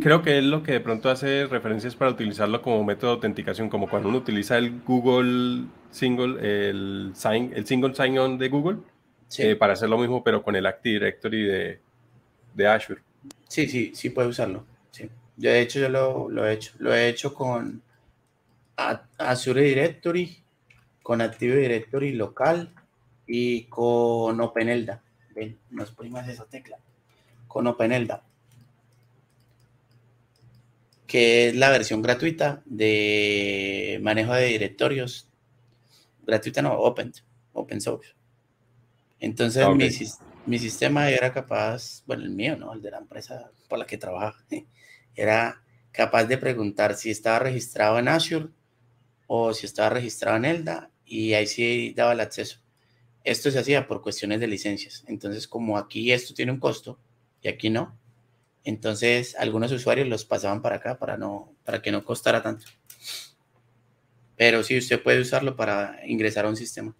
Creo que es lo que de pronto hace referencias para utilizarlo como método de autenticación, como cuando uno utiliza el Google Single, el, sign, el Single Sign-On de Google, Sí, eh, para hacer lo mismo, pero con el Active Directory de, de Azure. sí, sí, sí puede usarlo. Sí. Yo de hecho yo lo, lo he hecho. Lo he hecho con Azure Directory, con Active Directory local y con OpenELDA. Ven, no exprimas esa tecla. Con OpenELDA. Que es la versión gratuita de manejo de directorios. Gratuita no, open, open source. Entonces Ah, mi, mi sistema era capaz, bueno, el mío, ¿no? El de la empresa por la que trabaja, era capaz de preguntar si estaba registrado en Azure o si estaba registrado en Elda y ahí sí daba el acceso. Esto se hacía por cuestiones de licencias. Entonces, como aquí esto tiene un costo, y aquí no. Entonces, algunos usuarios los pasaban para acá para, no, para que no costara tanto. Pero sí, usted puede usarlo para ingresar a un sistema,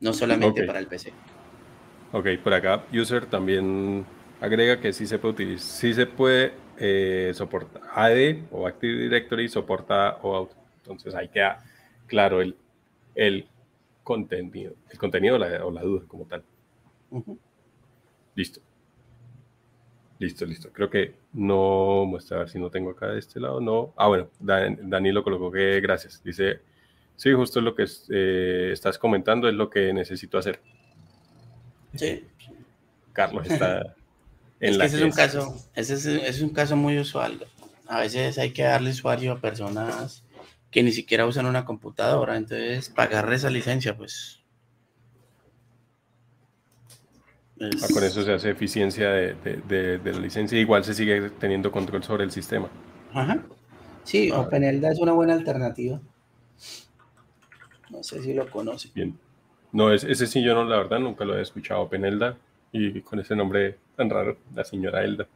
no solamente para el PC. Ok, por acá, user también agrega que sí se puede utilizar, sí se puede eh, soportar AD o Active Directory soporta OAuth. Entonces ahí queda claro el, el contenido, el contenido o la, o la duda como tal. Listo. Listo, listo. Creo que no muestra a ver si no tengo acá de este lado. No. Ah, bueno, Dan- Danilo colocó que gracias. Dice, sí, justo lo que eh, estás comentando es lo que necesito hacer. Sí. Carlos está en Es que la ese es un que caso, ese es, ese es un caso muy usual. A veces hay que darle usuario a personas que ni siquiera usan una computadora, entonces pagar esa licencia, pues. es- Ah, con eso se hace eficiencia de, de- de- de la licencia. Igual se sigue teniendo control sobre el sistema. Ajá. Sí, Ah. OpenELDA es una buena alternativa. No sé si lo conoce. Bien. No, es, ese sí yo no, la verdad, nunca lo he escuchado. Penelda y con ese nombre tan raro, la señora Elda.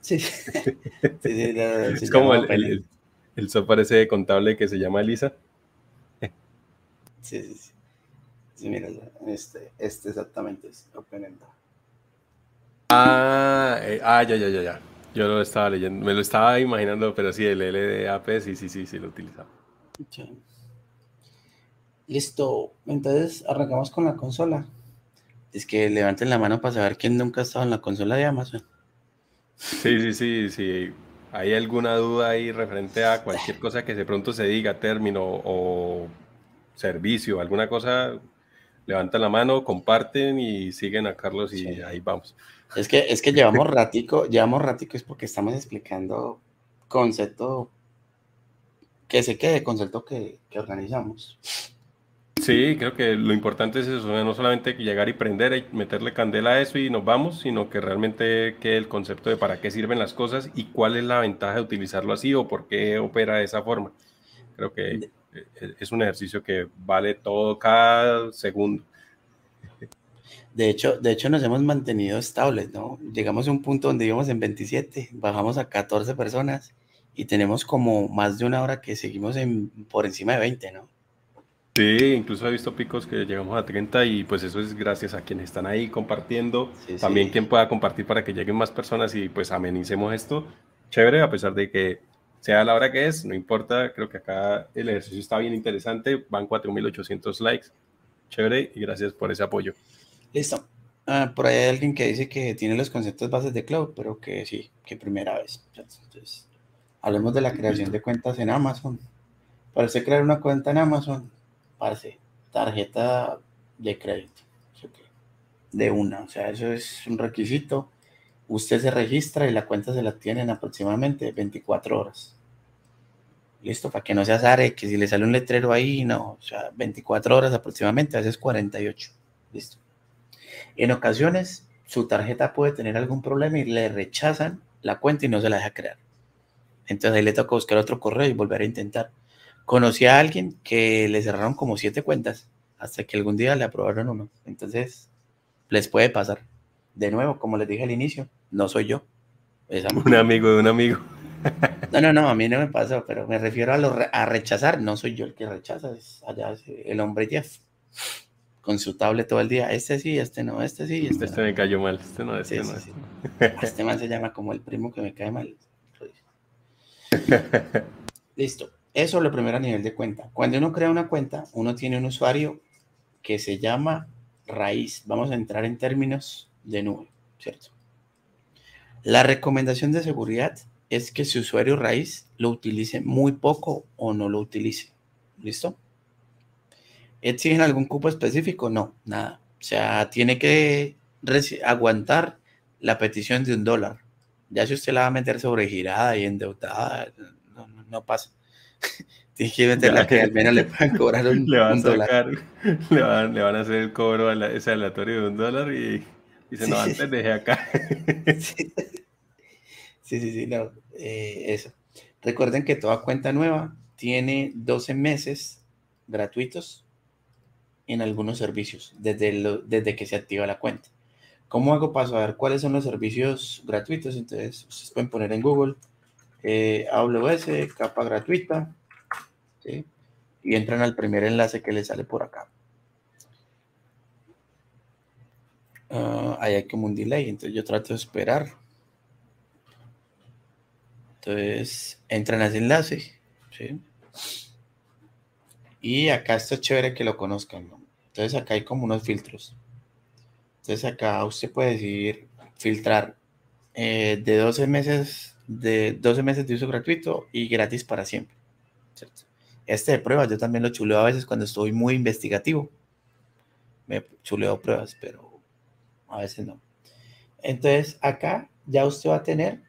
Sí. Sí, sí, se Es como llama el, el, el, el software ese de contable que se llama Elisa. Sí, sí, sí. Sí, mira, este, este exactamente es OpenELDA. Ah, eh, ah, ya, ya, ya, ya. Yo lo estaba leyendo, me lo estaba imaginando, pero sí, el LDAP, sí, sí, sí, sí lo utilizaba. Sí. Listo. Entonces arrancamos con la consola. Es que levanten la mano para saber quién nunca ha estado en la consola de Amazon. Sí, sí, sí, sí. ¿Hay alguna duda ahí referente a cualquier cosa que de pronto se diga, término o servicio, alguna cosa? Levantan la mano, comparten y siguen a Carlos y Sí. ahí vamos. Es que, es que llevamos ratico, llevamos ratico es porque estamos explicando concepto que se quede, concepto que, que organizamos. Sí, creo que lo importante es eso, no solamente llegar y prender y meterle candela a eso y nos vamos, sino que realmente quede el concepto de para qué sirven las cosas y cuál es la ventaja de utilizarlo así o por qué opera de esa forma. Creo que eh, es un ejercicio que vale todo cada segundo. De hecho, de hecho nos hemos mantenido estables, ¿no? Llegamos a un punto donde íbamos en 27, bajamos a 14 personas y tenemos como más de una hora que seguimos en, por encima de 20, ¿no? Sí, incluso he visto picos que llegamos a 30 y pues eso es gracias a quienes están ahí compartiendo. Sí, sí. También quien pueda compartir para que lleguen más personas y pues amenicemos esto. Chévere, a pesar de que sea la hora que es, no importa. Creo que acá el ejercicio está bien interesante. Van 4.800 likes. Chévere y gracias por ese apoyo. Listo. Ah, por ahí hay alguien que dice que tiene los conceptos bases de cloud, pero que sí, que primera vez. Entonces, hablemos de la creación de cuentas en Amazon. Para usted crear una cuenta en Amazon, parce, tarjeta de crédito. De una, o sea, eso es un requisito. Usted se registra y la cuenta se la tiene en aproximadamente 24 horas. Listo, para que no se azare, que si le sale un letrero ahí, no, o sea, 24 horas aproximadamente, a veces 48. Listo. En ocasiones, su tarjeta puede tener algún problema y le rechazan la cuenta y no se la deja crear. Entonces ahí le toca buscar otro correo y volver a intentar. Conocí a alguien que le cerraron como siete cuentas hasta que algún día le aprobaron uno. Entonces, les puede pasar. De nuevo, como les dije al inicio, no soy yo. Es. Un amigo de un amigo. No, no, no, a mí no me pasó, pero me refiero a, lo re- a rechazar. No soy yo el que rechaza, es allá es el hombre Jeff. Con su tablet todo el día. Este sí, este no, este sí, este, Este no. me cayó mal. Este no, este Sí, no. sí, este sí. Este man se llama como el primo que me cae mal. Listo. Eso es lo primero a nivel de cuenta. Cuando uno crea una cuenta, uno tiene un usuario que se llama raíz. Vamos a entrar en términos de nube, ¿cierto? La recomendación de seguridad es que su usuario raíz lo utilice muy poco o no lo utilice. ¿Listo? ¿Exigen algún cupo específico? No, nada. O sea, tiene que aguantar la petición de un dólar. Ya si usted la va a meter sobregirada y endeudada, no, no pasa. Tiene que meterla que al menos le puedan cobrar un, Le van a un dólar. sacar, le van, le van a hacer el cobro a la- ese aleatorio de un dólar y dice, Sí, no, sí. antes dejé acá. Sí, sí, sí, sí, no, eh, eso. Recuerden que toda cuenta nueva tiene 12 meses gratuitos en algunos servicios desde, lo- desde que se activa la cuenta. ¿Cómo hago para saber cuáles son los servicios gratuitos? Entonces, ustedes pueden poner en Google eh, AWS, capa gratuita, y entran al primer enlace que les sale por acá. Ah, ahí hay como un delay, entonces yo trato de esperar. Entonces, entran a ese enlace. Y acá esto es chévere que lo conozcan, ¿no? Entonces acá hay como unos filtros. Entonces acá usted puede decidir filtrar eh, de 12 meses de 12 meses de uso gratuito y gratis para siempre. Este de pruebas yo también lo chuleo a veces cuando estoy muy investigativo. Me chuleo pruebas, pero a veces no. Entonces acá ya usted va a tener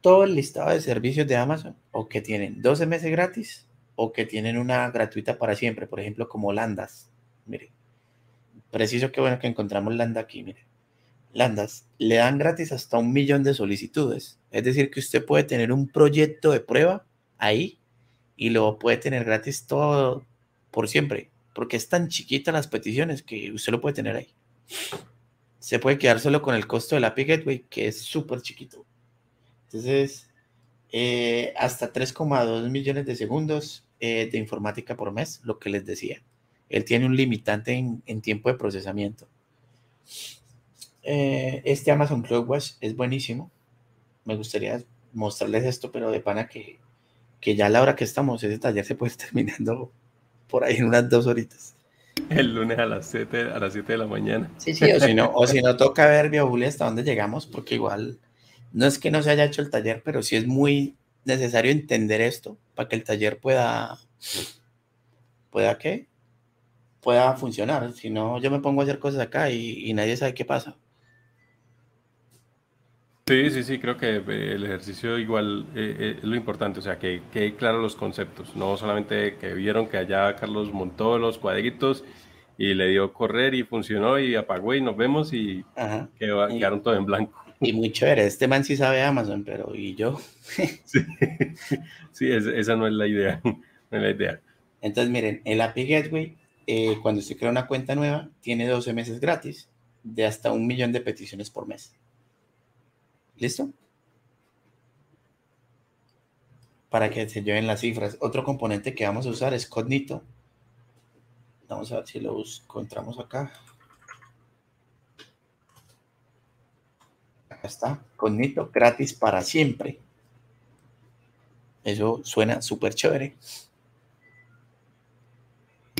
todo el listado de servicios de Amazon o que tienen 12 meses gratis o que tienen una gratuita para siempre, por ejemplo como Landas. Mire, preciso que bueno que encontramos Landa aquí, mire. Landas le dan gratis hasta un millón de solicitudes. Es decir, que usted puede tener un proyecto de prueba ahí y lo puede tener gratis todo por siempre, porque es tan chiquita las peticiones que usted lo puede tener ahí. Se puede quedar solo con el costo del API Gateway, que es súper chiquito. Entonces, eh, hasta 3,2 millones de segundos eh, de informática por mes, lo que les decía. Él tiene un limitante en, tiempo de procesamiento. Eh, este Amazon CloudWatch es buenísimo. Me gustaría mostrarles esto, pero de pana que, que ya a la hora que estamos, ese taller se puede estar terminando por ahí en unas dos horitas. El lunes a las 7 a las 7 de la mañana. Sí, sí, o si no, o si no toca ver Biobuli hasta dónde llegamos, porque igual no es que no se haya hecho el taller, pero sí es muy necesario entender esto para que el taller pueda, pueda qué, pueda funcionar. Si no, yo me pongo a hacer cosas acá y, nadie sabe qué pasa. Sí, sí, sí, creo que eh, el ejercicio igual eh, eh, es lo importante, o sea, que quede claro los conceptos, no solamente que vieron que allá Carlos montó los cuadritos y le dio correr y funcionó y apagó y nos vemos y, quedaron todo en blanco. Y muy chévere, este man sí sabe Amazon, pero ¿y yo? sí, esa no es la idea, no es la idea. Entonces, miren, el API Gateway eh, cuando usted crea una cuenta nueva, tiene 12 meses gratis de hasta un millón de peticiones por mes. ¿Listo? Para que se lleven las cifras. Otro componente que vamos a usar es Cognito. Vamos a ver si lo encontramos acá. Acá está, Cognito, gratis para siempre. Eso suena súper chévere.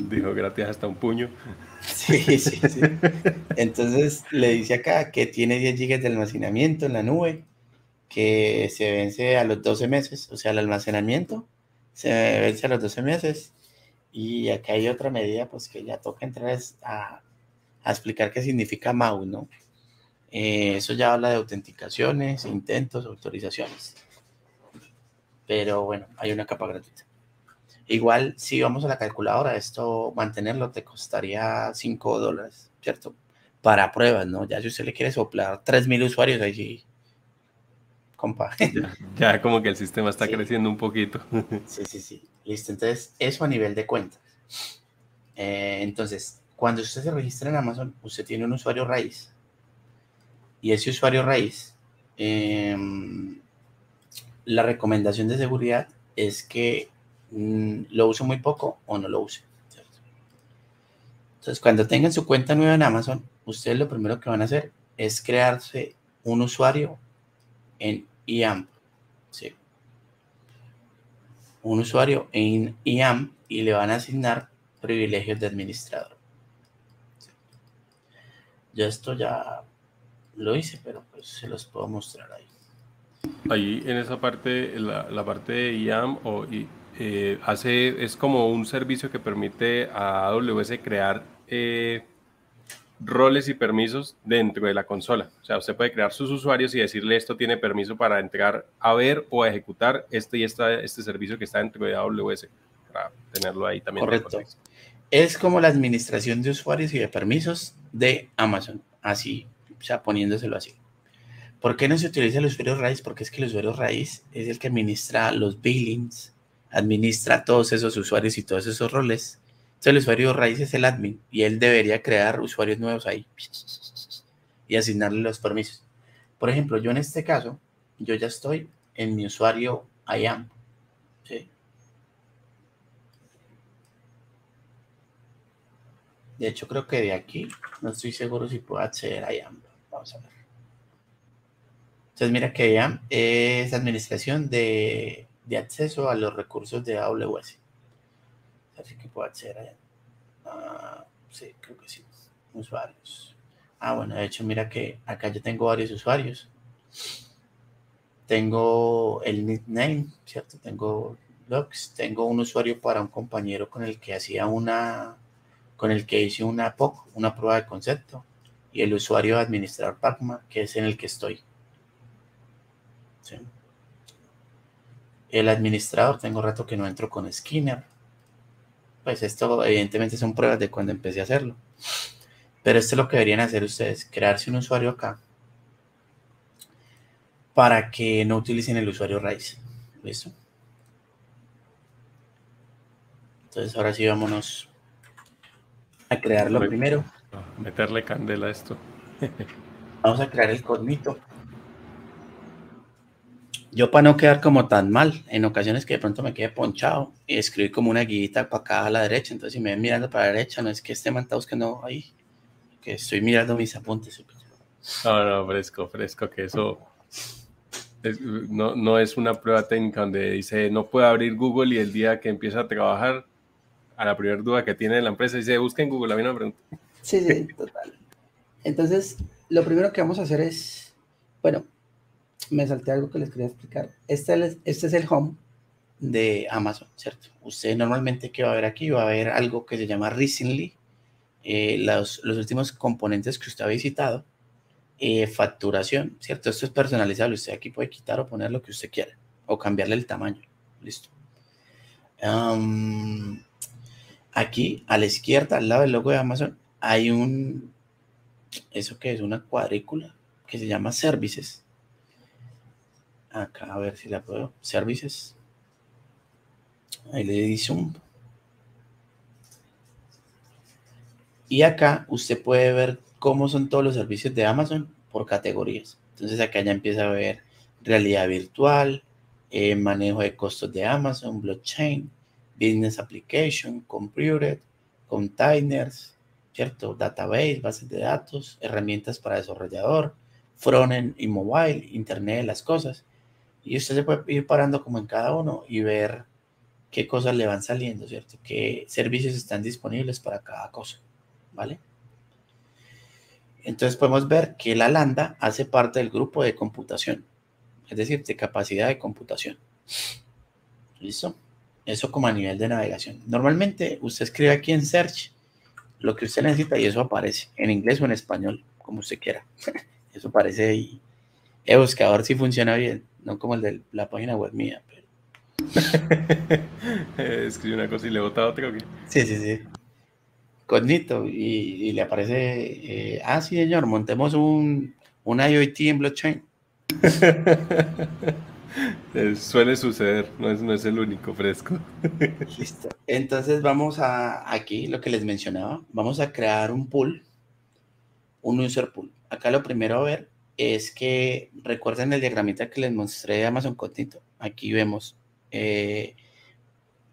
Dijo gratis hasta un puño. Sí, sí, sí. Entonces le dice acá que tiene 10 GB de almacenamiento en la nube, que se vence a los 12 meses, o sea, el almacenamiento se vence a los 12 meses. Y acá hay otra medida, pues que ya toca entrar a, explicar qué significa MAU, ¿no? Eh, eso ya habla de autenticaciones, intentos, autorizaciones. Pero bueno, hay una capa gratuita. Igual, si vamos a la calculadora, esto mantenerlo te costaría 5 dólares, ¿cierto? Para pruebas, ¿no? Ya si usted le quiere soplar 3.000 usuarios, ahí sí, compa. Ya, como que el sistema está creciendo un poquito. Sí, sí, sí. Listo, entonces eso a nivel de cuentas. Eh, entonces, cuando usted se registra en Amazon, usted tiene un usuario raíz. Y ese usuario raíz, em, la recomendación de seguridad es que lo uso muy poco o no lo use. Entonces, cuando tengan su cuenta nueva en Amazon, ustedes lo primero que van a hacer es crearse un usuario en IAM. ¿sí? Un usuario en IAM y le van a asignar privilegios de administrador. Yo esto ya lo hice, pero pues se los puedo mostrar ahí. Ahí en esa parte, la, la parte de IAM o eh, hace, es como un servicio que permite a AWS crear eh, roles y permisos dentro de la consola. O sea, usted puede crear sus usuarios y decirle esto tiene permiso para entregar a ver o a ejecutar este y este servicio que está dentro de AWS, para tenerlo ahí también. Correcto. Es como la administración de usuarios y de permisos de Amazon, así, o sea, poniéndoselo así. ¿Por qué no se utiliza el usuario raíz? Porque es que el usuario raíz es el que administra los billings, administra todos esos usuarios y todos esos roles. Entonces el usuario raíz es el admin y él debería crear usuarios nuevos ahí. y asignarle los permisos. Por ejemplo, yo en este caso, yo ya estoy en mi usuario IAM. De hecho, creo que de aquí no estoy seguro si puedo acceder a IAM. Vamos a ver. Entonces, mira que IAM es administración de, de acceso a los recursos de AWS. Así que puedo acceder a IAM. Ah, sí, creo que sí. Usuarios. Ah, bueno, de hecho, mira que acá yo tengo varios usuarios. Tengo el nickname, ¿cierto? Tengo logs. Tengo un usuario para un compañero con el que hacía una, con el que hice una POC, una prueba de concepto. Y el usuario administrador Pacma, que es en el que estoy. ¿Sí? El administrador, tengo rato que no entro con Skinner. Pues esto evidentemente son pruebas de cuando empecé a hacerlo. Pero esto es lo que deberían hacer ustedes, crearse un usuario acá para que no utilicen el usuario raíz. ¿Listo? Entonces ahora sí vámonos a crearlo primero. Meterle candela a esto. Vamos a crear el cognito. Yo para no quedar como tan mal, en ocasiones que de pronto me quede ponchado y escribí como una guita para acá a la derecha, entonces si me ven mirando para la derecha, no es que esté man que no ahí, que estoy mirando mis apuntes. No, no, fresco, fresco, que eso no, no es una prueba técnica donde dice no puede abrir Google y el día que empieza a trabajar, a la primera duda que tiene la empresa, dice busca en Google, a mí no me pregunta. Sí, sí, total. Entonces, lo primero que vamos a hacer es, bueno, me salté algo que les quería explicar. Este es, este es el home de Amazon, ¿cierto? Usted normalmente, ¿qué va a ver aquí? Va a ver algo que se llama Recently, eh, los, los, últimos componentes que usted ha visitado, eh, facturación, ¿cierto? Esto es personalizable. Usted aquí puede quitar o poner lo que usted quiera o cambiarle el tamaño. Listo. aquí a la izquierda, al lado del logo de Amazon, hay un, eso que es una cuadrícula que se llama Services. Acá a ver si la puedo. Services. Ahí le di zoom. Y acá usted puede ver cómo son todos los servicios de Amazon por categorías. Entonces acá ya empieza a ver realidad virtual, eh, manejo de costos de Amazon, blockchain, business application, computed, containers, ¿cierto? Database, bases de datos, herramientas para desarrollador, frontend y mobile, internet de las cosas. Y usted se puede ir parando como en cada uno y ver qué cosas le van saliendo, ¿cierto? Qué servicios están disponibles para cada cosa, ¿vale? Entonces podemos ver que la lambda hace parte del grupo de computación, es decir, de capacidad de computación. ¿Listo? Eso como a nivel de navegación. Normalmente usted escribe aquí en Search lo que usted necesita y eso aparece en inglés o en español, como usted quiera. Eso aparece ahí. El buscador sí funciona bien, no como el de la página web mía. Escribe una cosa y le bota otra. Sí, sí, sí. Cognito y, le aparece, eh, ah, sí, señor, montemos un, un IoT en blockchain. Suele suceder, no es, no es el único fresco. Listo. Entonces vamos a aquí, lo que les mencionaba, vamos a crear un pool, un user pool. Acá lo primero a ver es que recuerden el diagramita que les mostré de Amazon Cognito. Aquí vemos eh,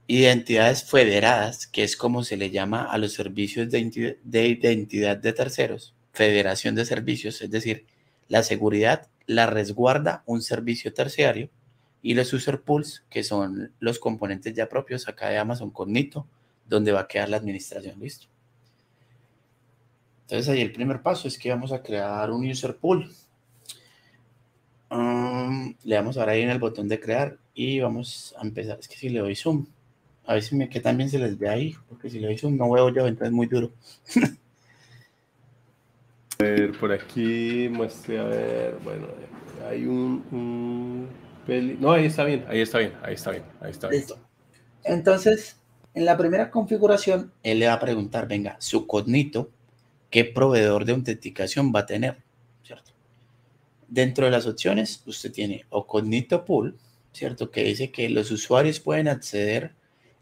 identidades federadas, que es como se le llama a los servicios de, de identidad de terceros, federación de servicios, es decir, la seguridad la resguarda un servicio terciario y los user pools, que son los componentes ya propios acá de Amazon Cognito, donde va a quedar la administración, listo. Entonces ahí el primer paso es que vamos a crear un user pool. Um, le damos ahora ahí en el botón de crear y vamos a empezar. Es que si le doy zoom, a ver si me que también se les ve ahí, porque si le doy zoom no veo yo, entonces es muy duro. a ver, por aquí muestre, a ver, bueno, hay un, No, ahí está bien, ahí está bien, ahí está bien, ahí está bien. Listo. Entonces, en la primera configuración, él le va a preguntar, venga, su cognito, ¿qué proveedor de autenticación va a tener? Dentro de las opciones, usted tiene o cognito pool, ¿cierto? Que dice que los usuarios pueden acceder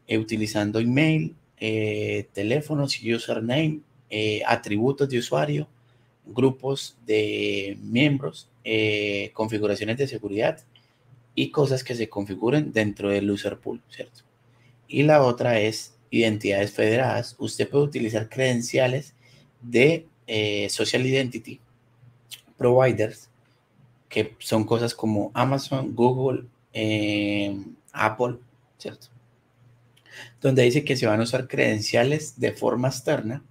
eh, utilizando email, eh, teléfonos, username, eh, atributos de usuario, grupos de miembros, configuraciones de seguridad y cosas que se configuren dentro del user pool, ¿cierto? Y la otra es identidades federadas. Usted puede utilizar credenciales de social identity providers, que son cosas como Amazon, Google, eh, Apple, ¿cierto? Donde dice que se van a usar credenciales de forma externa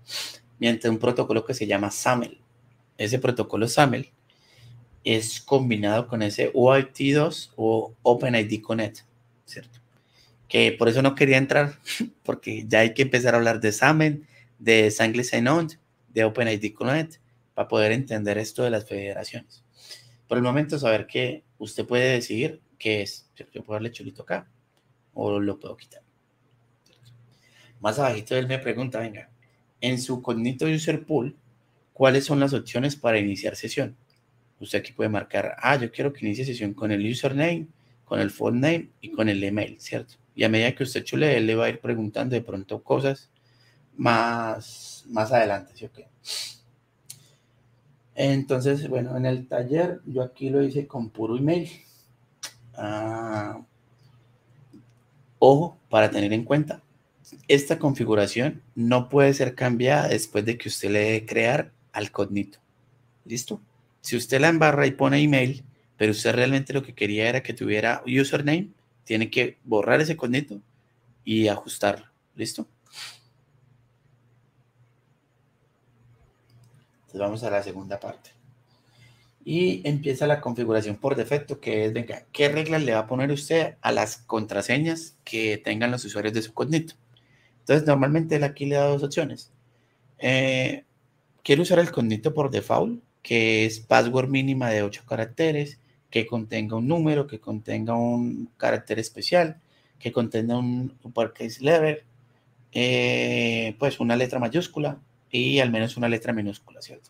mediante un protocolo que se llama SAML. Ese protocolo SAML es combinado con ese OIT2 o OpenID Connect, ¿cierto? Que por eso no quería entrar, porque ya hay que empezar a hablar de SAML, de Single Sign-On, de OpenID Connect, para poder entender esto de las federaciones. Por el momento, saber que usted puede decidir qué es. Yo puedo darle chulito acá o lo puedo quitar. Más abajito él me pregunta, venga, en su Cognito User Pool, ¿cuáles son las opciones para iniciar sesión? Usted aquí puede marcar, ah, yo quiero que inicie sesión con el username, con el phone name y con el email, ¿cierto? Y a medida que usted chule, él le va a ir preguntando de pronto cosas más, más adelante, ¿sí? Entonces, bueno, en el taller yo aquí lo hice con puro email. Ah, ojo, para tener en cuenta, esta configuración no puede ser cambiada después de que usted le dé crear al cognito. ¿Listo? Si usted la embarra y pone email, pero usted realmente lo que quería era que tuviera username, tiene que borrar ese cognito y ajustarlo. ¿Listo? Entonces vamos a la segunda parte. Y empieza la configuración por defecto, que es, venga, ¿qué reglas le va a poner usted a las contraseñas que tengan los usuarios de su cognito? Entonces, normalmente aquí le da dos opciones. Eh, quiero usar el cognito por default, que es password mínima de 8 caracteres, que contenga un número, que contenga un carácter especial, que contenga un uppercase level, eh, pues una letra mayúscula y al menos una letra minúscula, ¿cierto?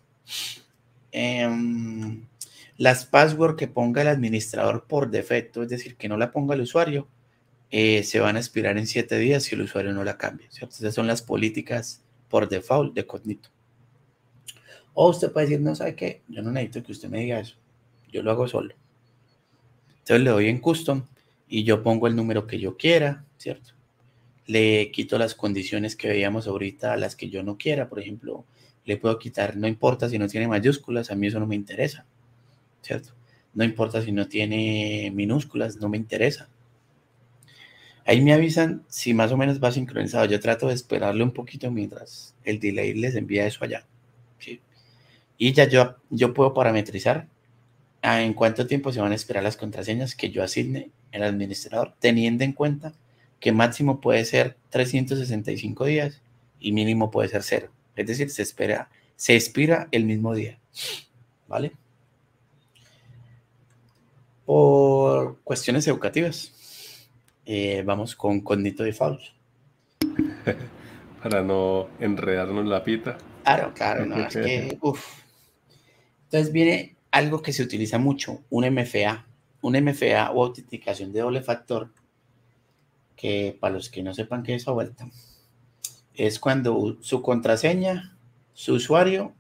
Em, las password que ponga el administrador por defecto, es decir, que no la ponga el usuario, eh, se van a expirar en siete días si el usuario no la cambia. ¿cierto? Esas son las políticas por default de Cognito. O usted puede decir, no sabe qué, yo no necesito que usted me diga eso, yo lo hago solo. Entonces le doy en custom y yo pongo el número que yo quiera, ¿cierto? Le quito las condiciones que veíamos ahorita las que yo no quiera, por ejemplo, le puedo quitar, no importa si no tiene mayúsculas, a mí eso no me interesa, ¿cierto? No importa si no tiene minúsculas, no me interesa. Ahí me avisan si más o menos va sincronizado. Yo trato de esperarle un poquito mientras el delay les envía eso allá. Y ya yo, yo puedo parametrizar en cuánto tiempo se van a esperar las contraseñas que yo asigne el administrador, teniendo en cuenta que máximo puede ser 365 días y mínimo puede ser cero. Es decir, se espera, se expira el mismo día. ¿Vale? Por cuestiones educativas eh, vamos con Cognito Default. Para no enredarnos la pita. Claro, claro, no, es que, Entonces viene algo que se utiliza mucho, un MFA. Un MFA o autenticación de doble factor, que para los que no sepan qué es a vuelta, es cuando su contraseña, su usuario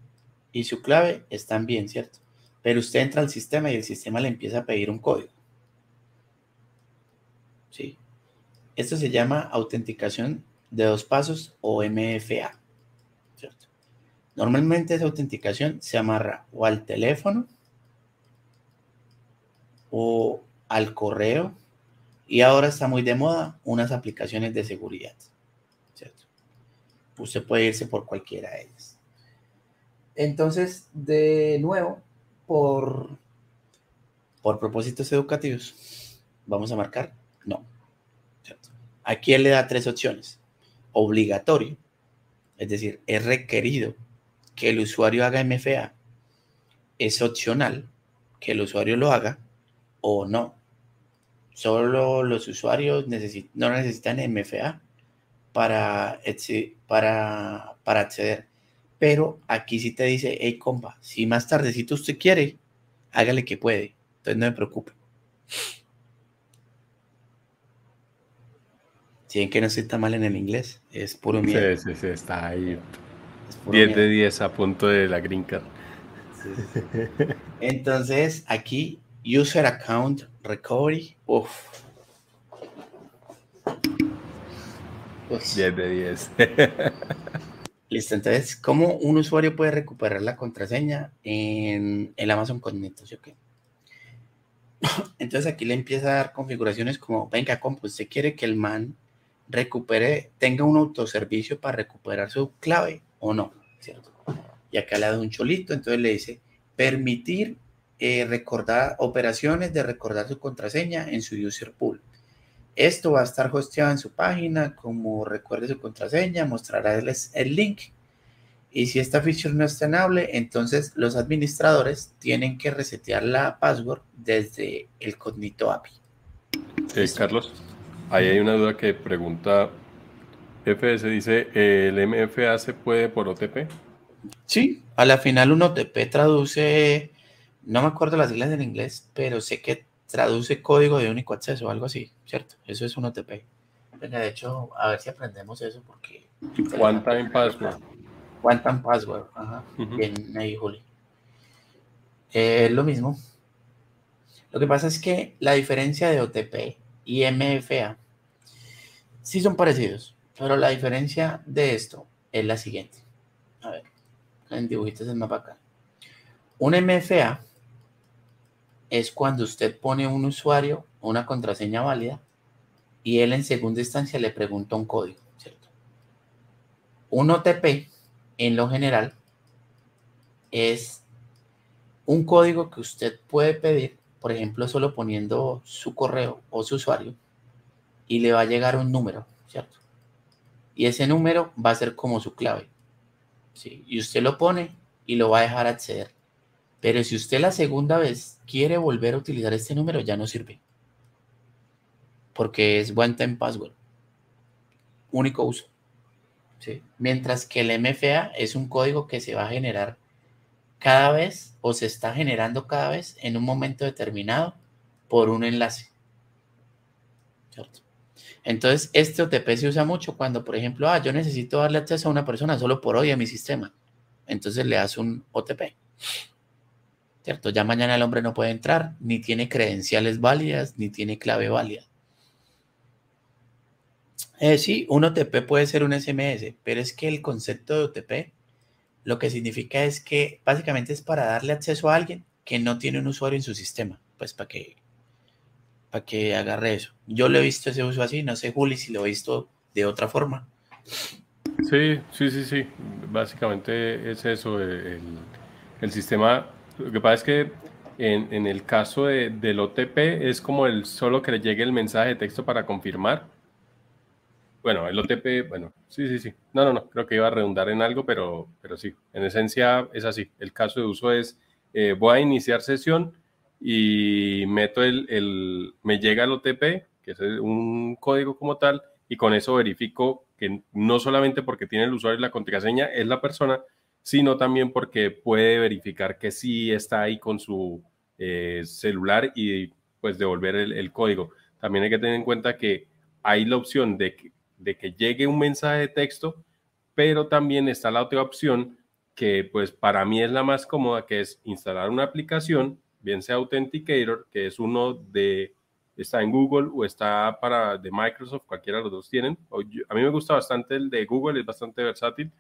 y su clave están bien, ¿cierto? Pero usted entra al sistema y el sistema le empieza a pedir un código. ¿Sí? Esto se llama autenticación de dos pasos o MFA. ¿cierto? Normalmente esa autenticación se amarra o al teléfono o al correo y ahora está muy de moda unas aplicaciones de seguridad. ¿cierto? Usted puede irse por cualquiera de ellas. Entonces, de nuevo, por, por propósitos educativos, vamos a marcar no. Aquí él le da tres opciones. Obligatorio, es decir, es requerido que el usuario haga MFA. Es opcional que el usuario lo haga o no. Solo los usuarios no necesitan MFA para, para, para acceder. Pero aquí sí te dice, hey compa, si más tardecito usted quiere, hágale que puede. Entonces no me preocupe. Si ven que no estoy tan mal en el inglés, es puro miedo. Sí, sí, sí, está ahí. 10 de 10 a punto de la green card. Entonces, aquí, User Account Recovery. Uf. 10 de 10. Listo, entonces, ¿cómo un usuario puede recuperar la contraseña en el Amazon Cognito? ¿sí Entonces aquí le empieza a dar configuraciones como, venga, compu, usted quiere que el man recupere, tenga un autoservicio para recuperar su clave o no, ¿cierto? Y acá le da un cholito, entonces le dice, permitir eh, recordar operaciones de recordar su contraseña en su user pool. Esto va a estar hosteado en su página, como recuerde su contraseña, mostrará el, el link. Y si esta feature no es tenable, entonces los administradores tienen que resetear la password desde el Cognito API. Eh, Carlos, ahí hay una duda que pregunta FS, dice, ¿el MFA se puede por OTP? Sí, a la final un OTP traduce, no me acuerdo las siglas en inglés, pero sé que traduce código de único acceso o algo así, ¿cierto? Eso es un OTP. Venga, de hecho, a ver si aprendemos eso porque... One Time Password. One Time Password, ajá. Bien, ahí, Juli. Eh, es lo mismo. Lo que pasa es que la diferencia de OTP y MFA sí son parecidos, pero la diferencia de esto es la siguiente. A ver, en dibujitos el mapa acá. Un MFA es cuando usted pone un usuario una contraseña válida y él en segunda instancia le pregunta un código, ¿cierto? Un OTP, en lo general, es un código que usted puede pedir, por ejemplo, solo poniendo su correo o su usuario, y le va a llegar un número, ¿cierto? Y ese número va a ser como su clave. ¿sí? Y usted lo pone y lo va a dejar acceder. Pero si usted la segunda vez quiere volver a utilizar este número, ya no sirve. Porque es one time password. Único uso. ¿sí? Mientras que el MFA es un código que se va a generar cada vez o se está generando cada vez en un momento determinado por un enlace. ¿Cierto? Entonces, este OTP se usa mucho cuando, por ejemplo, ah, yo necesito darle acceso a una persona solo por hoy a mi sistema. Entonces le das un OTP. ¿Cierto? Ya mañana el hombre no puede entrar, ni tiene credenciales válidas, ni tiene clave válida. Sí, un OTP puede ser un SMS, pero es que el concepto de OTP lo que significa es que básicamente es para darle acceso a alguien que no tiene un usuario en su sistema, pues para que, para que agarre eso. Yo lo he visto ese uso así, no sé, Juli, si lo he visto de otra forma. Sí, sí, sí, sí. Básicamente es eso. El, el sistema lo que pasa es que en, en el caso de, del OTP es como el solo que le llegue el mensaje de texto para confirmar. Bueno, el OTP, bueno, sí, sí, sí. No, no, no, creo que iba a redundar en algo, pero, pero sí, en esencia es así. El caso de uso es, eh, voy a iniciar sesión y meto el, el, me llega el OTP, que es un código como tal, y con eso verifico que no solamente porque tiene el usuario y la contraseña es la persona, sino también porque puede verificar que sí está ahí con su eh, celular y pues devolver el, código. También hay que tener en cuenta que hay la opción de que, de que llegue un mensaje de texto, pero también está la otra opción que pues para mí es la más cómoda, que es instalar una aplicación, bien sea Authenticator, que es uno de, está en Google o está para de Microsoft, cualquiera de los dos tienen. A mí me gusta bastante el de Google, es bastante versátil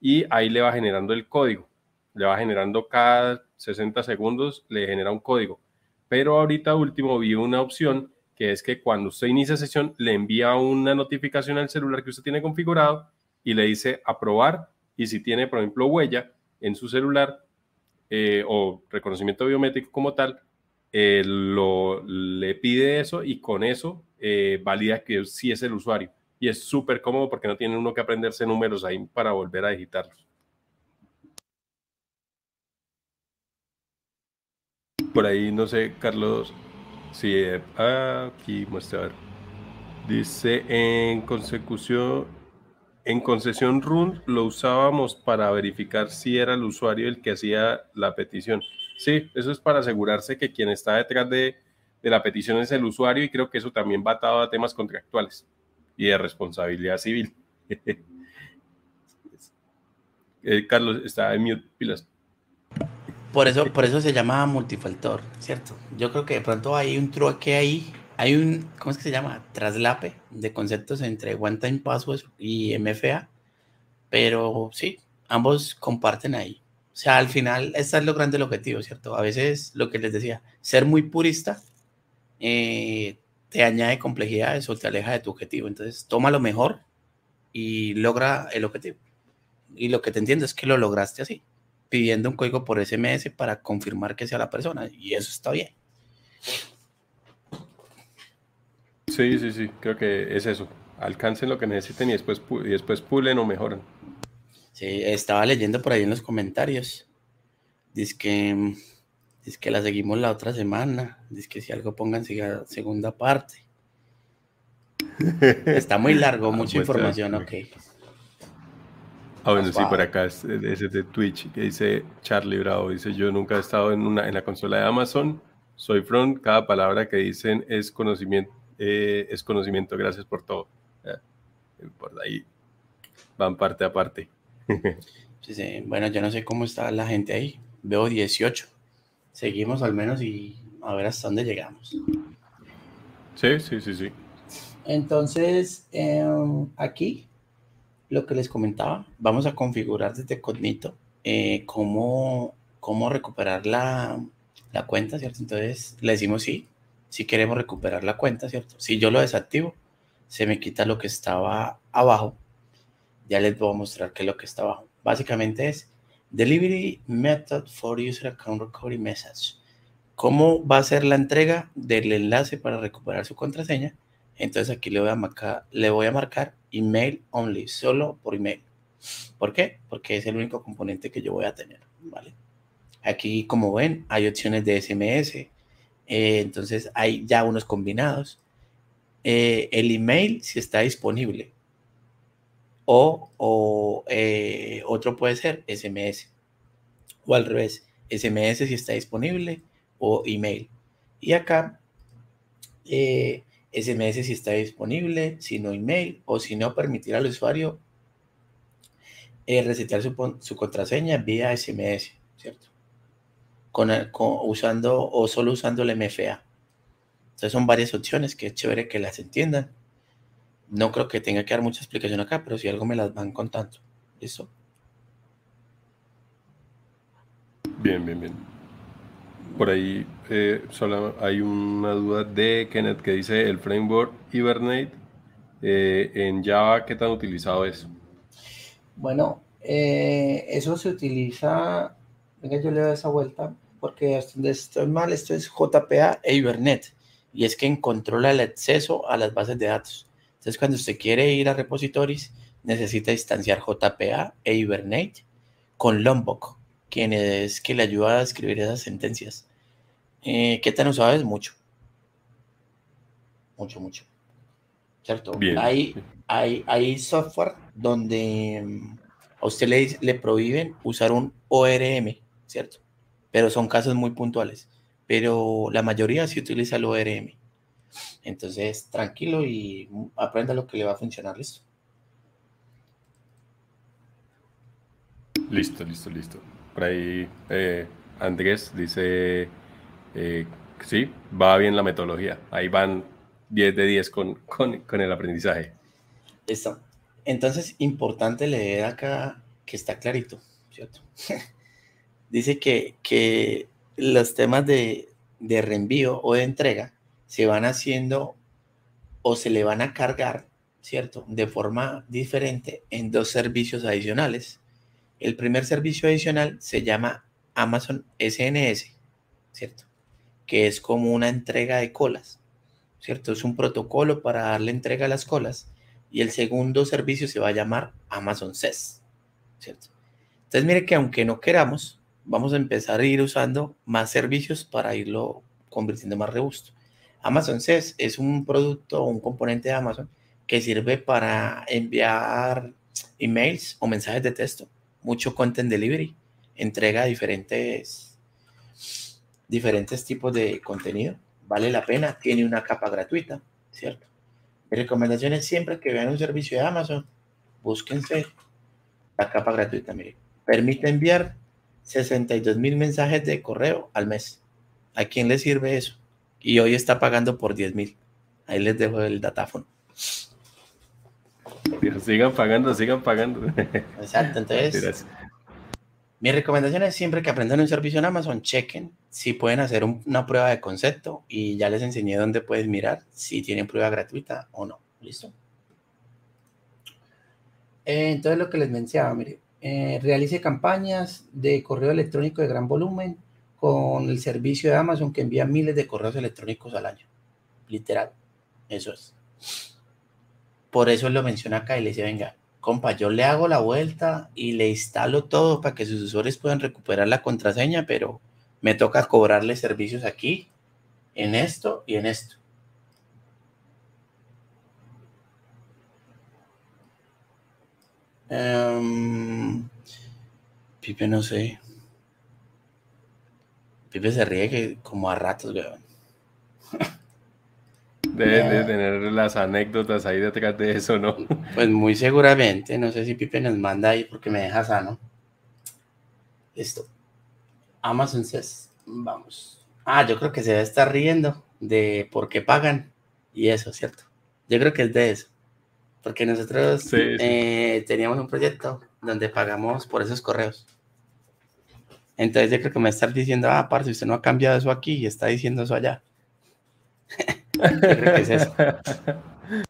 y ahí le va generando el código. Le va generando cada 60 segundos, le genera un código. Pero ahorita último vi una opción que es que cuando usted inicia sesión le envía una notificación al celular que usted tiene configurado y le dice aprobar y si tiene, por ejemplo, huella en su celular eh, o reconocimiento biométrico como tal, eh, lo, le pide eso y con eso eh, valida que sí es el usuario y es súper cómodo porque no tiene uno que aprenderse números ahí para volver a digitarlos. Por ahí, no sé, Carlos, si eh, aquí muestra, a ver. Dice en consecución, en concesión run lo usábamos para verificar si era el usuario el que hacía la petición. Sí, eso es para asegurarse que quien está detrás de, de la petición es el usuario y creo que eso también va atado a temas contractuales y de responsabilidad civil. eh, Carlos, está en mute, pilas. Por eso, por eso se llama multifactor, ¿cierto? Yo creo que de pronto hay un truque ahí, hay un, ¿cómo es que se llama? Traslape de conceptos entre One Time Password y MFA, pero sí, ambos comparten ahí. O sea, al final está logrando el objetivo, ¿cierto? A veces lo que les decía, ser muy purista eh, te añade complejidades o te aleja de tu objetivo. Entonces, toma lo mejor y logra el objetivo. Y lo que te entiendo es que lo lograste así, pidiendo un código por SMS para confirmar que sea la persona. Y eso está bien. Sí, sí, sí, creo que es eso. Alcancen lo que necesiten y después, y después pulen o mejoran. Sí, estaba leyendo por ahí en los comentarios. Dice que, dice que la seguimos la otra semana. Dice que si algo pongan segunda parte. Está muy largo, mucha pues, información, ok. Ah, bueno, sí, por acá es, es, de Twitch que dice Charlie Bravo. Dice: Yo nunca he estado en, una, en la consola de Amazon. Soy front. Cada palabra que dicen es conocimiento. Eh, es conocimiento. Gracias por todo. Por ahí van parte a parte. Bueno, yo no sé cómo está la gente ahí. Veo 18. Seguimos al menos y a ver hasta dónde llegamos. Sí, sí, sí, sí. Entonces, em, aquí lo que les comentaba, vamos a configurar desde Cognito eh, cómo, cómo recuperar la, la, cuenta, ¿cierto? Entonces le decimos sí, si queremos recuperar la cuenta, ¿cierto? Si yo lo desactivo, se me quita lo que estaba abajo ya les voy a mostrar qué es lo que está abajo. Básicamente es Delivery Method for User Account Recovery Message. ¿Cómo va a ser la entrega del enlace para recuperar su contraseña? Entonces aquí le voy a marcar, le voy a marcar email only, solo por email. ¿Por qué? Porque es el único componente que yo voy a tener, ¿vale? Aquí, como ven, hay opciones de SMS. Eh, entonces hay ya unos combinados. Eh, el email si está disponible o, eh, otro puede ser SMS. O al revés, SMS si está disponible o email. Y acá, SMS eh, si está disponible, si no email, o si no, permitir al usuario eh, su, contraseña vía SMS, ¿cierto? Con, usando o solo usando el MFA. Entonces son varias opciones que es chévere que las entiendan. No creo que tenga que dar mucha explicación acá, pero si algo me las van contando. ¿Listo? Bien, bien, bien. Por ahí eh, solo hay una duda de Kenneth que dice el framework Hibernate eh, en Java, ¿qué tan utilizado es? Bueno, eh, eso se utiliza, venga, yo le doy esa vuelta, porque hasta donde estoy mal, esto es JPA e Hibernate, y es quien controla el acceso a las bases de datos. Entonces, cuando usted quiere ir a repositorios, necesita instanciar JPA e Hibernate con Lombok, quien es que le ayuda a escribir esas sentencias. Eh, ¿Qué tan usado es? Mucho. Mucho, mucho. ¿Cierto? Hay, hay, hay software donde mm, a usted le, le prohíben usar un ORM, ¿cierto? Pero son casos muy puntuales. Pero la mayoría sí utiliza el ORM. Entonces, tranquilo y aprenda lo que le va a funcionar, listo. Listo, listo, listo. Por ahí eh, Andrés dice, eh, sí, va bien la metodología. Ahí van 10 de 10 con, con, el aprendizaje. Listo. Entonces, importante leer acá que está clarito, ¿cierto? dice que, que los temas de, de reenvío o de entrega se van haciendo o se le van a cargar, ¿cierto? De forma diferente en dos servicios adicionales. El primer servicio adicional se llama Amazon SNS, ¿cierto? Que es como una entrega de colas, ¿cierto? Es un protocolo para darle entrega a las colas. Y el segundo servicio se va a llamar Amazon SES, ¿cierto? Entonces, mire que aunque no queramos, vamos a empezar a ir usando más servicios para irlo convirtiendo más robusto. Amazon SES es un producto o un componente de Amazon que sirve para enviar emails o mensajes de texto, mucho content delivery, entrega diferentes, diferentes tipos de contenido. Vale la pena, tiene una capa gratuita, ¿cierto? Mi recomendación es siempre que vean un servicio de Amazon, búsquense la capa gratuita, permite enviar 62 mil mensajes de correo al mes. ¿A quién le sirve eso? Y hoy está pagando por 10 mil. Ahí les dejo el datáfono. Sigan pagando, sigan pagando. Exacto, entonces mi recomendación es siempre que aprendan un servicio en Amazon, chequen si pueden hacer una prueba de concepto y ya les enseñé dónde puedes mirar si tienen prueba gratuita o no. ¿Listo? Eh, entonces lo que les mencionaba, mire, eh, realice campañas de correo electrónico de gran volumen con el servicio de Amazon que envía miles de correos electrónicos al año. Literal. Eso es. Por eso lo menciona acá y le dice, venga, compa, yo le hago la vuelta y le instalo todo para que sus usuarios puedan recuperar la contraseña, pero me toca cobrarle servicios aquí, en esto y en esto. Um, Pipe no sé. Pipe se ríe que como a ratos, weón. Debe tener las anécdotas ahí detrás de eso, ¿no? Pues muy seguramente, no sé si Pipe nos manda ahí porque me deja sano. Listo. Amazon says, vamos. Ah, yo creo que se debe estar riendo de por qué pagan y eso, ¿cierto? Yo creo que es de eso. Porque nosotros eh, teníamos un proyecto donde pagamos por esos correos. Entonces yo creo que me está diciendo, ah, parce, usted no ha cambiado eso aquí y está diciendo eso allá.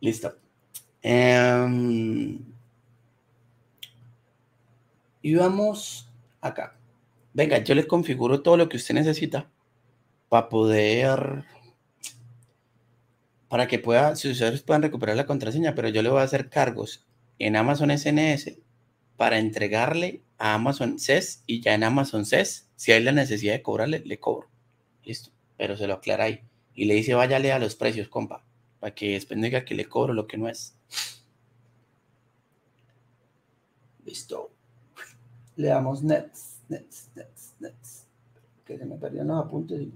Listo. Em, y vamos acá. Venga, yo le configuro todo lo que usted necesita para poder, para que pueda, sus usuarios puedan recuperar la contraseña, pero yo le voy a hacer cargos en Amazon SNS para entregarle a Amazon CES y ya en Amazon CES, si hay la necesidad de cobrarle, le cobro. Listo, pero se lo aclara ahí y le dice váyale a los precios, compa, para que después diga que le cobro lo que no es. Listo. Le damos nets, nets, nets, nets. Que se me perdieron los apuntes.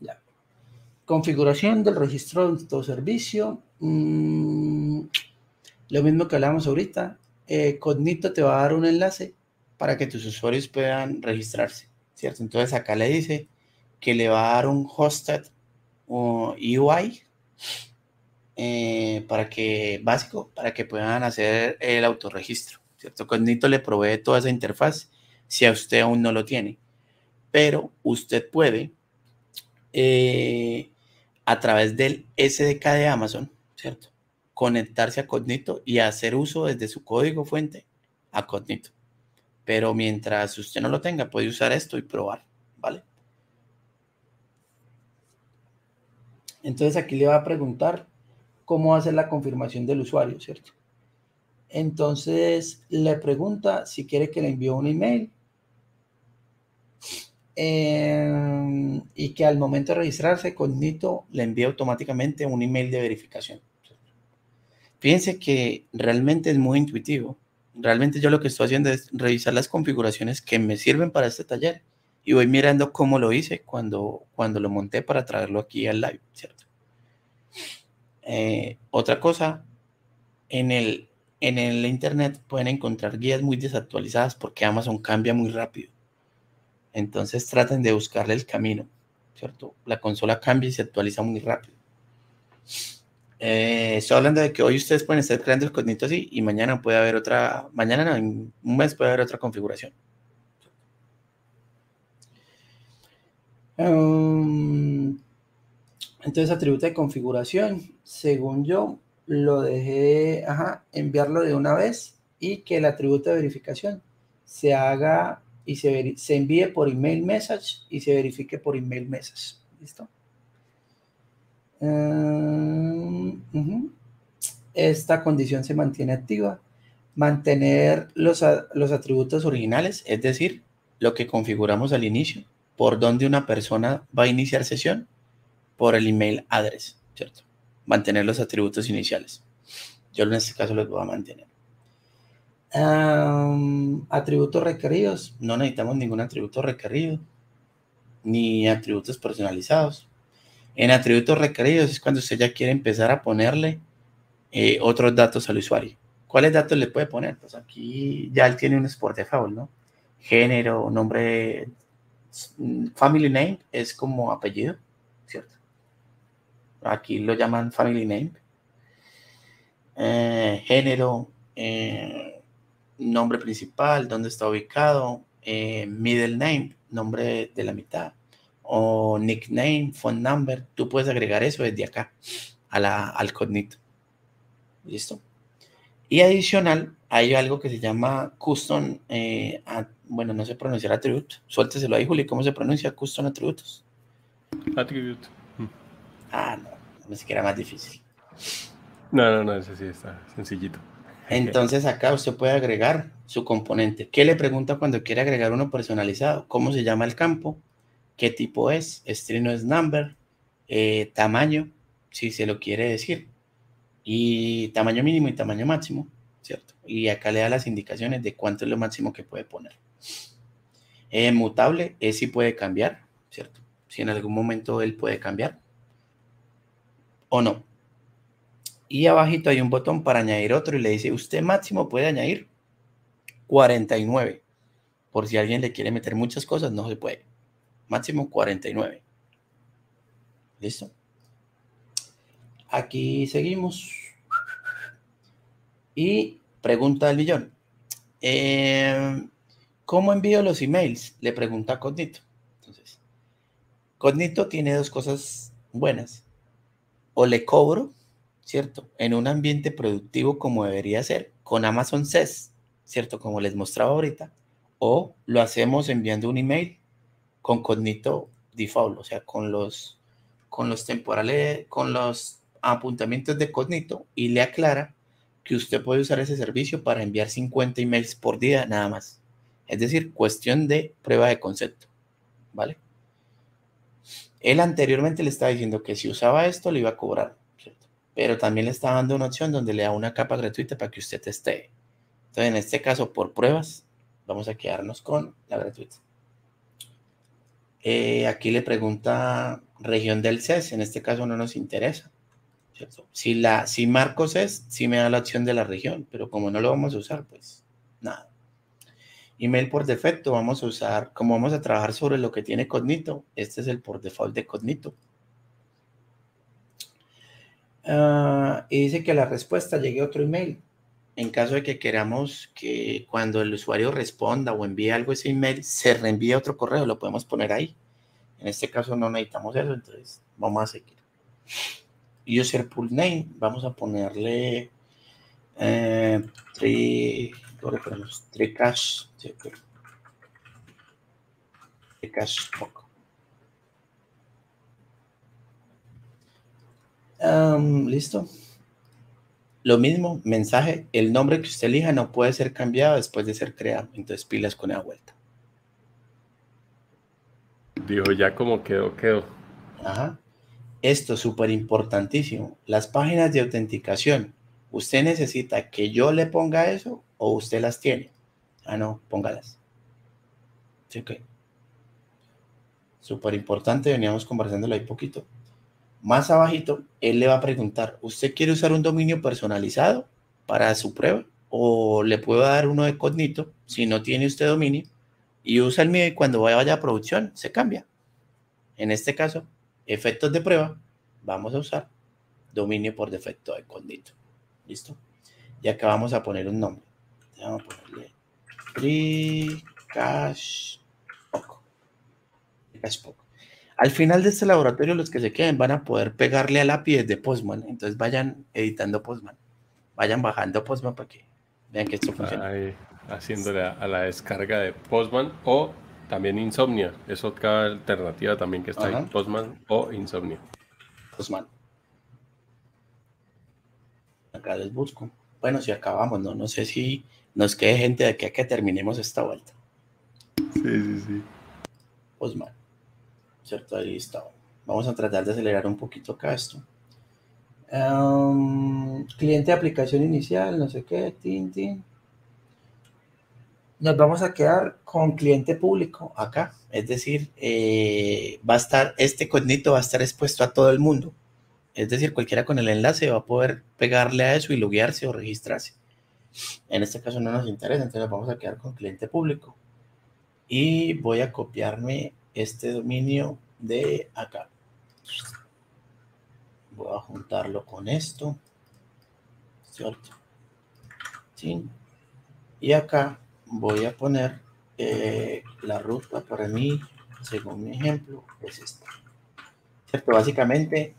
Ya. Configuración del registro de todo servicio. Mm, lo mismo que hablamos ahorita. Eh, Cognito te va a dar un enlace para que tus usuarios puedan registrarse, ¿cierto? Entonces acá le dice que le va a dar un hosted UI eh, para que, básico, para que puedan hacer el autorregistro, ¿cierto? Cognito le provee toda esa interfaz si a usted aún no lo tiene, pero usted puede eh, a través del SDK de Amazon, ¿cierto? Conectarse a Cognito y hacer uso desde su código fuente a Cognito. Pero mientras usted no lo tenga, puede usar esto y probar, ¿vale? Entonces aquí le va a preguntar cómo hacer la confirmación del usuario, ¿cierto? Entonces le pregunta si quiere que le envíe un email em, y que al momento de registrarse con Nito le envíe automáticamente un email de verificación. Fíjense que realmente es muy intuitivo. Realmente yo lo que estoy haciendo es revisar las configuraciones que me sirven para este taller y voy mirando cómo lo hice cuando, cuando lo monté para traerlo aquí al live, ¿cierto? Eh, otra cosa, en el, en el internet pueden encontrar guías muy desactualizadas porque Amazon cambia muy rápido. Entonces traten de buscarle el camino, ¿cierto? La consola cambia y se actualiza muy rápido. Eh, estoy hablando de que hoy ustedes pueden estar creando el cognito así y mañana puede haber otra, mañana en un mes puede haber otra configuración. Um, entonces, atributo de configuración, según yo, lo dejé, enviarlo de una vez y que el atributo de verificación se haga y se, se envíe por email message y se verifique por email message. ¿Listo? Um, Esta condición se mantiene activa. Mantener los, los atributos originales, es decir, lo que configuramos al inicio por donde una persona va a iniciar sesión por el email address, ¿cierto? Mantener los atributos iniciales. Yo en este caso los voy a mantener. atributos requeridos. No necesitamos ningún atributo requerido, ni atributos personalizados. En atributos requeridos es cuando usted ya quiere empezar a ponerle eh, otros datos al usuario. ¿Cuáles datos le puede poner? Pues aquí ya él tiene un sport default, ¿no? Género, nombre, family name es como apellido, ¿cierto? Aquí lo llaman family name. Eh, género, eh, nombre principal, dónde está ubicado, middle name, nombre de la mitad, o nickname, phone number. Tú puedes agregar eso desde acá a la, al cognito. ¿Listo? Y adicional, hay algo que se llama custom, eh, bueno, no sé pronunciar attribute. Suélteselo ahí, Juli, ¿cómo se pronuncia custom atributos? Attribute. Ah, no, no siquiera más difícil. No, no, no, ese sí está sencillito. Entonces acá usted puede agregar su componente. ¿Qué le pregunta cuando quiere agregar uno personalizado? ¿Cómo se llama el campo? ¿Qué tipo es? String es number, eh, tamaño, si se lo quiere decir y tamaño mínimo y tamaño máximo, ¿cierto? Y acá le da las indicaciones de cuánto es lo máximo que puede poner. Eh, mutable es si puede cambiar, ¿cierto? Si en algún momento él puede cambiar o no. Y abajito hay un botón para añadir otro y le dice, usted máximo puede añadir 49. Por si alguien le quiere meter muchas cosas, no se puede. Máximo 49. ¿Listo? Aquí seguimos. Y pregunta del millón. Eh, ¿Cómo envío los emails? Le pregunta Cognito. Entonces, Cognito tiene dos cosas buenas. O le cobro, ¿cierto? En un ambiente productivo como debería ser, con Amazon SES, ¿cierto? Como les mostraba ahorita. O lo hacemos enviando un email con Cognito default, o sea, con los, con los temporales, con los apuntamientos de Cognito y le aclara que usted puede usar ese servicio para enviar 50 emails por día nada más. Es decir, cuestión de prueba de concepto. ¿Vale? Él anteriormente le estaba diciendo que si usaba esto le iba a cobrar, pero también le está dando una opción donde le da una capa gratuita para que usted teste. Entonces, en este caso, por pruebas, vamos a quedarnos con la gratuita. Eh, aquí le pregunta región del CES, en este caso no nos interesa. Si, la, si Marcos es, sí me da la opción de la región, pero como no lo vamos a usar, pues nada. Email por defecto, vamos a usar, como vamos a trabajar sobre lo que tiene Cognito, este es el por default de Cognito. Ah, y dice que la respuesta llegue otro email. En caso de que queramos que cuando el usuario responda o envíe algo ese email, se reenvíe otro correo, lo podemos poner ahí. En este caso no necesitamos eso, entonces vamos a seguir user pool name, vamos a ponerle eh, tri, cash, cash poco. Listo. Lo mismo, mensaje, el nombre que usted elija no puede ser cambiado después de ser creado. Entonces pilas con la vuelta. Dijo, ya como quedó, quedó. Ajá. Esto es súper importantísimo. Las páginas de autenticación. ¿Usted necesita que yo le ponga eso o usted las tiene? Ah, no, póngalas. Sí, ok. Súper importante, veníamos conversándolo ahí poquito. Más abajito, él le va a preguntar, ¿usted quiere usar un dominio personalizado para su prueba? ¿O le puedo dar uno de Cognito si no tiene usted dominio? Y usa el mío y cuando vaya a producción se cambia. En este caso, efectos de prueba, vamos a usar dominio por defecto de Cognito. ¿Listo? Y acá vamos a poner un nombre. Vamos a ponerle Al final de este laboratorio, los que se queden van a poder pegarle al API de Postman. Entonces vayan editando Postman. Vayan bajando Postman para que vean que esto funciona. Ahí, haciéndole a la descarga de Postman o también Insomnia, es otra alternativa también que está ahí, Postman o Insomnia. Postman. Acá les busco. Bueno, si acabamos, ¿no? No sé si nos quede gente de aquí a que terminemos esta vuelta. Sí, sí, sí. Postman. ¿Cierto? Ahí está. Vamos a tratar de acelerar un poquito acá esto. cliente de aplicación inicial, no sé qué, tin, tin nos vamos a quedar con cliente público acá. Es decir, eh, va a estar, este cognito va a estar expuesto a todo el mundo. Es decir, cualquiera con el enlace va a poder pegarle a eso y loguearse o registrarse. En este caso no nos interesa, entonces vamos a quedar con cliente público. Y voy a copiarme este dominio de acá. Voy a juntarlo con esto. ¿Cierto? ¿Sí? Y acá voy a poner eh, la ruta para mí, según mi ejemplo, es esta. ¿Cierto? Básicamente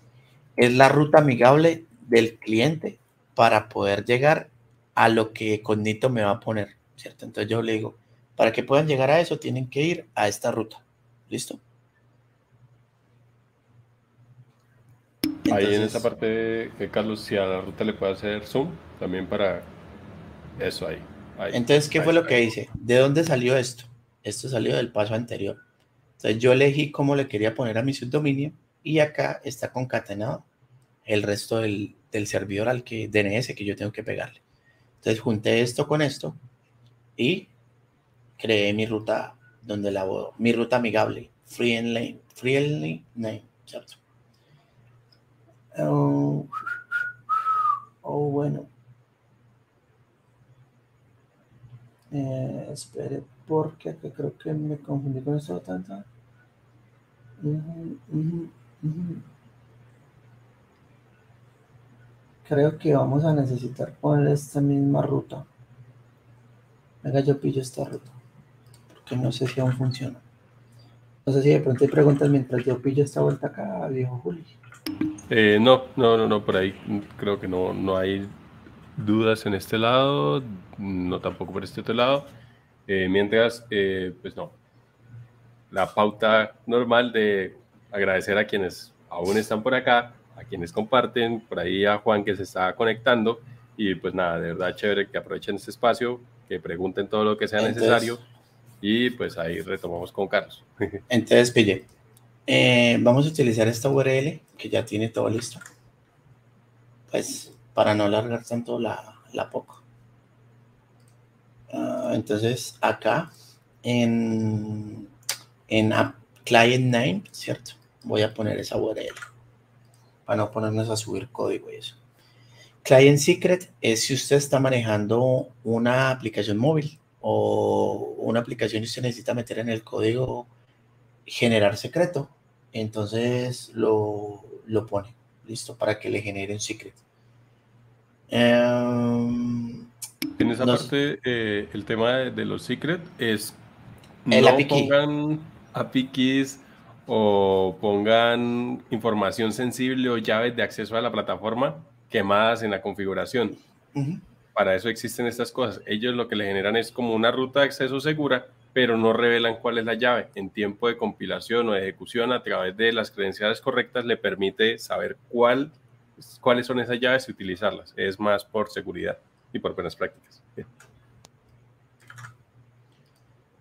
es la ruta amigable del cliente para poder llegar a lo que Cognito me va a poner, ¿cierto? Entonces yo le digo, para que puedan llegar a eso, tienen que ir a esta ruta. ¿Listo? ahí en esa parte, que Carlos, si a la ruta le puede hacer zoom, también para eso ahí. entonces, ¿qué fue lo que hice? ¿De dónde salió esto? Esto salió del paso anterior. Entonces yo elegí cómo le quería poner a mi subdominio y acá está concatenado el resto del, servidor al que DNS que yo tengo que pegarle. Entonces junté esto con esto y creé mi ruta donde la mi ruta amigable, friendly, friendly name, ¿cierto? Oh, oh bueno. Eh, espere, porque creo que me confundí con esto tanto. Creo que vamos a necesitar poner esta misma ruta. Venga, yo pillo esta ruta. Porque no sé si aún funciona. No sé si de pronto hay preguntas mientras yo pillo esta vuelta acá, viejo Juli. Eh, no, no, no, no, por ahí creo que no, no hay dudas en este lado, no tampoco por este otro lado. Eh, mientras, eh, pues no, la pauta normal de agradecer a quienes aún están por acá, a quienes comparten, por ahí a Juan que se está conectando y pues nada, de verdad chévere que aprovechen este espacio, que pregunten todo lo que sea necesario y pues ahí retomamos con Carlos. Entonces, pille, eh, vamos a utilizar esta URL que ya tiene todo listo, pues para no alargar tanto la, la poco. Ah, entonces, acá en en App Client Name, ¿cierto? Voy a poner esa URL para no ponernos a subir código y eso. Client Secret es si usted está manejando una aplicación móvil o una aplicación y usted necesita meter en el código generar secreto, entonces lo, pone, listo, para que le genere un secret. en esa parte, eh, el tema de, los secret es no pongan API keys o pongan información sensible o llaves de acceso a la plataforma quemadas en la configuración. Para eso existen estas cosas. Ellos lo que le generan es como una ruta de acceso segura, pero no revelan cuál es la llave. En tiempo de compilación o de ejecución, a través de las credenciales correctas, le permite saber cuál, cuáles son esas llaves y utilizarlas. Es más por seguridad y por buenas prácticas.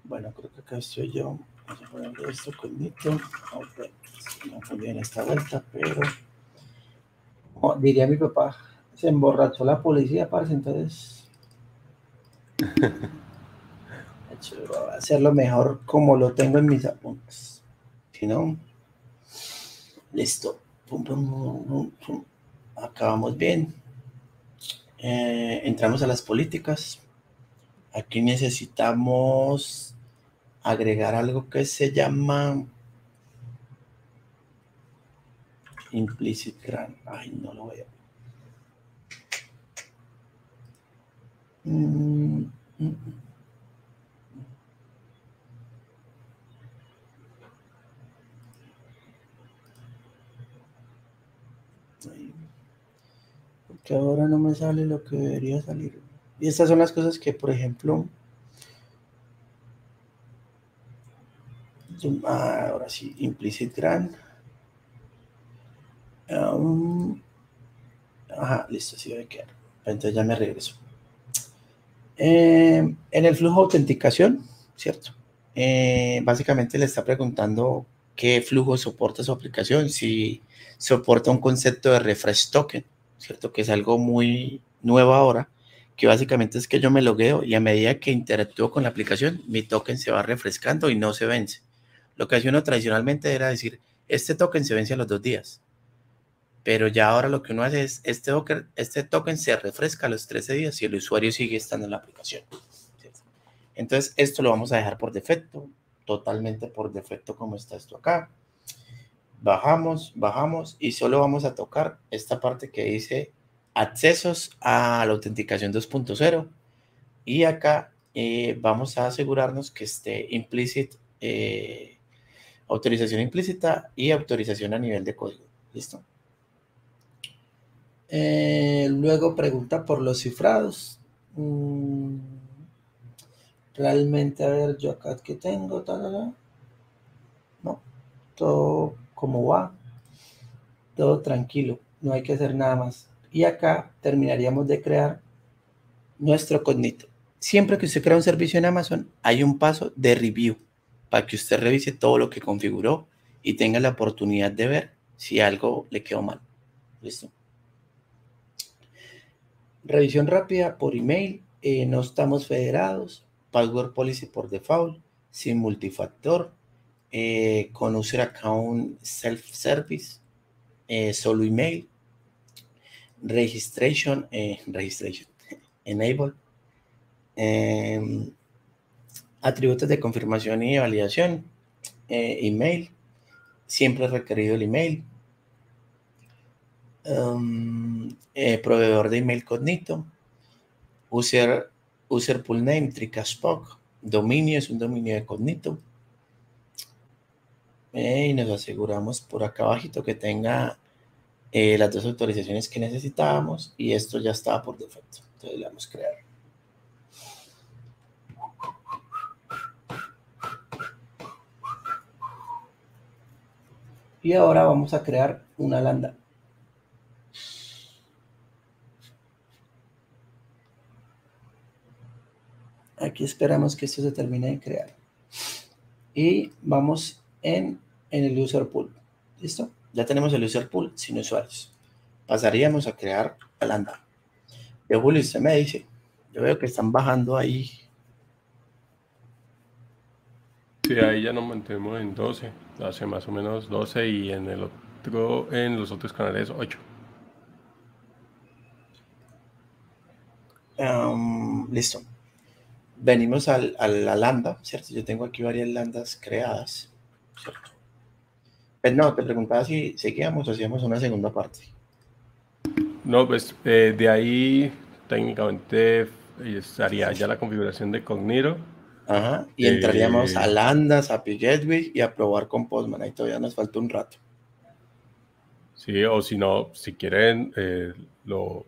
Bueno, creo que acá estoy yo. Vamos a ponerle esto conmito. No bien esta vuelta, pero diría mi papá, se emborrachó la policía, parce, entonces voy a hacerlo mejor como lo tengo en mis apuntes. Si no, listo. Acabamos bien. Eh, entramos a las políticas. Aquí necesitamos agregar algo que se llama implicit grant. Ay, no lo voy a. Porque ahora no me sale lo que debería salir. Y estas son las cosas que, por ejemplo, Ah, ahora sí, implicit grant. Um, ajá, listo, así debe quedar. Entonces ya me regreso. Eh, en el flujo de autenticación, ¿cierto? Eh, básicamente le está preguntando qué flujo soporta su aplicación, si soporta un concepto de refresh token, ¿cierto? Que es algo muy nuevo ahora, que básicamente es que yo me logueo y a medida que interactúo con la aplicación, mi token se va refrescando y no se vence. Lo que hacía uno tradicionalmente era decir, este token se vence a los dos días. Pero ya ahora lo que uno hace es, este token, este token se refresca a los 13 días y el usuario sigue estando en la aplicación. Entonces, esto lo vamos a dejar por defecto, totalmente por defecto como está esto acá. Bajamos, bajamos y solo vamos a tocar esta parte que dice accesos a la autenticación 2.0 y acá eh, vamos a asegurarnos que esté implicit, eh, autorización implícita y autorización a nivel de código. ¿Listo? Eh, luego pregunta por los cifrados. Mm, realmente, a ver, yo acá que tengo, no, todo como va, todo tranquilo, no hay que hacer nada más. Y acá terminaríamos de crear nuestro cognito. Siempre que usted crea un servicio en Amazon, hay un paso de review para que usted revise todo lo que configuró y tenga la oportunidad de ver si algo le quedó mal. ¿Listo? Revisión rápida por email. Eh, no estamos federados. Password policy por default. Sin multifactor. Eh, con user account self-service. Eh, solo email. Registration. registration. Enable. Em, atributos de confirmación y validación. email. Siempre requerido el email Um, eh, proveedor de email cognito, user, user pool name, Tricaspoc, dominio es un dominio de cognito. Eh, y nos aseguramos por acá abajito que tenga eh, las dos autorizaciones que necesitábamos y esto ya estaba por defecto. Entonces le damos crear. Y ahora vamos a crear una lambda. Aquí esperamos que esto se termine de crear. Y vamos en, el user pool. ¿Listo? Ya tenemos el user pool sin usuarios. Pasaríamos a crear a lambda. De Julio, usted me dice, yo veo que están bajando ahí. Sí, ahí ya nos mantenemos en 12, hace más o menos 12 y en el otro, en los otros canales 8. listo venimos al, a la lambda, ¿cierto? Yo tengo aquí varias landas creadas, ¿cierto? Pero pues no, te preguntaba si seguíamos o hacíamos una segunda parte. No, pues eh, de ahí técnicamente estaría ya la configuración de Cognito. Ajá, y entraríamos a eh, Landas, a Gateway y a probar con Postman. Ahí todavía nos falta un rato. Sí, o si no, si quieren, eh, lo,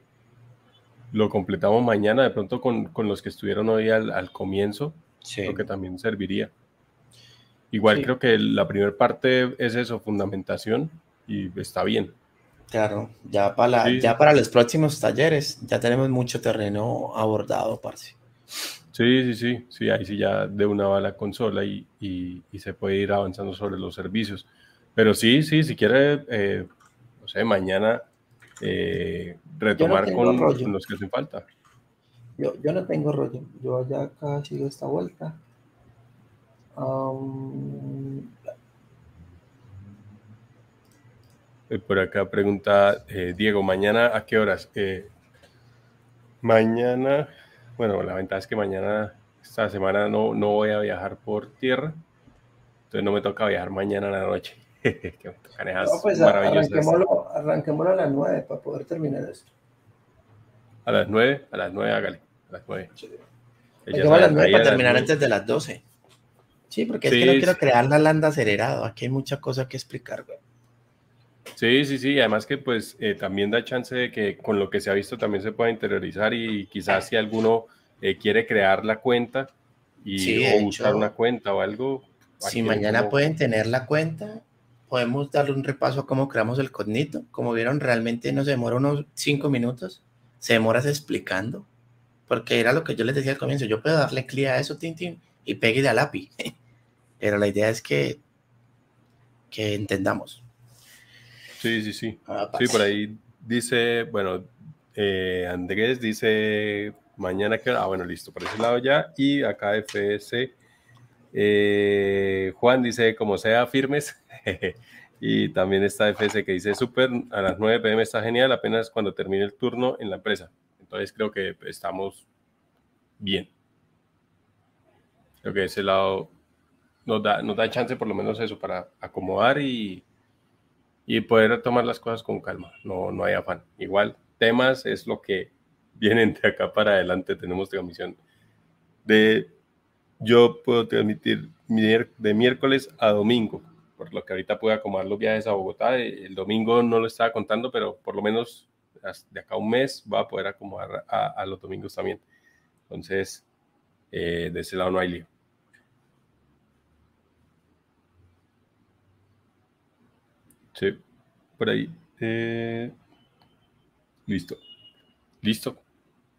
lo completamos mañana de pronto con, los que estuvieron hoy al, comienzo, sí. creo que también serviría. Igual creo que la primera parte es eso, fundamentación, y está bien. Claro, ya para, ya para los próximos talleres ya tenemos mucho terreno abordado, parce. Sí, sí, sí, sí, ahí sí ya de una va la consola y, se puede ir avanzando sobre los servicios. Pero sí, sí, si quiere, eh, no sé, mañana eh, retomar con, los que hacen falta. Yo, yo no tengo rollo, yo ya acá sigo esta vuelta. Eh, por acá pregunta eh, Diego, ¿mañana a qué horas? mañana, bueno, la ventaja es que mañana, esta semana no, no voy a viajar por tierra, entonces no me toca viajar mañana a la noche. que no, pues arranquémoslo, arranquémoslo, a las 9 para poder terminar esto. A las 9, a las 9 hágale. A las 9. Sí. a las 9 para terminar antes de las 12. Sí, porque es que no quiero crear la landa acelerado. Aquí hay mucha cosa que explicar, güey. Sí, sí, sí. Además que pues eh, también da chance de que con lo que se ha visto también se pueda interiorizar y quizás si alguno eh, quiere crear la cuenta y, o buscar una cuenta o algo. Si mañana pueden tener la cuenta podemos darle un repaso a cómo creamos el cognito. Como vieron, realmente nos demora unos cinco minutos. Se demora explicando. Porque era lo que yo les decía al comienzo. Yo puedo darle clic a eso, Tintin, y pegue de lápiz. Pero la idea es que, que entendamos. Sí, sí, sí. Ah, sí, por ahí dice, bueno, eh, Andrés dice mañana que... Ah, bueno, listo, por ese lado ya. Y acá FS. Eh, Juan dice, como sea, firmes. Y también está FS que dice, súper, a las 9 pm está genial, apenas cuando termine el turno en la empresa. Entonces creo que estamos bien. Creo que ese lado nos da, nos da chance por lo menos eso para acomodar y, y poder tomar las cosas con calma. No, no hay afán. Igual, temas es lo que vienen de acá para adelante. Tenemos transmisión de, yo puedo transmitir de miércoles a domingo, por lo que ahorita puedo acomodar los viajes a Bogotá. El domingo no lo estaba contando, pero por lo menos de acá a un mes va a poder acomodar a, los domingos también. Entonces, eh, de ese lado no hay lío. Sí, por ahí. Eh, listo. Listo.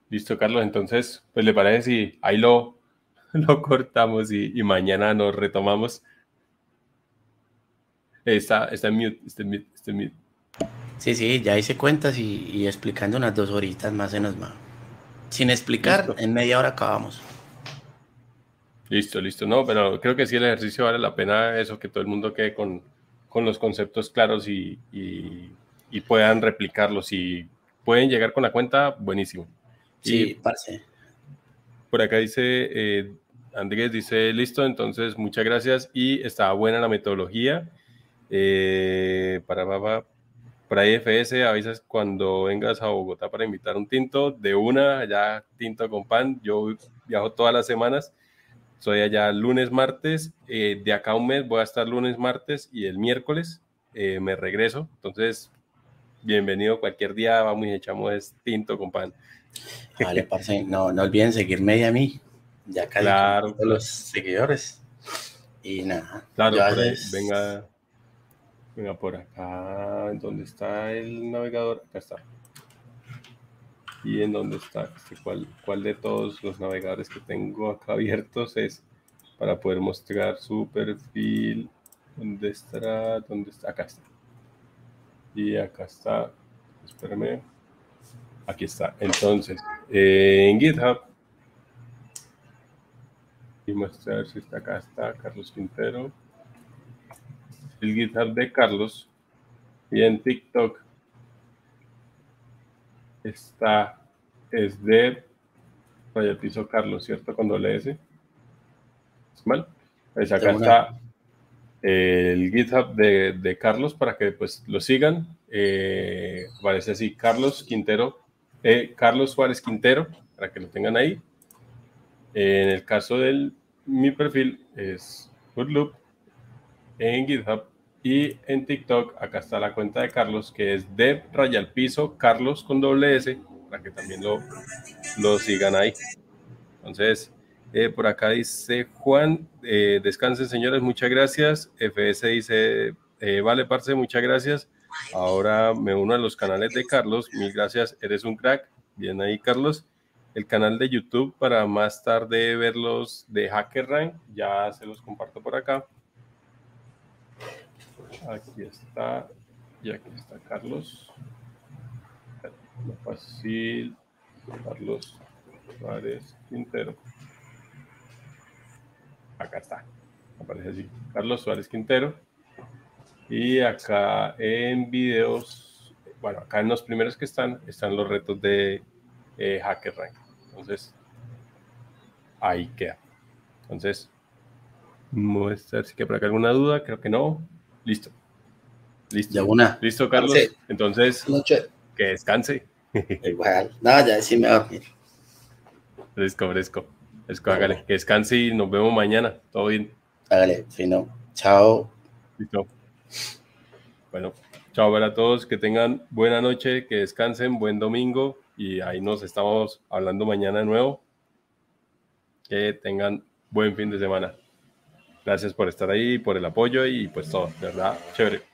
Listo, Carlos. Entonces, pues le parece si ahí lo, lo cortamos y, mañana nos retomamos. Está, está en mute, está en mute, está en mute. Sí, sí, ya hice cuentas y, explicando unas dos horitas más en más. Sin explicar, en media hora acabamos. Listo, listo. No, pero creo que sí el ejercicio vale la pena eso, que todo el mundo quede con, con los conceptos claros y, puedan replicarlos. y pueden llegar con la cuenta, buenísimo. Sí, parce. Por acá dice, eh, Andrés dice, listo, entonces muchas gracias y está buena la metodología. Eh, para, para, para IFS, avisas cuando vengas a Bogotá para invitar un tinto, de una, allá tinto con pan. Yo viajo todas las semanas soy allá lunes, martes. Eh, de acá a un mes voy a estar lunes, martes y el miércoles eh, me regreso. Entonces, bienvenido cualquier día. Vamos y echamos tinto con pan. Vale, parce. No, no olviden seguirme y a mí. Ya casi claro, los seguidores. Y nada. Claro, venga, venga por acá. ¿Dónde está el navegador? Acá está y en dónde está, este, cuál, de todos los navegadores que tengo acá abiertos es para poder mostrar su perfil. ¿Dónde estará? ¿Dónde está? Acá está. Y acá está. Espérame. Aquí está. Entonces, en GitHub. Y mostrar si está acá. Está Carlos Quintero. El GitHub de Carlos. Y en TikTok está, es de Raya Piso Carlos, ¿cierto? Cuando le S. ¿Es mal? Pues acá está el GitHub de, Carlos para que pues lo sigan. Eh, aparece así, Carlos Quintero, eh, Carlos Suárez Quintero, para que lo tengan ahí. en el caso de mi perfil es Goodloop en GitHub y en TikTok, acá está la cuenta de Carlos, que es de Rayal Piso, Carlos con doble S, para que también lo, lo sigan ahí. Entonces, eh, por acá dice Juan, eh, descansen señores, muchas gracias. FS dice, eh, vale, parce, muchas gracias. Ahora me uno a los canales de Carlos, mil gracias, eres un crack. Bien ahí, Carlos. El canal de YouTube para más tarde verlos de HackerRank, ya se los comparto por acá. Aquí está. Y aquí está Carlos. Lo fácil. Carlos Suárez Quintero. Acá está. Aparece así. Carlos Suárez Quintero. Y acá en videos, bueno, acá en los primeros que están, están los retos de eh, HackerRank. Entonces, ahí queda. Entonces, muestra si que por acá alguna duda, creo que no. Listo. Listo. una. Listo, Carlos. Entonces, que descanse. Igual. No, ya sí me va a dormir. Fresco, fresco. Fresco, hágale. Que descanse y nos vemos mañana. Todo bien. Hágale, fino. Chao. Listo. Bueno, chao para todos. Que tengan buena noche, que descansen, buen domingo. Y ahí nos estamos hablando mañana de nuevo. Que tengan buen fin de semana. Gracias por estar ahí, por el apoyo y pues todo, ¿verdad? Chévere.